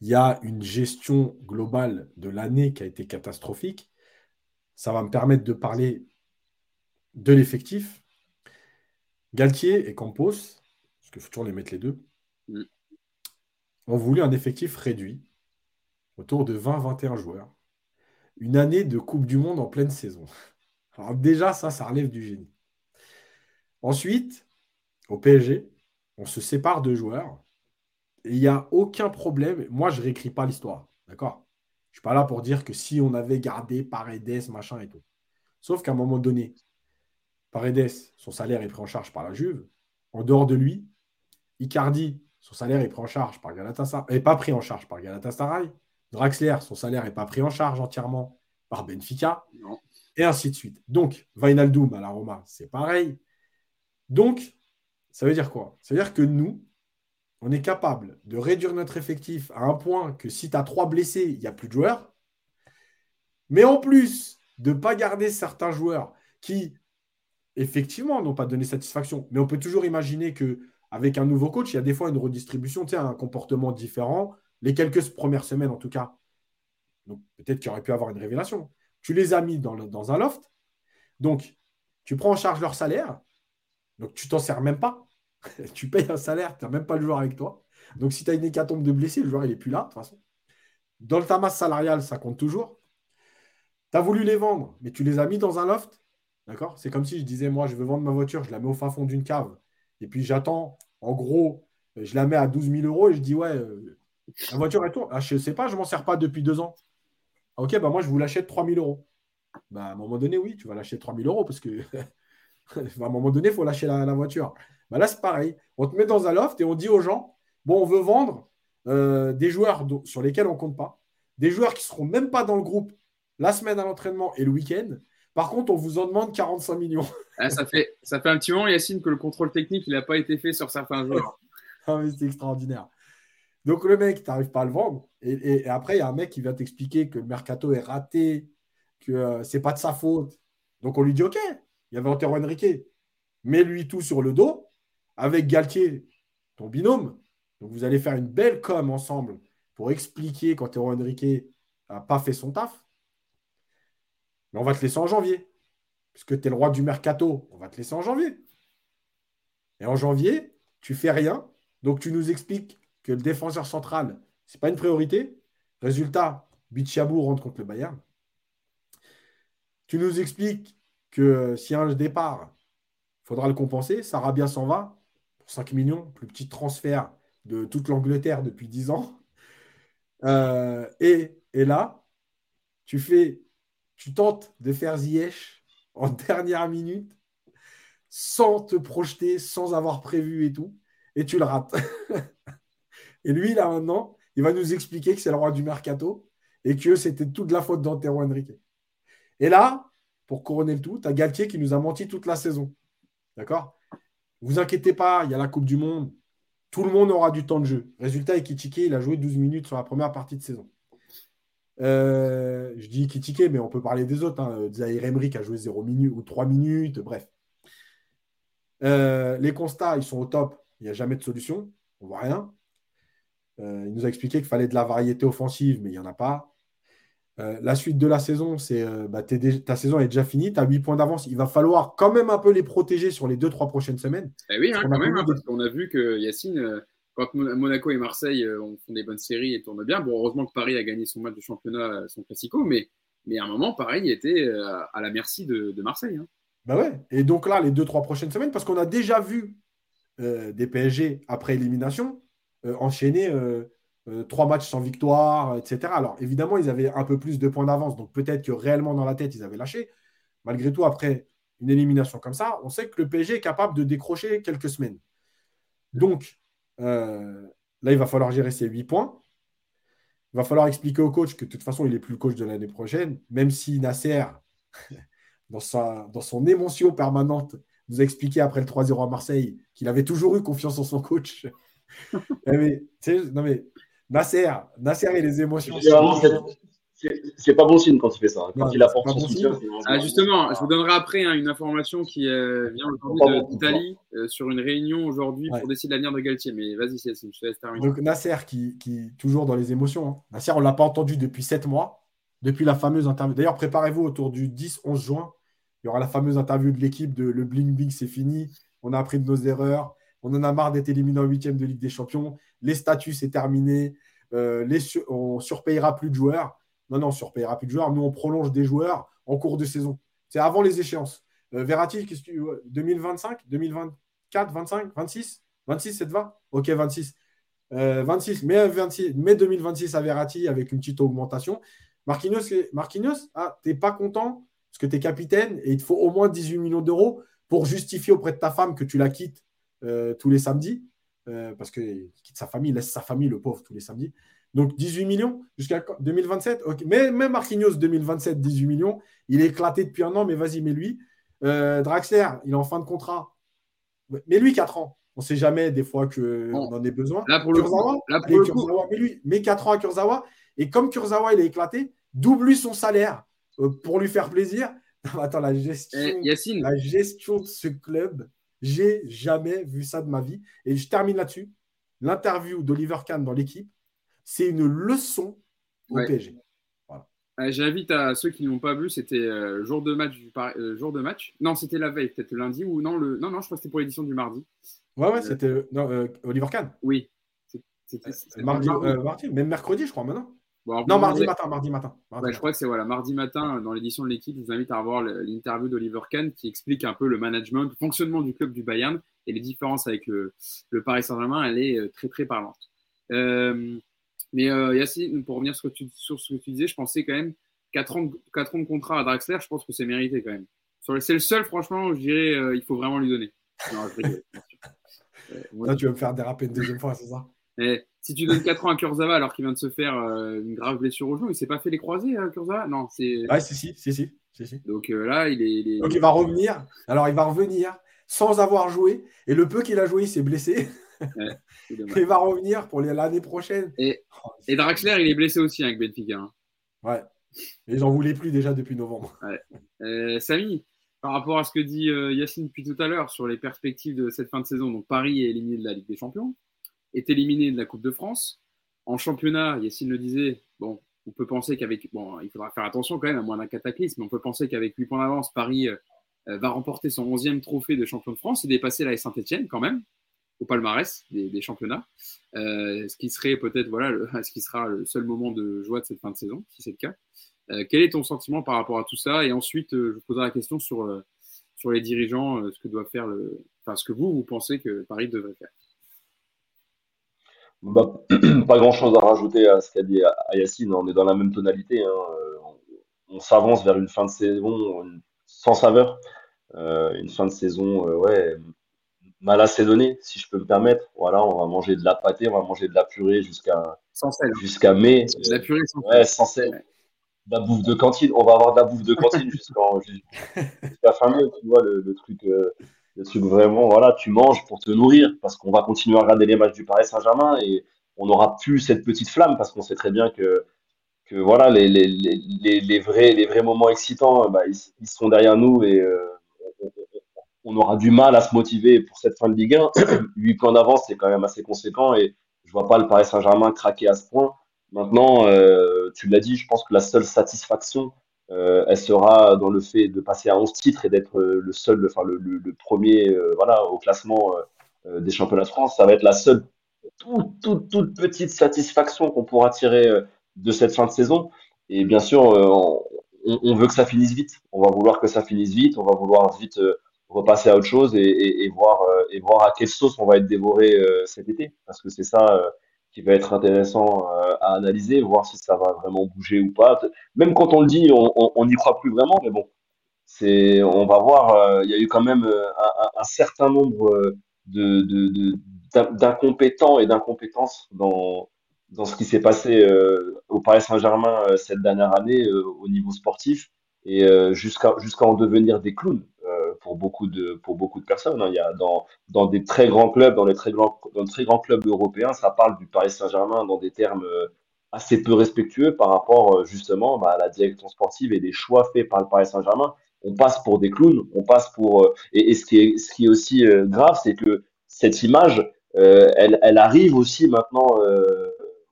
y a une gestion globale de l'année qui a été catastrophique. Ça va me permettre de parler de l'effectif, Galtier et Campos, parce qu'il faut toujours les mettre les deux, mm. ont voulu un effectif réduit, autour de 20-21 joueurs. Une année de Coupe du Monde en pleine saison. [LAUGHS] Alors déjà, ça, ça relève du génie. Ensuite, au PSG, on se sépare de joueurs. Et il n'y a aucun problème. Moi, je ne réécris pas l'histoire. D'accord? Je ne suis pas là pour dire que si on avait gardé Paredes, machin et tout. Sauf qu'à un moment donné, Paredes, son salaire est pris en charge par la Juve. En dehors de lui, Icardi, son salaire est pris en charge par Galatasaray, n'est pas pris en charge par Galatasaray. Draxler, son salaire n'est pas pris en charge entièrement par Benfica. Et ainsi de suite. Donc, Wijnaldum à la Roma, c'est pareil. Donc, ça veut dire quoi? Ça veut dire que nous, on est capable de réduire notre effectif à un point que si tu as trois blessés, il n'y a plus de joueurs. Mais en plus de ne pas garder certains joueurs qui effectivement, n'ont pas donné satisfaction. Mais on peut toujours imaginer que avec un nouveau coach, il y a des fois une redistribution, un comportement différent, les quelques premières semaines en tout cas. Peut-être qu'il aurait pu avoir une révélation. Tu les as mis dans, un loft, donc tu prends en charge leur salaire, donc tu t'en sers même pas. [LAUGHS] tu payes un salaire, tu n'as même pas le joueur avec toi. Donc si tu as une hécatombe de blessés, le joueur il n'est plus là, de toute façon. Dans le tamas salarial, ça compte toujours. Tu as voulu les vendre, mais tu les as mis dans un loft, D'accord? C'est comme si je disais, moi, je veux vendre ma voiture, je la mets au fin fond d'une cave. Et puis j'attends, en gros, je la mets à 12 000 euros et je dis, ouais, euh, la voiture est tourne. Ah, je ne sais pas, je ne m'en sers pas depuis deux ans. Ah, ok, bah moi, je vous l'achète 3 000 euros. Bah, à un moment donné, oui, tu vas l'acheter 3 000 euros parce que [LAUGHS] à un moment donné, il faut lâcher la, voiture. Bah, là, c'est pareil. On te met dans un loft et on dit aux gens, bon, on veut vendre euh, des joueurs sur lesquels on ne compte pas, des joueurs qui ne seront même pas dans le groupe la semaine à l'entraînement et le week-end. Par contre, on vous en demande 45 millions. [LAUGHS] Ah, ça, fait, ça fait un petit moment, Yacine, que le contrôle technique n'a pas été fait sur certains joueurs. [LAUGHS] ah, c'est extraordinaire. Donc, le mec, tu n'arrives pas à le vendre. Et, après, il y a un mec qui vient t'expliquer que le mercato est raté, que euh, c'est pas de sa faute. Donc, on lui dit OK, il y avait Antero Henrique. Mets-lui tout sur le dos avec Galtier, ton binôme. Donc, vous allez faire une belle com ensemble pour expliquer qu'Antero Henrique n'a pas fait son taf on va te laisser en janvier. Puisque tu es le roi du mercato, on va te laisser en janvier. Et en janvier, tu fais rien. Donc tu nous expliques que le défenseur central, ce n'est pas une priorité. Résultat, Bichabou rentre contre le Bayern. Tu nous expliques que a un départ, il faudra le compenser. Sarabia s'en va pour 5 millions, plus petit transfert de toute l'Angleterre depuis 10 ans. Euh, et, et, là, tu fais tu tentes de faire Ziyech en [LAUGHS] dernière minute sans te projeter, sans avoir prévu et tout, et tu le rates. [LAUGHS] et lui, là maintenant, il va nous expliquer que c'est le roi du mercato et que c'était toute la faute d'Antero Henrique. Et là, pour couronner le tout, tu as Galtier qui nous a menti toute la saison. D'accord? Vous inquiétez pas, il y a la Coupe du Monde. Tout le monde aura du temps de jeu. Résultat, Ekitike, il a joué 12 minutes sur la première partie de saison. Euh, je dis critiquer, mais on peut parler des autres. Hein. Zahir Emery qui a joué 0 minutes ou 3 minutes, bref. Euh, les constats, ils sont au top. Il n'y a jamais de solution. On ne voit rien. Euh, il nous a expliqué qu'il fallait de la variété offensive, mais il n'y en a pas. Euh, la suite de la saison, c'est bah, ta saison est déjà finie, tu as 8 points d'avance. Il va falloir quand même un peu les protéger sur les 2-3 prochaines semaines. Eh oui, hein, quand même, hein, parce qu'on a vu que Yacine, quand Monaco et Marseille font des bonnes séries et tournent bien, bon, heureusement que Paris a gagné son match de championnat, son classico, mais, mais à un moment, Paris était à la merci de, Marseille. Hein. Bah ouais. Et donc là, les deux, trois prochaines semaines, parce qu'on a déjà vu euh, des PSG après élimination euh, enchaîner euh, trois matchs sans victoire, etc. Alors évidemment, ils avaient un peu plus de points d'avance, donc peut-être que réellement dans la tête, ils avaient lâché. Malgré tout, après une élimination comme ça, on sait que le PSG est capable de décrocher quelques semaines. Donc là, il va falloir gérer ces huit points. Il va falloir expliquer au coach que de toute façon, il est plus le coach de l'année prochaine, même si Nasser [LAUGHS] dans, dans son émotion permanente, nous a expliqué après le 3-0 à Marseille qu'il avait toujours eu confiance en son coach. Mais, non mais Nasser, Nasser et les émotions. C'est pas bon signe quand il fait ça. Quand il apporte son soutien. Ah, justement, je vous donnerai après hein, une information qui euh, vient aujourd'hui d'Italie euh, sur une réunion aujourd'hui pour décider l'avenir de Galtier. Mais vas-y, je te laisse terminer. Donc Nasser qui, qui toujours dans les émotions. Hein. Nasser, on l'a pas entendu depuis 7 mois, depuis la fameuse interview. D'ailleurs, préparez-vous autour du 10-11 juin. Il y aura la fameuse interview de l'équipe de le bling bling, c'est fini. On a appris de nos erreurs. On en a marre d'être éliminé en huitième de Ligue des Champions. Les statuts, c'est terminé. Euh, on surpayera plus de joueurs. Non, non, on surpayera plus de joueurs. Nous, on prolonge des joueurs en cours de saison. C'est avant les échéances. Euh, Verratti, qu'est-ce que tu 2025 2024 25 26 26, ça te va Ok, 26. 26, mais, 26, mai 2026 à Verratti avec une petite augmentation. Marquinhos, Marquinhos ah, t'es pas content parce que tu es capitaine et il te faut au moins 18 millions d'euros pour justifier auprès de ta femme que tu la quittes euh, tous les samedis. Euh, parce qu'il quitte sa famille, il laisse sa famille, le pauvre, tous les samedis. Donc 18 millions jusqu'à 2027. Mais même Marquinhos, 2027, 18 millions. Il est éclaté depuis un an, mais vas-y, mets lui. Euh, Draxler, il est en fin de contrat. Mais lui, 4 ans. On ne sait jamais des fois qu'on en ait besoin. Là, pour le coup, là, pour le mais lui, mets 4 ans à Kurzawa. Et comme Kurzawa, il est éclaté, double lui son salaire. Pour lui faire plaisir. [LAUGHS] attends, la gestion, eh, la gestion de ce club, j'ai jamais vu ça de ma vie. Et je termine là-dessus. L'interview d'Oliver Kahn dans l'équipe, c'est une leçon au PSG. Euh, j'invite à ceux qui n'ont pas vu, c'était euh, jour de match, jour de match. Non, c'était la veille, peut-être lundi ou non le. Non, non, je crois que c'était pour l'édition du mardi. Ouais, ouais, c'était Oliver Kahn. Oui. C'était mardi, mardi, même mercredi, je crois maintenant non, mardi matin, mardi matin. Je crois que c'est voilà, mardi matin, dans l'édition de l'équipe, je vous invite à revoir l'interview d'Oliver Kahn qui explique un peu le management, le fonctionnement du club du Bayern et les différences avec le, Paris Saint-Germain. Elle est euh, très, très parlante. Euh, mais euh, Yacine, pour revenir sur, ce que tu disais, je pensais quand même 4 ans, 4 ans de contrat à Draxler, je pense que c'est mérité quand même. C'est le seul, franchement, je dirais, il faut vraiment lui donner. Non, Là, [LAUGHS] tu vas me faire déraper une deuxième fois, c'est ça? Si tu donnes 4 ans à Kurzawa alors qu'il vient de se faire euh, une grave blessure au genou, il s'est pas fait les croisés, à Kurzawa? Non, c'est. Ouais, si, si, si, si, si. Donc euh, là, il est, Donc il va revenir. Alors il va revenir sans avoir joué. Et le peu qu'il a joué, il s'est blessé. [LAUGHS] il va revenir pour l'année prochaine. Et, et, Draxler, il est blessé aussi avec Benfica. Hein. Ouais. Et j'en voulais plus déjà depuis novembre. Ouais. Euh, Samy, par rapport à ce que dit Yacine depuis tout à l'heure sur les perspectives de cette fin de saison, donc Paris est éliminé de la Ligue des Champions est éliminé de la Coupe de France. En championnat, Yacine le disait, bon, on peut penser qu'avec. Bon, il faudra faire attention quand même, à moins d'un cataclysme, mais on peut pencer qu'avec 8 points d'avance, Paris euh, euh, va remporter son 11e trophée de champion de France et dépasser la Saint-Etienne quand même, au palmarès des, championnats. Euh, ce qui serait peut-être, voilà, [LAUGHS] ce qui sera le seul moment de joie de cette fin de saison, si c'est le cas. quel est ton sentiment par rapport à tout ça? Et ensuite, je poserai la question sur, sur les dirigeants, ce que doit faire le. Enfin, ce que vous, vous pensez que Paris devrait faire. Bah, [CLEARS THROAT] pas grand chose à rajouter à ce qu'a dit Yacine. On est dans la même tonalité. Hein. On, s'avance vers une fin de saison sans saveur. Euh, une fin de saison, euh, ouais, mal assaisonnée, si je peux me permettre. Voilà, on va manger de la pâtée, on va manger de la purée jusqu'à jusqu'à mai. la purée sans ouais, sans sel. la bouffe de cantine. On va avoir de la bouffe de cantine [LAUGHS] jusqu'à fin mai. Tu vois le, truc. Euh, le truc vraiment, voilà, tu manges pour te nourrir, parce qu'on va continuer à regarder les matchs du Paris Saint-Germain et on n'aura plus cette petite flamme, parce qu'on sait très bien que que voilà, les, les, les, les, vrais, les vrais moments excitants, bah, ils, ils sont derrière nous et on aura du mal à se motiver pour cette fin de Ligue 1. 8 [CLEARS THROAT] points d'avance, c'est quand même assez conséquent et je vois pas le Paris Saint-Germain craquer à ce point. Maintenant, euh, tu l'as dit, je pense que la seule satisfaction, euh, elle sera dans le fait de passer à 11 titres et d'être euh, le seul, enfin le, le, premier, euh, voilà, au classement euh, des championnats de France. Ça va être la seule toute, toute, toute petite satisfaction qu'on pourra tirer de cette fin de saison. Et bien sûr, on, on, veut que ça finisse vite. On va vouloir que ça finisse vite. On va vouloir vite repasser à autre chose et, et, et voir, euh, et voir à quelle sauce on va être dévoré euh, cet été. Parce que c'est ça euh, qui va être intéressant à analyser, voir si ça va vraiment bouger ou pas. Même quand on le dit, on n'y croit plus vraiment, mais bon, c'est, on va voir. Il y a eu quand même un, un certain nombre de, d'incompétents et d'incompétences dans, dans ce qui s'est passé euh, au Paris Saint-Germain cette dernière année euh, au niveau sportif et euh, jusqu'à jusqu'à en devenir des clowns pour beaucoup de pour beaucoup de personnes. Hein. Il y a dans dans des très grands clubs, dans les très grands dans très grands clubs européens, ça parle du Paris Saint-Germain dans des termes euh, assez peu respectueux par rapport euh, justement bah, à la direction sportive et des choix faits par le Paris Saint-Germain. On passe pour des clowns, on passe pour euh, et, ce qui est ce qui est aussi grave, c'est que cette image, elle, elle arrive aussi maintenant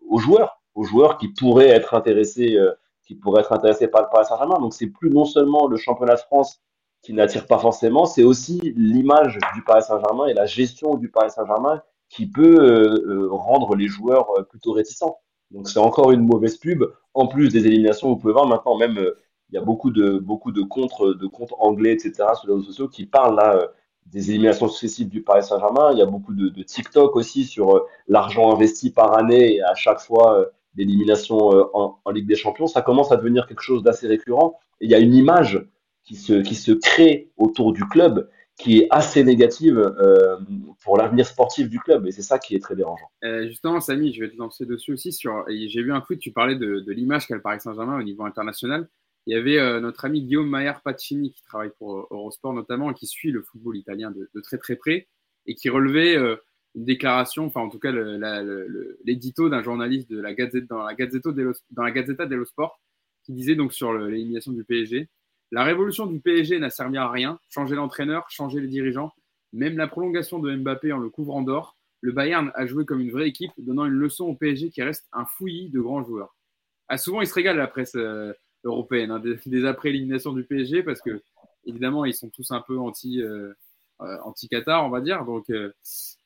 aux joueurs, aux joueurs qui pourraient être intéressés qui pourraient être intéressés par le Paris Saint-Germain. Donc c'est plus non seulement le championnat de France qui n'attire pas forcément, c'est aussi l'image du Paris Saint-Germain et la gestion du Paris Saint-Germain qui peut euh, euh, rendre les joueurs euh, plutôt réticents. Donc c'est encore une mauvaise pub. En plus des éliminations, vous pouvez voir maintenant même il y a beaucoup de beaucoup de comptes de comptes anglais etc sur les réseaux sociaux qui parlent là des éliminations successives du Paris Saint-Germain. Il y a beaucoup de, de TikTok aussi sur l'argent investi par année et à chaque fois l'élimination en, en Ligue des Champions. Ça commence à devenir quelque chose d'assez récurrent. Et il y a une image qui se, qui se crée autour du club qui est assez négative euh, pour l'avenir sportif du club. Et c'est ça qui est très dérangeant. Euh, justement, Samy, je vais te lancer dessus aussi. Sur... J'ai vu un tweet, tu parlais de, l'image qu'a le Paris Saint-Germain au niveau international. Il y avait euh, notre ami Guillaume Maillard Pacini qui travaille pour Eurosport notamment et qui suit le football italien de, de très très près et qui relevait une déclaration, enfin en tout cas l'édito d'un journaliste de la Gazette, dans la Gazzetta dello, dans la Gazzetta dello Sport qui disait donc sur l'élimination du PSG la révolution du PSG n'a servi à rien. Changer l'entraîneur, changer les dirigeants, même la prolongation de Mbappé en le couvrant d'or. Le Bayern a joué comme une vraie équipe, donnant une leçon au PSG qui reste un fouillis de grands joueurs. Ah, souvent, il se régale la presse euh, européenne, hein, des, après éliminations du PSG, parce que évidemment, ils sont tous un peu anti, euh, euh on va dire. Donc,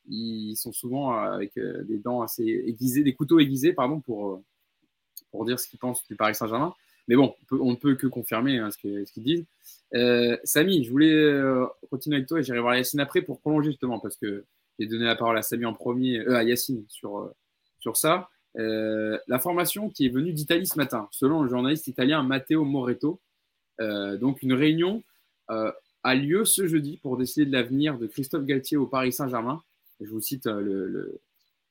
ils sont souvent avec des dents assez aiguisées, des couteaux aiguisés, pardon, pour, pour dire ce qu'ils pensent du Paris Saint-Germain. Mais bon, on, ne peut que confirmer hein, ce qu'ils disent. Euh, Samy, je voulais euh, continuer avec toi et j'irai voir Yacine après pour prolonger justement, parce que j'ai donné la parole à Samy en premier, euh, à Yacine sur, sur ça. La formation qui est venue d'Italie ce matin, selon le journaliste italien Matteo Moretto. donc une réunion a lieu ce jeudi pour décider de l'avenir de Christophe Galtier au Paris Saint-Germain. Je vous cite le, le,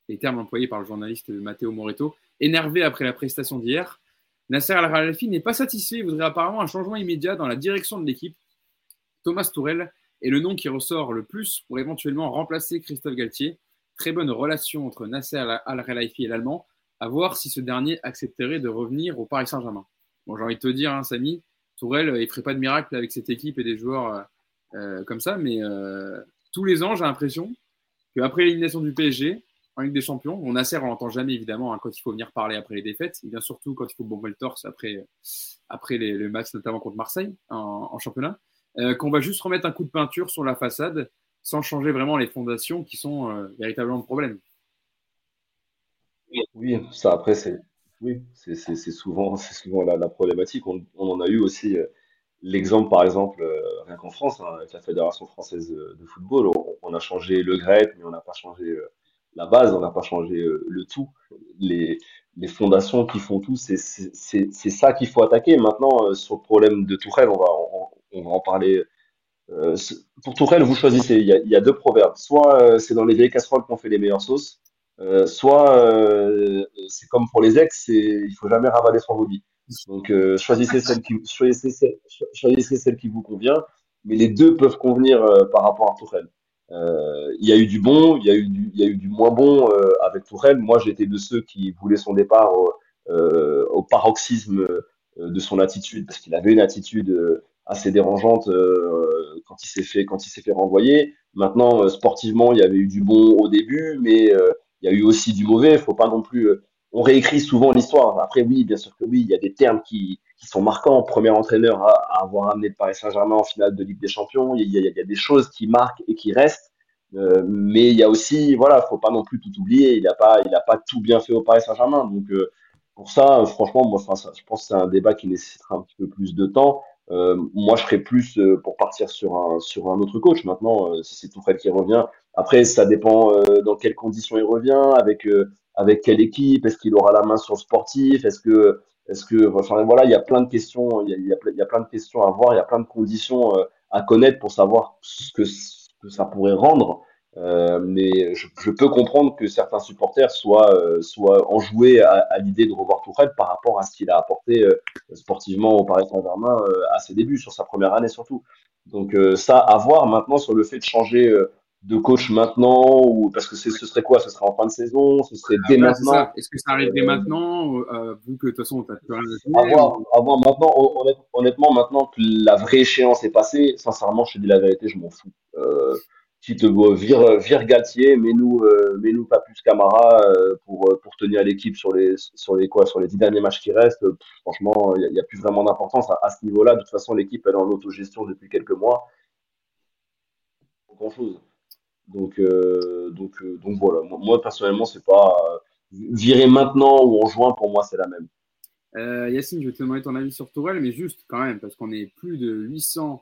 les termes employés par le journaliste Matteo Moretto. Énervé après la prestation d'hier, Nasser Al-Khelaifi n'est pas satisfait. Il voudrait apparemment un changement immédiat dans la direction de l'équipe. Thomas Tourel est le nom qui ressort le plus pour éventuellement remplacer Christophe Galtier. Très bonne relation entre Nasser Al-Khelaifi et l'Allemand. À voir si ce dernier accepterait de revenir au Paris Saint-Germain. Bon, j'ai envie de te dire, hein, Samy, Tourelle, il ne ferait pas de miracle avec cette équipe et des joueurs euh, euh, comme ça, mais euh, tous les ans, j'ai l'impression qu'après l'élimination du PSG, en Ligue des Champions. On Nasser, on l'entend jamais évidemment hein, quand il faut venir parler après les défaites. Il vient surtout quand il faut bomber le torse après, après les, les matchs, notamment contre Marseille en, championnat. Euh, qu'on va juste remettre un coup de peinture sur la façade sans changer vraiment les fondations qui sont euh, véritablement le problème. Oui, ça après c'est oui, c'est souvent souvent la, problématique. On, en a eu aussi euh, l'exemple par exemple euh, rien qu'en France hein, avec la fédération française de, football. On, a changé le grec, mais on n'a pas changé euh, la base, on n'a pas changé euh, le tout. Les, fondations qui font tout, c'est ça qu'il faut attaquer. Maintenant, euh, sur le problème de Tourelle, on va, on, va en parler. Euh, pour Tourelle, vous choisissez. Il y, a, deux proverbes. Soit c'est dans les vieilles casseroles qu'on fait les meilleures sauces, soit c'est comme pour les ex, il faut jamais ravaler son hobby. Donc choisissez celle qui choisissez choisissez celle qui vous convient, mais les deux peuvent convenir par rapport à Tourelle. Euh, il y a eu du bon, il y a eu du, il y a eu du moins bon euh, avec Tourelle. Moi, j'étais de ceux qui voulaient son départ au paroxysme de son attitude, parce qu'il avait une attitude assez dérangeante quand il s'est fait fait renvoyer. Maintenant, sportivement, il y avait eu du bon au début, mais il y a eu aussi du mauvais. Faut pas non plus on réécrit souvent l'histoire. Après, oui, bien sûr que oui, il y a des termes qui, qui sont marquants. Premier entraîneur à, avoir amené le Paris Saint-Germain en finale de Ligue des Champions. Il y, a, il y a, des choses qui marquent et qui restent. Euh, mais il y a aussi, voilà, faut pas non plus tout oublier. Il n'a pas, il a pas tout bien fait au Paris Saint-Germain. Donc euh, pour ça, franchement, moi, je pense que c'est un débat qui nécessitera un petit peu plus de temps. Euh, moi, je serais plus euh, pour partir sur un sur un autre coach. Maintenant, euh, si c'est Tourelle qui revient, après, ça dépend dans quelles conditions il revient, avec avec quelle équipe, est-ce qu'il aura la main sur le sportif, est-ce que est-ce que, enfin voilà, il y a plein de questions, il y a, plein de questions à voir, il y a plein de conditions à connaître pour savoir ce que, ça pourrait rendre. Euh, mais je, peux comprendre que certains supporters soient, euh, soient enjoués à, à l'idée de revoir Tourelle par rapport à ce qu'il a apporté euh, sportivement au Paris Saint-Germain à ses débuts, sur sa première année surtout. Donc ça, à voir maintenant sur le fait de changer de coach maintenant ou parce que ce serait quoi? Ce serait en fin de saison? Ce serait dès maintenant? Est-ce que ça arrive dès maintenant Vu que de toute façon, tu plus rien à voir, voir maintenant, honnêtement, maintenant que la vraie échéance est passée, sincèrement, je te dis la vérité, je m'en fous. Euh, qui te vire, vire Galtier, mais nous, euh, mais nous pas plus Camara euh, pour, euh, pour tenir l'équipe sur les, sur les quoi, sur les dix derniers matchs qui restent. franchement, il n'y a, plus vraiment d'importance à, ce niveau-là. De toute façon, l'équipe elle est en autogestion depuis quelques mois. Grand chose. Donc, donc, donc voilà. Moi, personnellement, c'est pas virer maintenant ou en juin. Pour moi, c'est la même. Yacine, je vais te demander ton avis sur Tourelle, mais juste quand même, parce qu'on est plus de 800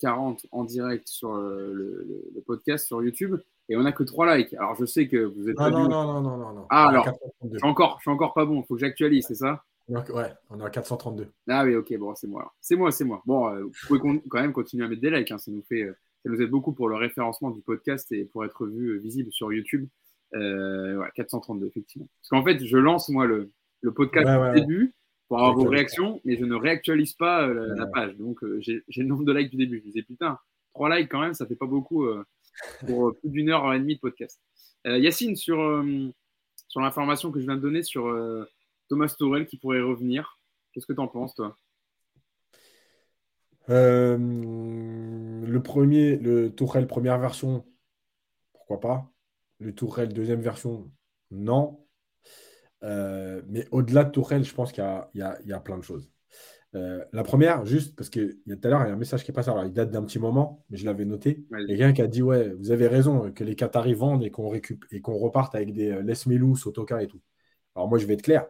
40 en direct sur euh, le, podcast sur YouTube et on n'a que 3 likes. Alors je sais que vous êtes non, pas non, non, non, non, non, Ah alors, je suis encore, je suis encore pas bon. Il faut que j'actualise, c'est ça? Ouais, on est à 432. Ah oui, ok, bon, c'est moi. C'est moi, c'est moi. Bon, euh, vous pouvez quand même continuer à mettre des likes. Hein, ça nous fait, euh, ça nous aide beaucoup pour le référencement du podcast et pour être vu visible sur YouTube. ouais, 432 effectivement. Parce qu'en fait, je lance moi le, le podcast au début pour avoir vos réactions, mais je ne réactualise pas euh, la, page. Donc, euh, j'ai le nombre de likes du début. Je me disais, putain, trois likes quand même, ça fait pas beaucoup euh, pour plus d'une heure et demie de podcast. Yacine, sur, sur l'information que je viens de donner sur Thomas Tourel qui pourrait revenir, qu'est-ce que tu en penses, toi? Le premier, le Tourelle première version, pourquoi pas Le Tourelle deuxième version, non. Euh, mais au-delà de Tourelle, je pense qu'il y, y, a plein de choses. Euh, la première, juste parce que y a tout à l'heure, il y a un message qui est passé. Alors, il date d'un petit moment, mais je l'avais noté. Il y a quelqu'un qui a dit Ouais, vous avez raison, que les Qataris vendent et qu'on récup et qu'on reparte avec des euh, Les Melou, Sotoka et tout. Alors, moi, je vais être clair.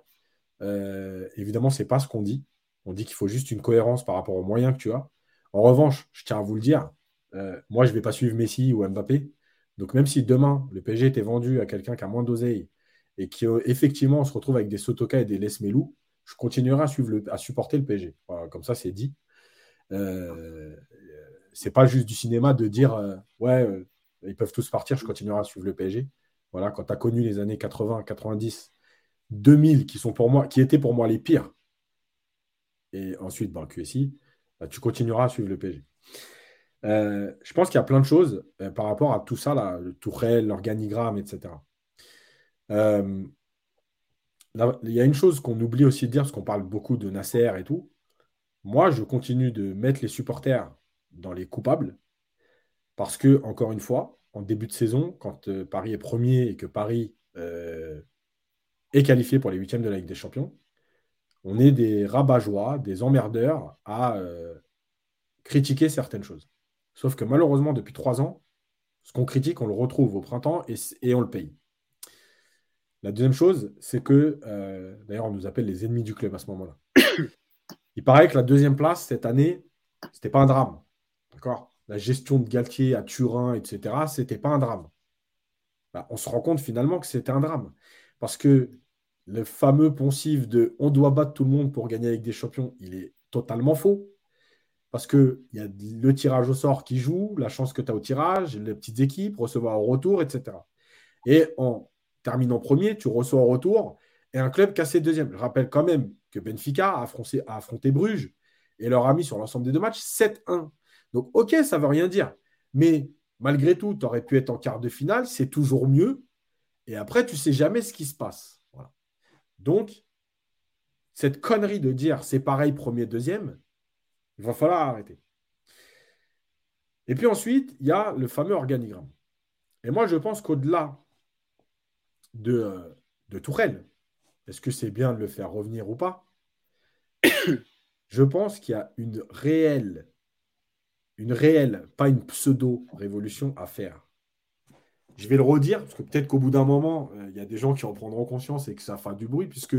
Euh, évidemment, ce n'est pas ce qu'on dit. On dit qu'il faut juste une cohérence par rapport aux moyens que tu as. En revanche, je tiens à vous le dire, moi, je ne vais pas suivre Messi ou Mbappé. Donc, même si demain, le PSG était vendu à quelqu'un qui a moins d'oseille et qui euh, effectivement on se retrouve avec des Sotoka et des Lesmelou, je continuerai à, suivre à supporter le PSG. comme ça, c'est dit. Euh, c'est pas juste du cinéma de dire euh, ouais, euh, ils peuvent tous partir, je continuerai à suivre le PSG. Voilà, quand tu as connu les années 80, 90, 2000 qui sont pour moi, qui étaient pour moi les pires, et ensuite ben, QSI, bah, tu continueras à suivre le PSG. je pense qu'il y a plein de choses par rapport à tout ça, là, le tourelle, l'organigramme, etc. Euh, il y a une chose qu'on oublie aussi de dire, parce qu'on parle beaucoup de Nasser et tout. Moi, je continue de mettre les supporters dans les coupables, parce que, encore une fois, en début de saison, quand euh, Paris est premier et que Paris euh, est qualifié pour les huitièmes de la Ligue des Champions, on est des rabat-joie, des emmerdeurs à critiquer certaines choses. Sauf que malheureusement, depuis trois ans, ce qu'on critique, on le retrouve au printemps et on le paye. La deuxième chose, c'est que, euh, d'ailleurs, on nous appelle les ennemis du club à ce moment-là. [COUGHS] Il paraît que la deuxième place cette année, ce n'était pas un drame. D'accord? La gestion de Galtier à Turin, etc., ce n'était pas un drame. Bah, on se rend compte finalement que c'était un drame. Parce que le fameux poncif de on doit battre tout le monde pour gagner avec des champions, il est totalement faux. Parce qu'il y a le tirage au sort qui joue, la chance que tu as au tirage, les petites équipes, recevoir au retour, etc. Et en termine en premier, tu reçois en retour, et un club cassé deuxième. Je rappelle quand même que Benfica a affronté, Bruges et leur a mis sur l'ensemble des deux matchs 7-1. Donc, ok, ça ne veut rien dire. Mais malgré tout, tu aurais pu être en quart de finale, c'est toujours mieux. Et après, tu ne sais jamais ce qui se passe. Donc, cette connerie de dire c'est pareil premier, deuxième, il va falloir arrêter. Et puis ensuite, il y a le fameux organigramme. Et moi, je pense qu'au-delà de, euh, de Tourelle, est-ce que c'est bien de le faire revenir ou pas? [COUGHS] Je pense qu'il y a une réelle, une réelle, pas une pseudo-révolution à faire. Je vais le redire, parce que peut-être qu'au bout d'un moment, euh, il y a des gens qui en prendront conscience et que ça fasse du bruit, puisque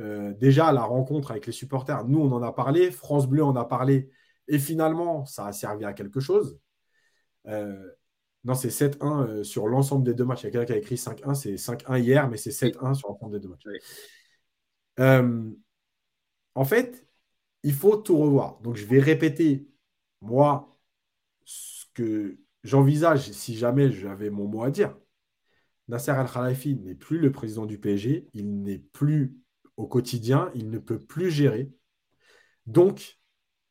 euh, déjà, la rencontre avec les supporters, nous, on en a parlé, France Bleu en a parlé, et finalement, ça a servi à quelque chose. Euh, non, c'est 7-1 sur l'ensemble des deux matchs. Il y a quelqu'un qui a écrit 5-1, c'est 5-1 hier, mais c'est 7-1 sur l'ensemble des deux matchs. en fait, il faut tout revoir. Donc, je vais répéter, moi, ce que j'envisage si jamais j'avais mon mot à dire. Nasser Al-Khalifi n'est plus le président du PSG, il n'est plus au quotidien, il ne peut plus gérer. Donc,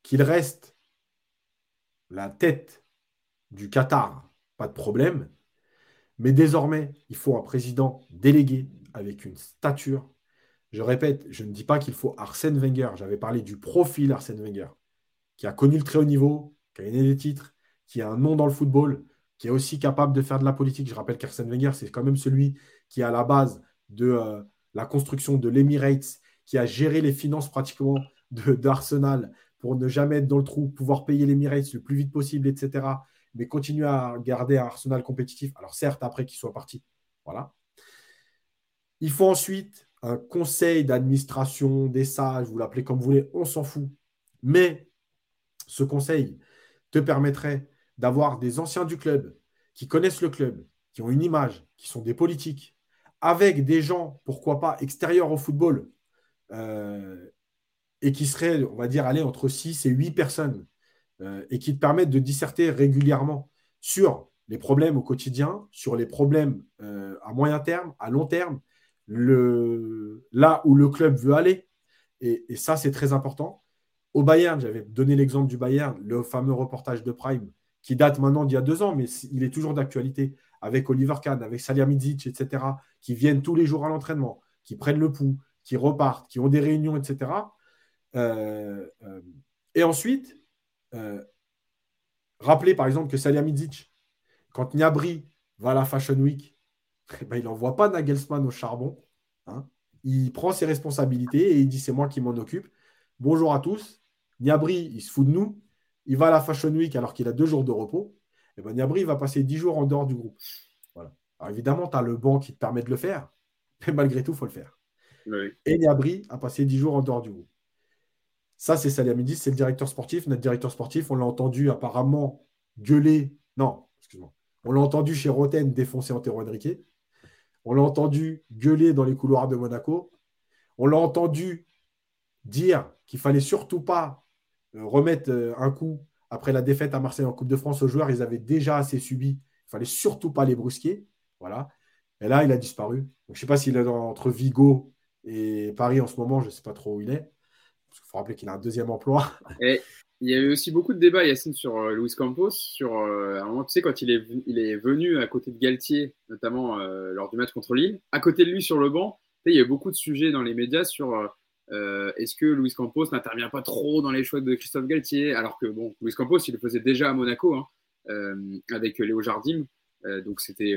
qu'il reste la tête du Qatar, pas de problème. Mais désormais, il faut un président délégué avec une stature. Je répète, je ne dis pas qu'il faut Arsène Wenger. J'avais parlé du profil Arsène Wenger, qui a connu le très haut niveau, qui a gagné des titres, qui a un nom dans le football, qui est aussi capable de faire de la politique. Je rappelle qu'Arsène Wenger, c'est quand même celui qui est à la base de euh, la construction de l'Emirates, qui a géré les finances pratiquement d'Arsenal pour ne jamais être dans le trou, pouvoir payer l'Emirates le plus vite possible, etc. Mais continuer à garder un Arsenal compétitif. Alors certes, après qu'il soit parti. Voilà. Il faut ensuite un conseil d'administration, des sages, vous l'appelez comme vous voulez, on s'en fout. Mais ce conseil te permettrait d'avoir des anciens du club qui connaissent le club, qui ont une image, qui sont des politiques, avec des gens, pourquoi pas, extérieurs au football, euh, et qui seraient, on va dire, aller entre 6 et 8 personnes, euh, et qui te permettent de disserter régulièrement sur les problèmes au quotidien, sur les problèmes euh, à moyen terme, à long terme, là où le club veut aller. et ça, c'est très important. Au Bayern, j'avais donné l'exemple du Bayern, le fameux reportage de Prime qui date maintenant d'il y a deux ans, mais il est toujours d'actualité, avec Oliver Kahn, avec Salihamidzic, etc., qui viennent tous les jours à l'entraînement, qui prennent le pouls, qui repartent, qui ont des réunions, etc. Euh, euh, et ensuite, euh, rappelez par exemple que Salihamidzic, quand Niabri va à la Fashion Week, eh ben, il n'envoie pas Nagelsmann au charbon. Hein. Il prend ses responsabilités et il dit c'est moi qui m'en occupe. Bonjour à tous. Niabri, il se fout de nous il va à la Fashion Week alors qu'il a deux jours de repos, et eh ben Niabri va passer dix jours en dehors du groupe. Voilà. Alors évidemment, tu as le banc qui te permet de le faire, [LAUGHS] mais malgré tout, il faut le faire. Et Niabri a passé dix jours en dehors du groupe. Ça, c'est Salihamidzis, c'est le directeur sportif. Notre directeur sportif, on l'a entendu apparemment gueuler. Non, excuse-moi. On l'a entendu chez Roten défoncer Antero Henrique. On l'a entendu gueuler dans les couloirs de Monaco. On l'a entendu dire qu'il fallait surtout pas remettre euh, un coup après la défaite à Marseille en Coupe de France aux joueurs. Ils avaient déjà assez subi. Il fallait surtout pas les brusquer. Voilà. Et là, il a disparu. je ne sais pas s'il est entre Vigo et Paris en ce moment. Je ne sais pas trop où il est. Qu'il faut rappeler qu'il a un deuxième emploi. [LAUGHS] Il y a eu aussi beaucoup de débats, Yacine, sur euh, Luis Campos. Sur, un moment, tu sais, quand il est, il est venu à côté de Galtier, notamment lors du match contre Lille, à côté de lui sur le banc, il y a eu beaucoup de sujets dans les médias sur euh, est-ce que Luis Campos n'intervient pas trop dans les choix de Christophe Galtier? Alors que, bon, Luis Campos, il le faisait déjà à Monaco hein, euh, avec Léo Jardim, euh, donc c'était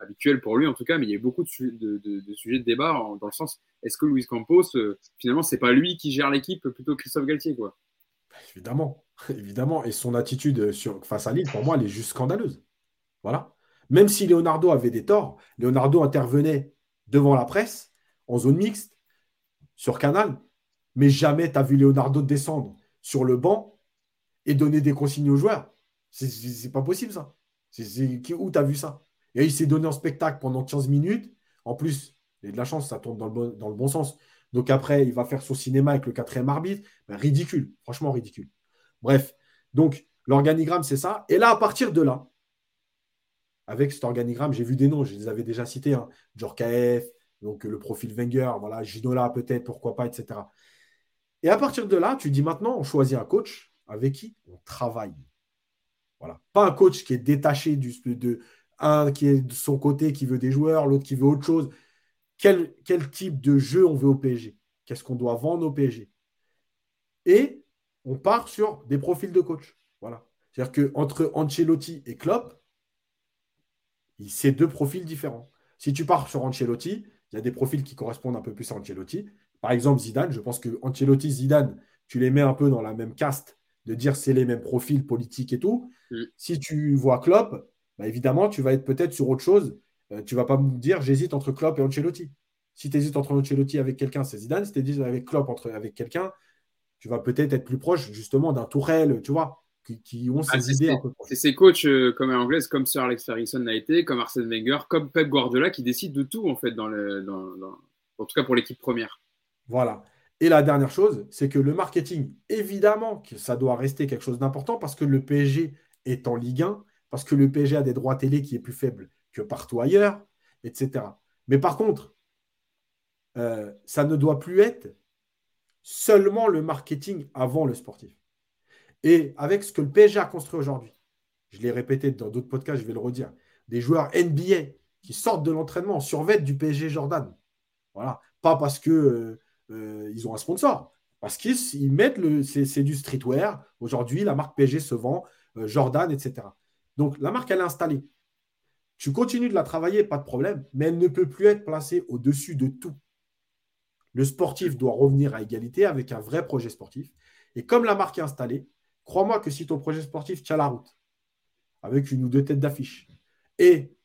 habituel pour lui en tout cas, mais il y a eu beaucoup de, sujets de débat dans le sens est-ce que Luis Campos, finalement, c'est pas lui qui gère l'équipe plutôt Christophe Galtier quoi? Évidemment, [LAUGHS] évidemment. Et son attitude face à Lille, pour moi, elle est juste scandaleuse. Voilà. Même si Leonardo avait des torts, Leonardo intervenait devant la presse en zone mixte sur Canal, mais jamais tu as vu Leonardo descendre sur le banc et donner des consignes aux joueurs. C'est pas possible ça. Où tu as vu ça? Et il s'est donné en spectacle pendant 15 minutes. En plus, il a de la chance, ça tourne dans le, bon sens. Donc après, il va faire son cinéma avec le quatrième arbitre. Ben, ridicule, franchement ridicule. Bref, donc l'organigramme, c'est ça. Et là, à partir de là, avec cet organigramme, j'ai vu des noms, je les avais déjà cités, hein. Donc le profil Wenger, voilà, Ginola peut-être, pourquoi pas, etc. Et à partir de là, tu dis maintenant, on choisit un coach avec qui on travaille. Voilà. Pas un coach qui est détaché du, de un qui est de son côté, qui veut des joueurs, l'autre qui veut autre chose. Quel, quel type de jeu on veut au PSG qu'est-ce qu'on doit vendre au PSG. Et on part sur des profils de coach. Voilà. C'est-à-dire qu'entre Ancelotti et Klopp, c'est deux profils différents. Si tu pars sur Ancelotti, il y a des profils qui correspondent un peu plus à Ancelotti. Par exemple, Zidane, je pense que Ancelotti, Zidane, tu les mets un peu dans la même caste de dire c'est les mêmes profils politiques et tout. Mm. Si tu vois Klopp, bah, évidemment, tu vas être peut-être sur autre chose. Euh, tu ne vas pas me dire j'hésite entre Klopp et Ancelotti. Si tu hésites entre Ancelotti avec quelqu'un, c'est Zidane. Si tu hésites avec Klopp entre, avec quelqu'un, tu vas peut-être être plus proche justement d'un Tourelle, tu vois, qui, ont ah, ces idées C'est ces coachs euh, comme anglaise, comme Sir Alex Ferguson l'a été, comme Arsène Wenger, comme Pep Guardiola, qui décident de tout en fait, dans le, en tout cas pour l'équipe première. Voilà. Et la dernière chose, c'est que le marketing, évidemment que ça doit rester quelque chose d'important parce que le PSG est en Ligue 1, parce que le PSG a des droits télé qui est plus faible que partout ailleurs, etc. Mais par contre, euh, ça ne doit plus être seulement le marketing avant le sportif. Et avec ce que le PSG a construit aujourd'hui, je l'ai répété dans d'autres podcasts, je vais le redire, des joueurs NBA qui sortent de l'entraînement en survêt du PSG Jordan. Voilà. Pas parce que euh, euh, ont un sponsor, parce qu'ils mettent le. C'est du streetwear. Aujourd'hui, la marque PSG se vend, Jordan, etc. Donc la marque, elle est installée. Tu continues de la travailler, pas de problème, mais elle ne peut plus être placée au-dessus de tout. Le sportif doit revenir à égalité avec un vrai projet sportif. Et comme la marque est installée, crois-moi que si ton projet sportif tient la route, avec une ou deux têtes d'affiche, et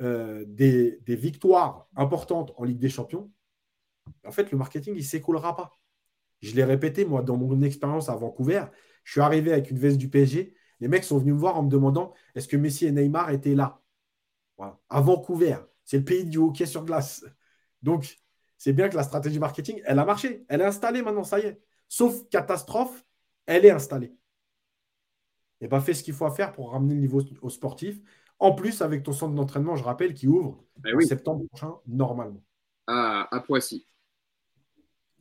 euh, des, victoires importantes en Ligue des Champions, en fait, le marketing, il ne s'écoulera pas. Je l'ai répété, moi, dans mon expérience à Vancouver, je suis arrivé avec une veste du PSG. Les mecs sont venus me voir en me demandant est-ce que Messi et Neymar étaient là? À Vancouver. C'est le pays du hockey sur glace. Donc, c'est bien que la stratégie marketing, elle a marché. Elle est installée maintenant, ça y est. Sauf catastrophe, elle est installée. Et bien, fais ce qu'il faut faire pour ramener le niveau au sportif. En plus, avec ton centre d'entraînement, je rappelle, qui ouvre eh en septembre prochain, normalement. À, Poissy.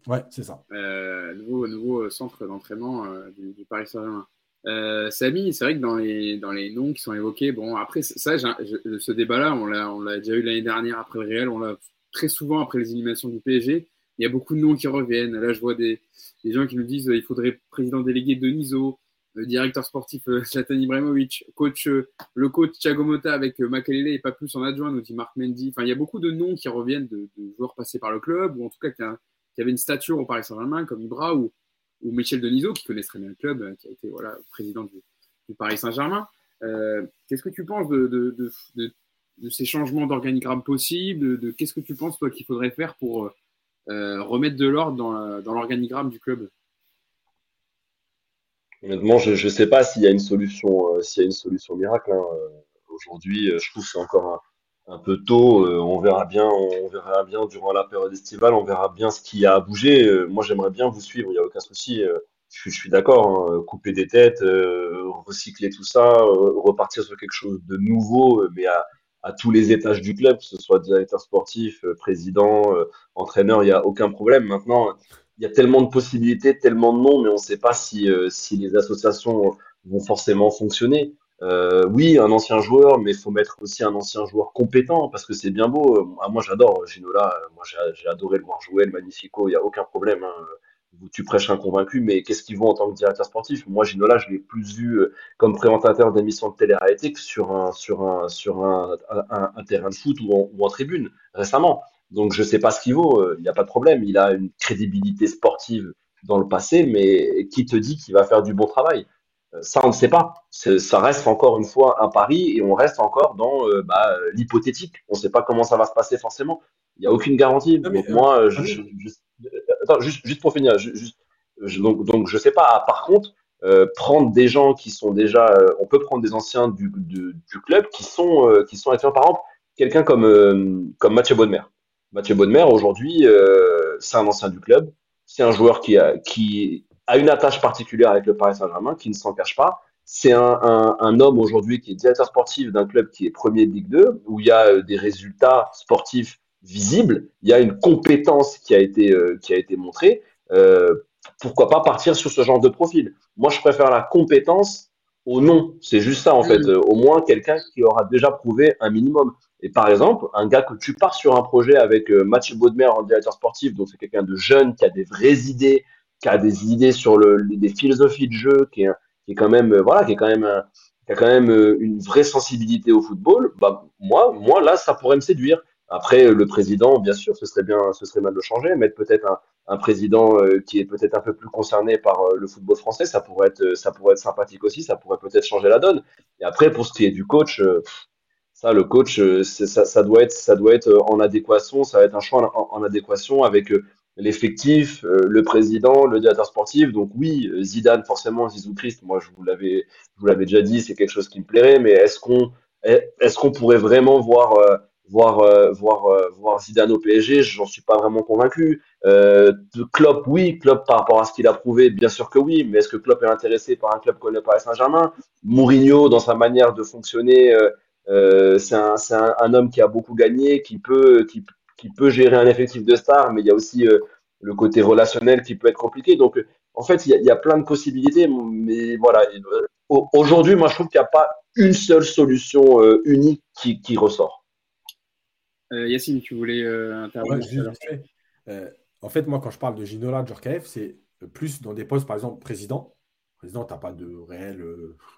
Ouais, c'est ça. Euh, nouveau, centre d'entraînement euh, du, Paris Saint-Germain. Euh, Samy, c'est vrai que dans les, dans les noms qui sont évoqués, bon, après, ça, ce débat-là, on l'a déjà eu l'année dernière après le réel, on l'a très souvent après les éliminations du PSG, il y a beaucoup de noms qui reviennent. Là, je vois des, gens qui nous disent qu'il faudrait président délégué Deniso, le directeur sportif euh, [LAUGHS] Zlatan Ibrahimovic, coach, euh, le coach Thiago Motta avec euh, Makalele et pas plus en adjoint, nous dit Marc Mendy. Enfin, il y a beaucoup de noms qui reviennent de, joueurs passés par le club, ou en tout cas qui, avaient une stature au Paris Saint-Germain, comme Ibra ou, Michel Denisot, qui connaît très bien le club, qui a été voilà, président du, Paris Saint-Germain. Qu'est-ce que tu penses de, ces changements d'organigramme possibles de, Qu'est-ce que tu penses, toi, qu'il faudrait faire pour remettre de l'ordre dans, l'organigramme du club? Honnêtement, je ne sais pas s'il y a une solution, euh, s'il y a une solution miracle. Hein. Euh, aujourd'hui, je trouve que c'est encore un, peu tôt. on verra bien, on verra bien durant la période estivale, on verra bien ce qui a bougé. moi, j'aimerais bien vous suivre, il n'y a aucun souci. Je, suis d'accord, hein. couper des têtes, recycler tout ça, repartir sur quelque chose de nouveau, mais à, à tous les étages du club, que ce soit directeur sportif, euh, président, euh, entraîneur, il n'y a aucun problème. Maintenant, il y a tellement de possibilités, tellement de noms, mais on ne sait pas si, euh, si les associations vont forcément fonctionner. oui, un ancien joueur, mais il faut mettre aussi un ancien joueur compétent, parce que c'est bien beau. Ah, moi, j'adore Ginola, moi j'ai adoré le voir jouer, le Magnifico, il n'y a aucun problème. Hein tu prêches un convaincu, mais qu'est-ce qu'il vaut en tant que directeur sportif? Moi, Ginola, je l'ai plus vu euh, comme présentateur d'émissions de télé-réalité que sur un, sur un, sur un, terrain de foot ou en, tribune récemment. Donc, je ne sais pas ce qu'il vaut, euh, il n'y a pas de problème. Il a une crédibilité sportive dans le passé, mais qui te dit qu'il va faire du bon travail? Euh, ça, on ne sait pas. Ça reste encore une fois un pari et on reste encore dans bah, l'hypothétique. On ne sait pas comment ça va se passer forcément. Il n'y a aucune garantie. Donc, moi, je, je, attends, juste, juste pour finir, juste, donc, donc je sais pas. Par contre, euh, prendre des gens qui sont déjà, euh, on peut prendre des anciens du, du, club qui sont euh, qui sont par exemple, quelqu'un comme euh, comme Mathieu Bonnemer. Mathieu Bonnemer aujourd'hui, c'est un ancien du club, c'est un joueur qui a qui a une attache particulière avec le Paris Saint-Germain, qui ne s'en cache pas. C'est un, un, un, homme aujourd'hui qui est directeur sportif d'un club qui est premier de Ligue 2, où il y a des résultats sportifs visible, il y a une compétence qui a été, euh, qui a été montrée. Euh, pourquoi pas partir sur ce genre de profil? Moi, je préfère la compétence au nom. C'est juste ça, en fait. Mm. au moins, quelqu'un qui aura déjà prouvé un minimum. Et par exemple, un gars que tu pars sur un projet avec euh, Mathieu Baudemer en directeur sportif, donc c'est quelqu'un de jeune, qui a des vraies idées, qui a des idées sur le, philosophies de jeu, qui est, quand même, euh, voilà, qui est quand même, qui a quand même euh, une vraie sensibilité au football. Bah, moi, moi, là, ça pourrait me séduire. Après, le président, bien sûr, ce serait bien, ce serait mal de changer, mettre peut-être un, un président qui est peut-être un peu plus concerné par le football français, ça pourrait être, ça pourrait être sympathique aussi, ça pourrait peut-être changer la donne. Et après, pour ce qui est du coach, ça, le coach, euh, ça, ça, doit être, ça doit être euh, en adéquation, ça va être un choix en, adéquation avec euh, l'effectif, le président, le directeur sportif. Donc oui, Zidane, forcément, Zizou Christ, moi je vous l'avais, je vous l'avais déjà dit, c'est quelque chose qui me plairait, mais est-ce qu'on, est-ce qu'on pourrait vraiment voir, voir, voir, voir Zidane au PSG J'en suis pas vraiment convaincu. Klopp, oui, Klopp par rapport à ce qu'il a prouvé, bien sûr que oui, mais est-ce que Klopp est intéressé par un club comme le Paris Saint-Germain? Mourinho, dans sa manière de fonctionner, euh, c'est un, un, un, homme qui a beaucoup gagné, qui peut, qui, qui, peut gérer un effectif de stars, mais il y a aussi euh, le côté relationnel qui peut être compliqué. Donc, en fait, il y, a, il y a plein de possibilités, mais voilà. Aujourd'hui, moi, je trouve qu'il n'y a pas une seule solution euh, unique qui, qui ressort. Euh, Yacine, tu voulais intervenir En fait, moi, quand je parle de Ginola, Djorkaeff, c'est plus dans des postes, par exemple, président. Président, tu n'as pas de réel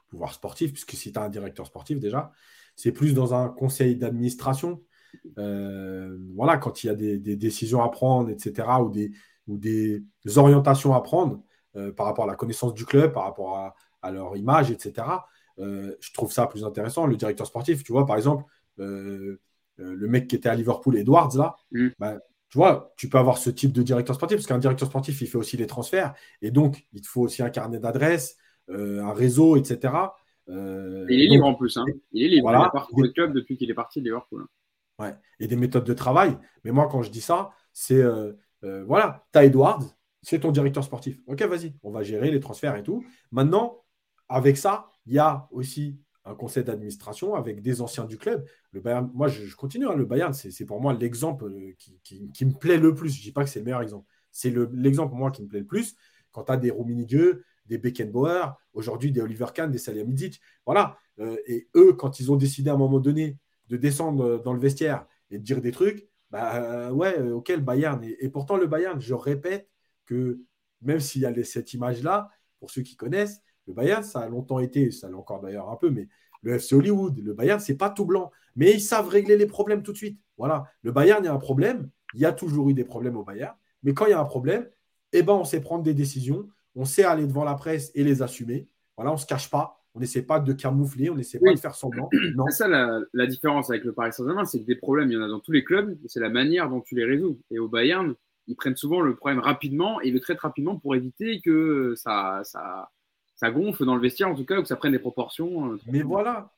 pouvoir sportif, puisque si tu as un directeur sportif déjà, c'est plus dans un conseil d'administration. Euh, voilà, quand il y a des, décisions à prendre, etc., ou des, ou des orientations à prendre euh, par rapport à la connaissance du club, par rapport à, leur image, etc., euh, je trouve ça plus intéressant. Le directeur sportif, tu vois, par exemple, le mec qui était à Liverpool, Edwards, là, mm. bah, tu vois, tu peux avoir ce type de directeur sportif, parce qu'un directeur sportif, il fait aussi les transferts, et donc, il te faut aussi un carnet d'adresses, un réseau, etc. Euh, il est libre en plus. Hein. Il est libre. Il a parti le club depuis qu'il est parti de Liverpool. Ouais. Et des méthodes de travail. Mais moi, quand je dis ça, c'est euh, euh, voilà, tu as Edwards, c'est ton directeur sportif. Ok, vas-y, on va gérer les transferts et tout. Maintenant, avec ça, il y a aussi un conseil d'administration avec des anciens du club. Le Bayern, moi, je, continue. Hein, le Bayern, c'est pour moi l'exemple qui, qui, me plaît le plus. Je ne dis pas que c'est le meilleur exemple. C'est l'exemple, moi, qui me plaît le plus. Quand tu as des Rummenigge, des Beckenbauer, aujourd'hui des Oliver Kahn, des Salihamidzic. Voilà. Euh, et eux, quand ils ont décidé à un moment donné de descendre dans le vestiaire et de dire des trucs, bah euh, ouais, euh, ok, le Bayern. Et, pourtant, le Bayern, je répète que même s'il y a cette image-là, pour ceux qui connaissent, le Bayern, ça a longtemps été, ça l'est encore d'ailleurs un peu, mais le FC Hollywood, le Bayern, c'est pas tout blanc. Mais ils savent régler les problèmes tout de suite. Voilà. Le Bayern, il y a un problème. Il y a toujours eu des problèmes au Bayern. Mais quand il y a un problème, eh ben, on sait prendre des décisions on sait aller devant la presse et les assumer. Voilà, on ne se cache pas. On n'essaie pas de camoufler, on n'essaie pas de faire semblant. [CLEARS THROAT] C'est ça la, différence avec le Paris Saint-Germain, c'est que des problèmes, il y en a dans tous les clubs, c'est la manière dont tu les résous. Et au Bayern, ils prennent souvent le problème rapidement et le traitent rapidement pour éviter que ça, ça, ça gonfle dans le vestiaire, en tout cas, ou que ça prenne des proportions. Euh, Mais voilà.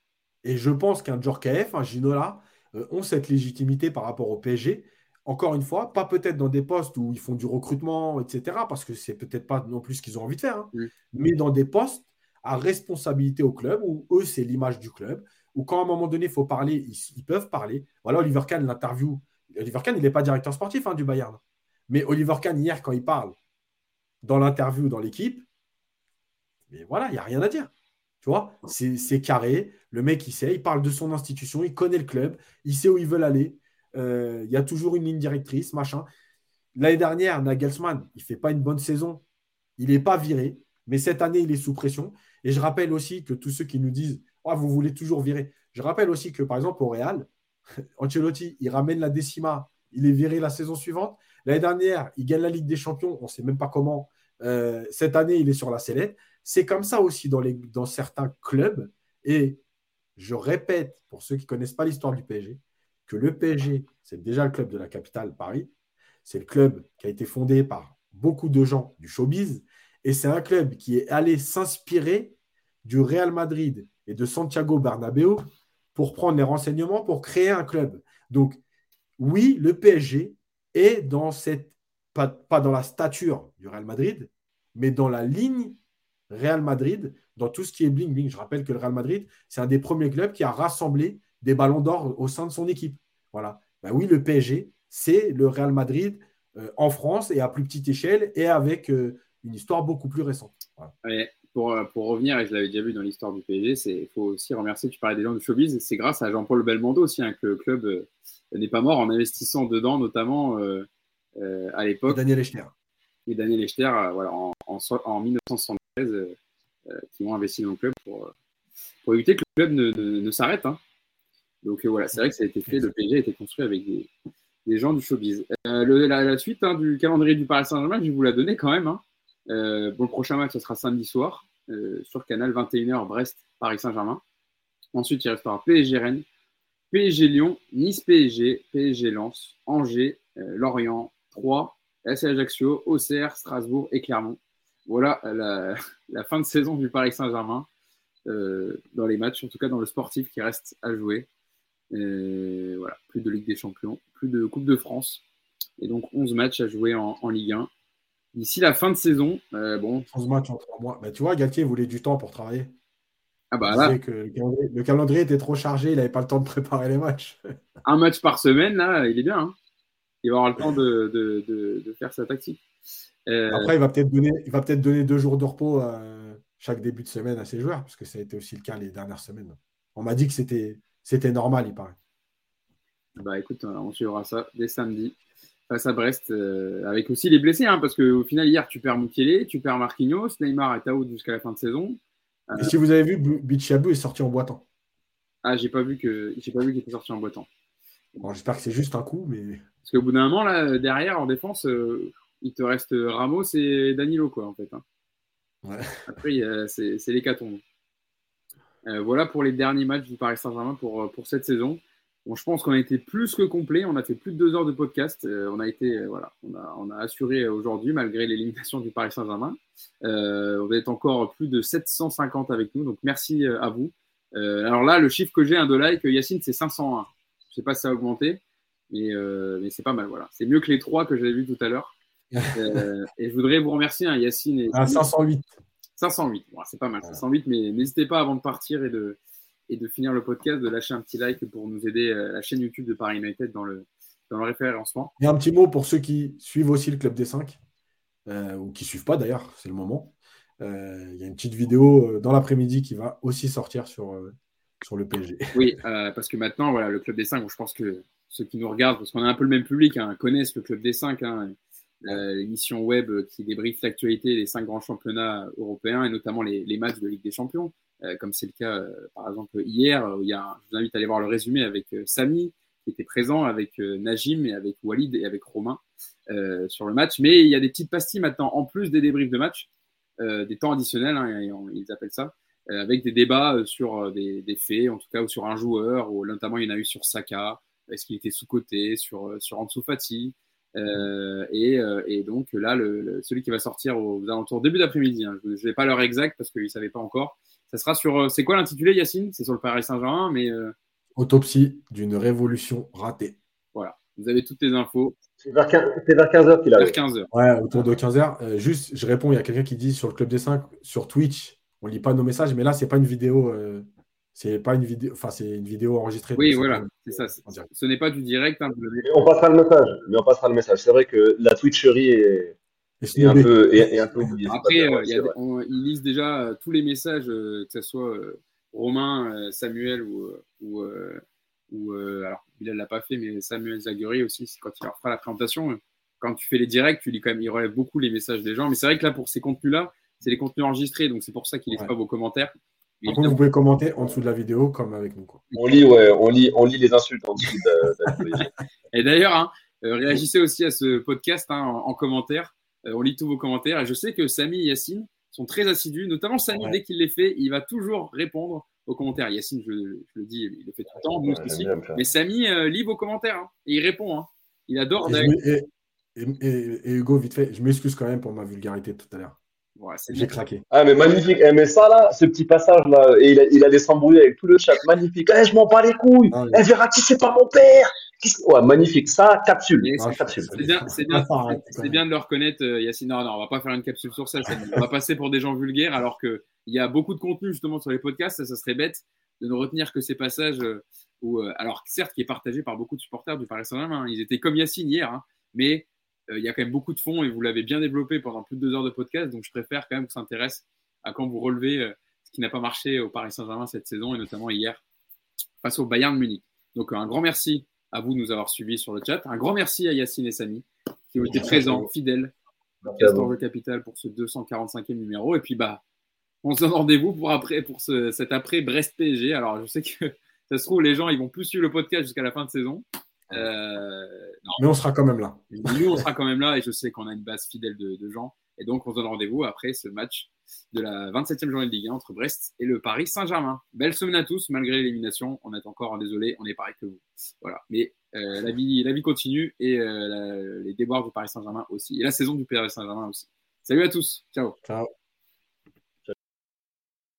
Et je pense qu'un Djorkaeff, un Ginola, euh, ont cette légitimité par rapport au PSG encore une fois, pas peut-être dans des postes où ils font du recrutement, etc., parce que c'est peut-être pas non plus ce qu'ils ont envie de faire, hein. mais dans des postes à responsabilité au club, où eux, c'est l'image du club, où quand à un moment donné, il faut parler, ils, peuvent parler. Voilà, Oliver Kahn, l'interview. Oliver Kahn, il n'est pas directeur sportif hein, du Bayern. Mais Oliver Kahn, hier, quand il parle dans l'interview dans l'équipe, mais voilà, il n'y a rien à dire. Tu vois, c'est carré. Le mec, il sait, il parle de son institution, il connaît le club, il sait où ils veulent aller. Euh, il y a toujours une ligne directrice, machin. L'année dernière, Nagelsmann, il ne fait pas une bonne saison. Il n'est pas viré, mais cette année, il est sous pression. Et je rappelle aussi que tous ceux qui nous disent oh, vous voulez toujours virer. Je rappelle aussi que, par exemple, au Real, [LAUGHS] Ancelotti, il ramène la décima, il est viré la saison suivante. L'année dernière, il gagne la Ligue des Champions, on ne sait même pas comment. Euh, cette année, il est sur la sellette. C'est comme ça aussi dans, dans certains clubs. Et je répète, pour ceux qui ne connaissent pas l'histoire du PSG, que le PSG, c'est déjà le club de la capitale, Paris. C'est le club qui a été fondé par beaucoup de gens du showbiz. Et c'est un club qui est allé s'inspirer du Real Madrid et de Santiago Bernabéu pour prendre les renseignements pour créer un club. Donc, oui, le PSG est dans cette, pas, pas dans la stature du Real Madrid, mais dans la ligne Real Madrid, dans tout ce qui est bling-bling. Je rappelle que le Real Madrid, c'est un des premiers clubs qui a rassemblé des ballons d'or au sein de son équipe. Voilà. Ben oui, le PSG, c'est le Real Madrid euh, en France et à plus petite échelle et avec euh, une histoire beaucoup plus récente. pour, euh, pour revenir, et je l'avais déjà vu dans l'histoire du PSG, il faut aussi remercier, tu parlais des gens du showbiz, c'est grâce à Jean-Paul Belmondo aussi hein, que le club euh, n'est pas mort en investissant dedans, notamment à l'époque. Daniel Echter. Et Daniel Echter, voilà, en, en, en 1973, euh, euh, qui ont investi dans le club pour, pour éviter que le club ne, ne, ne s'arrête. hein. Donc euh, voilà, c'est vrai que ça a été fait, le PSG a été construit avec des, des gens du showbiz. Euh, le- la, la suite hein, du calendrier du Paris Saint-Germain, je vais vous la donner quand même. Hein. Euh, bon, le prochain match, ce sera samedi soir sur Canal 21h Brest Paris Saint-Germain. Ensuite, il restera PSG Rennes, PSG Lyon, Nice PSG, PSG Lens, Angers, euh, Lorient, Troyes, SC Ajaccio, Auxerre, Strasbourg et Clermont. Voilà la, [LAUGHS] la fin de saison du Paris Saint-Germain euh, dans les matchs, en tout cas dans le sportif qui reste à jouer. Voilà, plus de Ligue des Champions, plus de Coupe de France. Et donc 11 matchs à jouer en, en Ligue 1. D'ici la fin de saison, euh, bon, 11 matchs en 3 mois. Bah, tu vois, Galtier voulait du temps pour travailler. ah bah là, que le calendrier, le calendrier était trop chargé, il n'avait pas le temps de préparer les matchs. [LAUGHS] un match par semaine, là, il est bien. hein. Il va avoir le temps de, de, de, de faire sa tactique. Euh, Après, il va peut-être donner, il va peut-être donner deux jours de repos chaque début de semaine à ses joueurs, parce que ça a été aussi le cas les dernières semaines. On m'a dit que c'était, c'était normal, il paraît. Bah écoute, euh, on suivra ça dès samedi face à Brest, euh, avec aussi les blessés, hein, parce qu'au final, hier, tu perds Mukele, tu perds Marquinhos, Neymar est out jusqu'à la fin de saison. Et si vous avez vu, Bu- Bichiabou est sorti en boitant. Ah, j'ai pas vu que j'ai pas vu qu'il était sorti en boitant. Bon, j'espère que c'est juste un coup, mais Parce qu'au bout d'un moment, là, derrière, en défense, euh, il te reste Ramos et Danilo, quoi, en fait. hein. Ouais. Après, c'est l'hécatombe. Euh, voilà pour les derniers matchs du Paris Saint-Germain pour, euh, pour cette saison. Bon, je pense qu'on a été plus que complet. On a fait plus de deux heures de podcast. Euh, on a été, euh, voilà, on a, on a assuré aujourd'hui, malgré l'élimination du Paris Saint-Germain. On va être encore plus de 750 avec nous. Donc, merci à vous. Alors là, le chiffre que j'ai un de like, Yacine, c'est 501. Je sais pas si ça a augmenté, mais, mais c'est pas mal. Voilà, c'est mieux que les trois que j'avais vus tout à l'heure. [LAUGHS] Et je voudrais vous remercier, hein, Yacine et à 508. 508. Bon, c'est pas mal, Voilà. 508, mais n'hésitez pas avant de partir et de, et de finir le podcast, de lâcher un petit like pour nous aider euh, la chaîne YouTube de Paris United dans le, dans le référencement. Et un petit mot pour ceux qui suivent aussi le Club des 5, euh, ou qui ne suivent pas d'ailleurs, c'est le moment. Euh, Il y a une petite vidéo dans l'après-midi qui va aussi sortir sur, euh, sur le PSG. [LAUGHS] Oui, parce que maintenant, voilà, le Club des 5, je pense que ceux qui nous regardent, parce qu'on a un peu le même public, hein, connaissent le Club des 5, hein, euh, l'émission web qui débriefe l'actualité des cinq grands championnats européens et notamment les, matchs de Ligue des Champions, euh, comme c'est le cas euh, par exemple hier. Où il y a, je vous invite à aller voir le résumé avec euh, Samy qui était présent, avec euh, Najim et avec Walid et avec Romain euh, sur le match. Mais il y a des petites pastilles maintenant, en plus des débriefs de match, euh, des temps additionnels, hein, ils appellent ça, euh, avec des débats euh, sur euh, des, faits, en tout cas, ou sur un joueur, ou notamment il y en a eu sur Saka, est-ce qu'il était sous-coté, sur, euh, sur Ansu Fati. Euh, et, euh, et donc là, le, le- celui qui va sortir aux alentours début d'après-midi, hein, je ne vais pas l'heure exacte parce qu'ils ne savaient pas encore. Ça sera sur. euh, c'est quoi l'intitulé, Yacine? C'est sur le Paris Saint-Germain, mais euh, Autopsie d'une révolution ratée. voilà. Vous avez toutes les infos C'est vers 15 c'est vers 15h qu'il vers arrive. 15h. Ouais, autour de 15h. juste, je réponds, il y a quelqu'un qui dit sur le Club des 5, sur Twitch, on lit pas nos messages, mais là, c'est pas une vidéo. C'est pas une vidéo, enfin, c'est une vidéo enregistrée. Oui, voilà, c'est ça. Ce n'est pas du direct. hein, on passera le message. Mais on passera le message. C'est vrai que la Twitcherie est, est un peu, est, est un peu oubliée. Après, euh, il y a on- ils lisent déjà euh, tous les messages, euh, que ce soit euh, Romain, euh, Samuel ou, ou, euh, ou, euh, alors Bilal l'a pas fait, mais Samuel Zagueri aussi, quand il leur fera la présentation. euh, Quand tu fais les directs, tu lis quand même, il relève beaucoup les messages des gens. Mais c'est vrai que là, pour ces contenus-là, c'est les contenus enregistrés, donc c'est pour ça qu'ils ne laissent Ouais. pas vos commentaires. Par contre, vous pouvez commenter en dessous de la vidéo, comme avec nous. quoi. On lit, ouais, on lit, on lit les insultes en dessous de, de la poésie. [LAUGHS] Et d'ailleurs, hein, euh, réagissez aussi à ce podcast hein, en, en commentaire. Euh, on lit tous vos commentaires. Et je sais que Samy et Yacine sont très assidus. Notamment Samy, Ouais. dès qu'il les fait, il va toujours répondre aux commentaires. Yacine, je, je le dis, il le fait tout le temps, nous aussi. Mais Samy euh, lit vos commentaires. hein, et il répond. hein. Il adore. Et Hugo, vite fait, je m'excuse quand même pour ma vulgarité tout à l'heure. Ouais, J'ai craqué. Ah, mais magnifique. Eh, mais ça, là, ce petit passage-là, et il, a- il allait s'embrouiller avec tout le chat. Magnifique. Eh, je m'en bats les couilles. Ah, oui. Eh, Verratti, c'est pas mon père. Ouais, magnifique. Ça, capsule. Ah, c'est- [LAUGHS] bien, de le reconnaître, euh, Yacine. Non, non, on va pas faire une capsule sur ça. On va passer pour des gens vulgaires, alors que il y a beaucoup de contenu justement sur les podcasts. Ça, ça serait bête de ne retenir que ces passages euh, où, euh, alors certes, qui est partagé par beaucoup de supporters du Paris Saint-Germain. hein. Ils étaient comme Yacine hier, hein, mais il y a quand même beaucoup de fond et vous l'avez bien développé pendant plus de deux heures de podcast. Donc, je préfère quand même qu'on s'intéresse à quand vous relevez euh, ce qui n'a pas marché au Paris Saint-Germain cette saison et notamment hier face au Bayern Munich. Donc un grand merci à vous de nous avoir suivis sur le chat. Un grand merci à Yacine et Samy qui ont été présents, fidèles, Castor de Capital pour ce 245e numéro. Et puis bah, on se donne rendez-vous pour après pour ce, cet après Brest PSG. Alors je sais que ça se trouve les gens ils vont plus suivre le podcast jusqu'à la fin de saison. Euh, Mais on sera quand même là. Nous, on sera quand même là et je sais qu'on a une base fidèle de, gens. Et donc, on se donne rendez-vous après ce match de la 27e journée de Ligue 1 entre Brest et le Paris Saint-Germain. Belle semaine à tous, malgré l'élimination. On est encore désolé, on est pareil que vous. Voilà. Mais euh, la, vie, la vie continue et euh, les déboires du Paris Saint-Germain aussi. Et la saison du Paris Saint-Germain aussi. Salut à tous. Ciao. Ciao.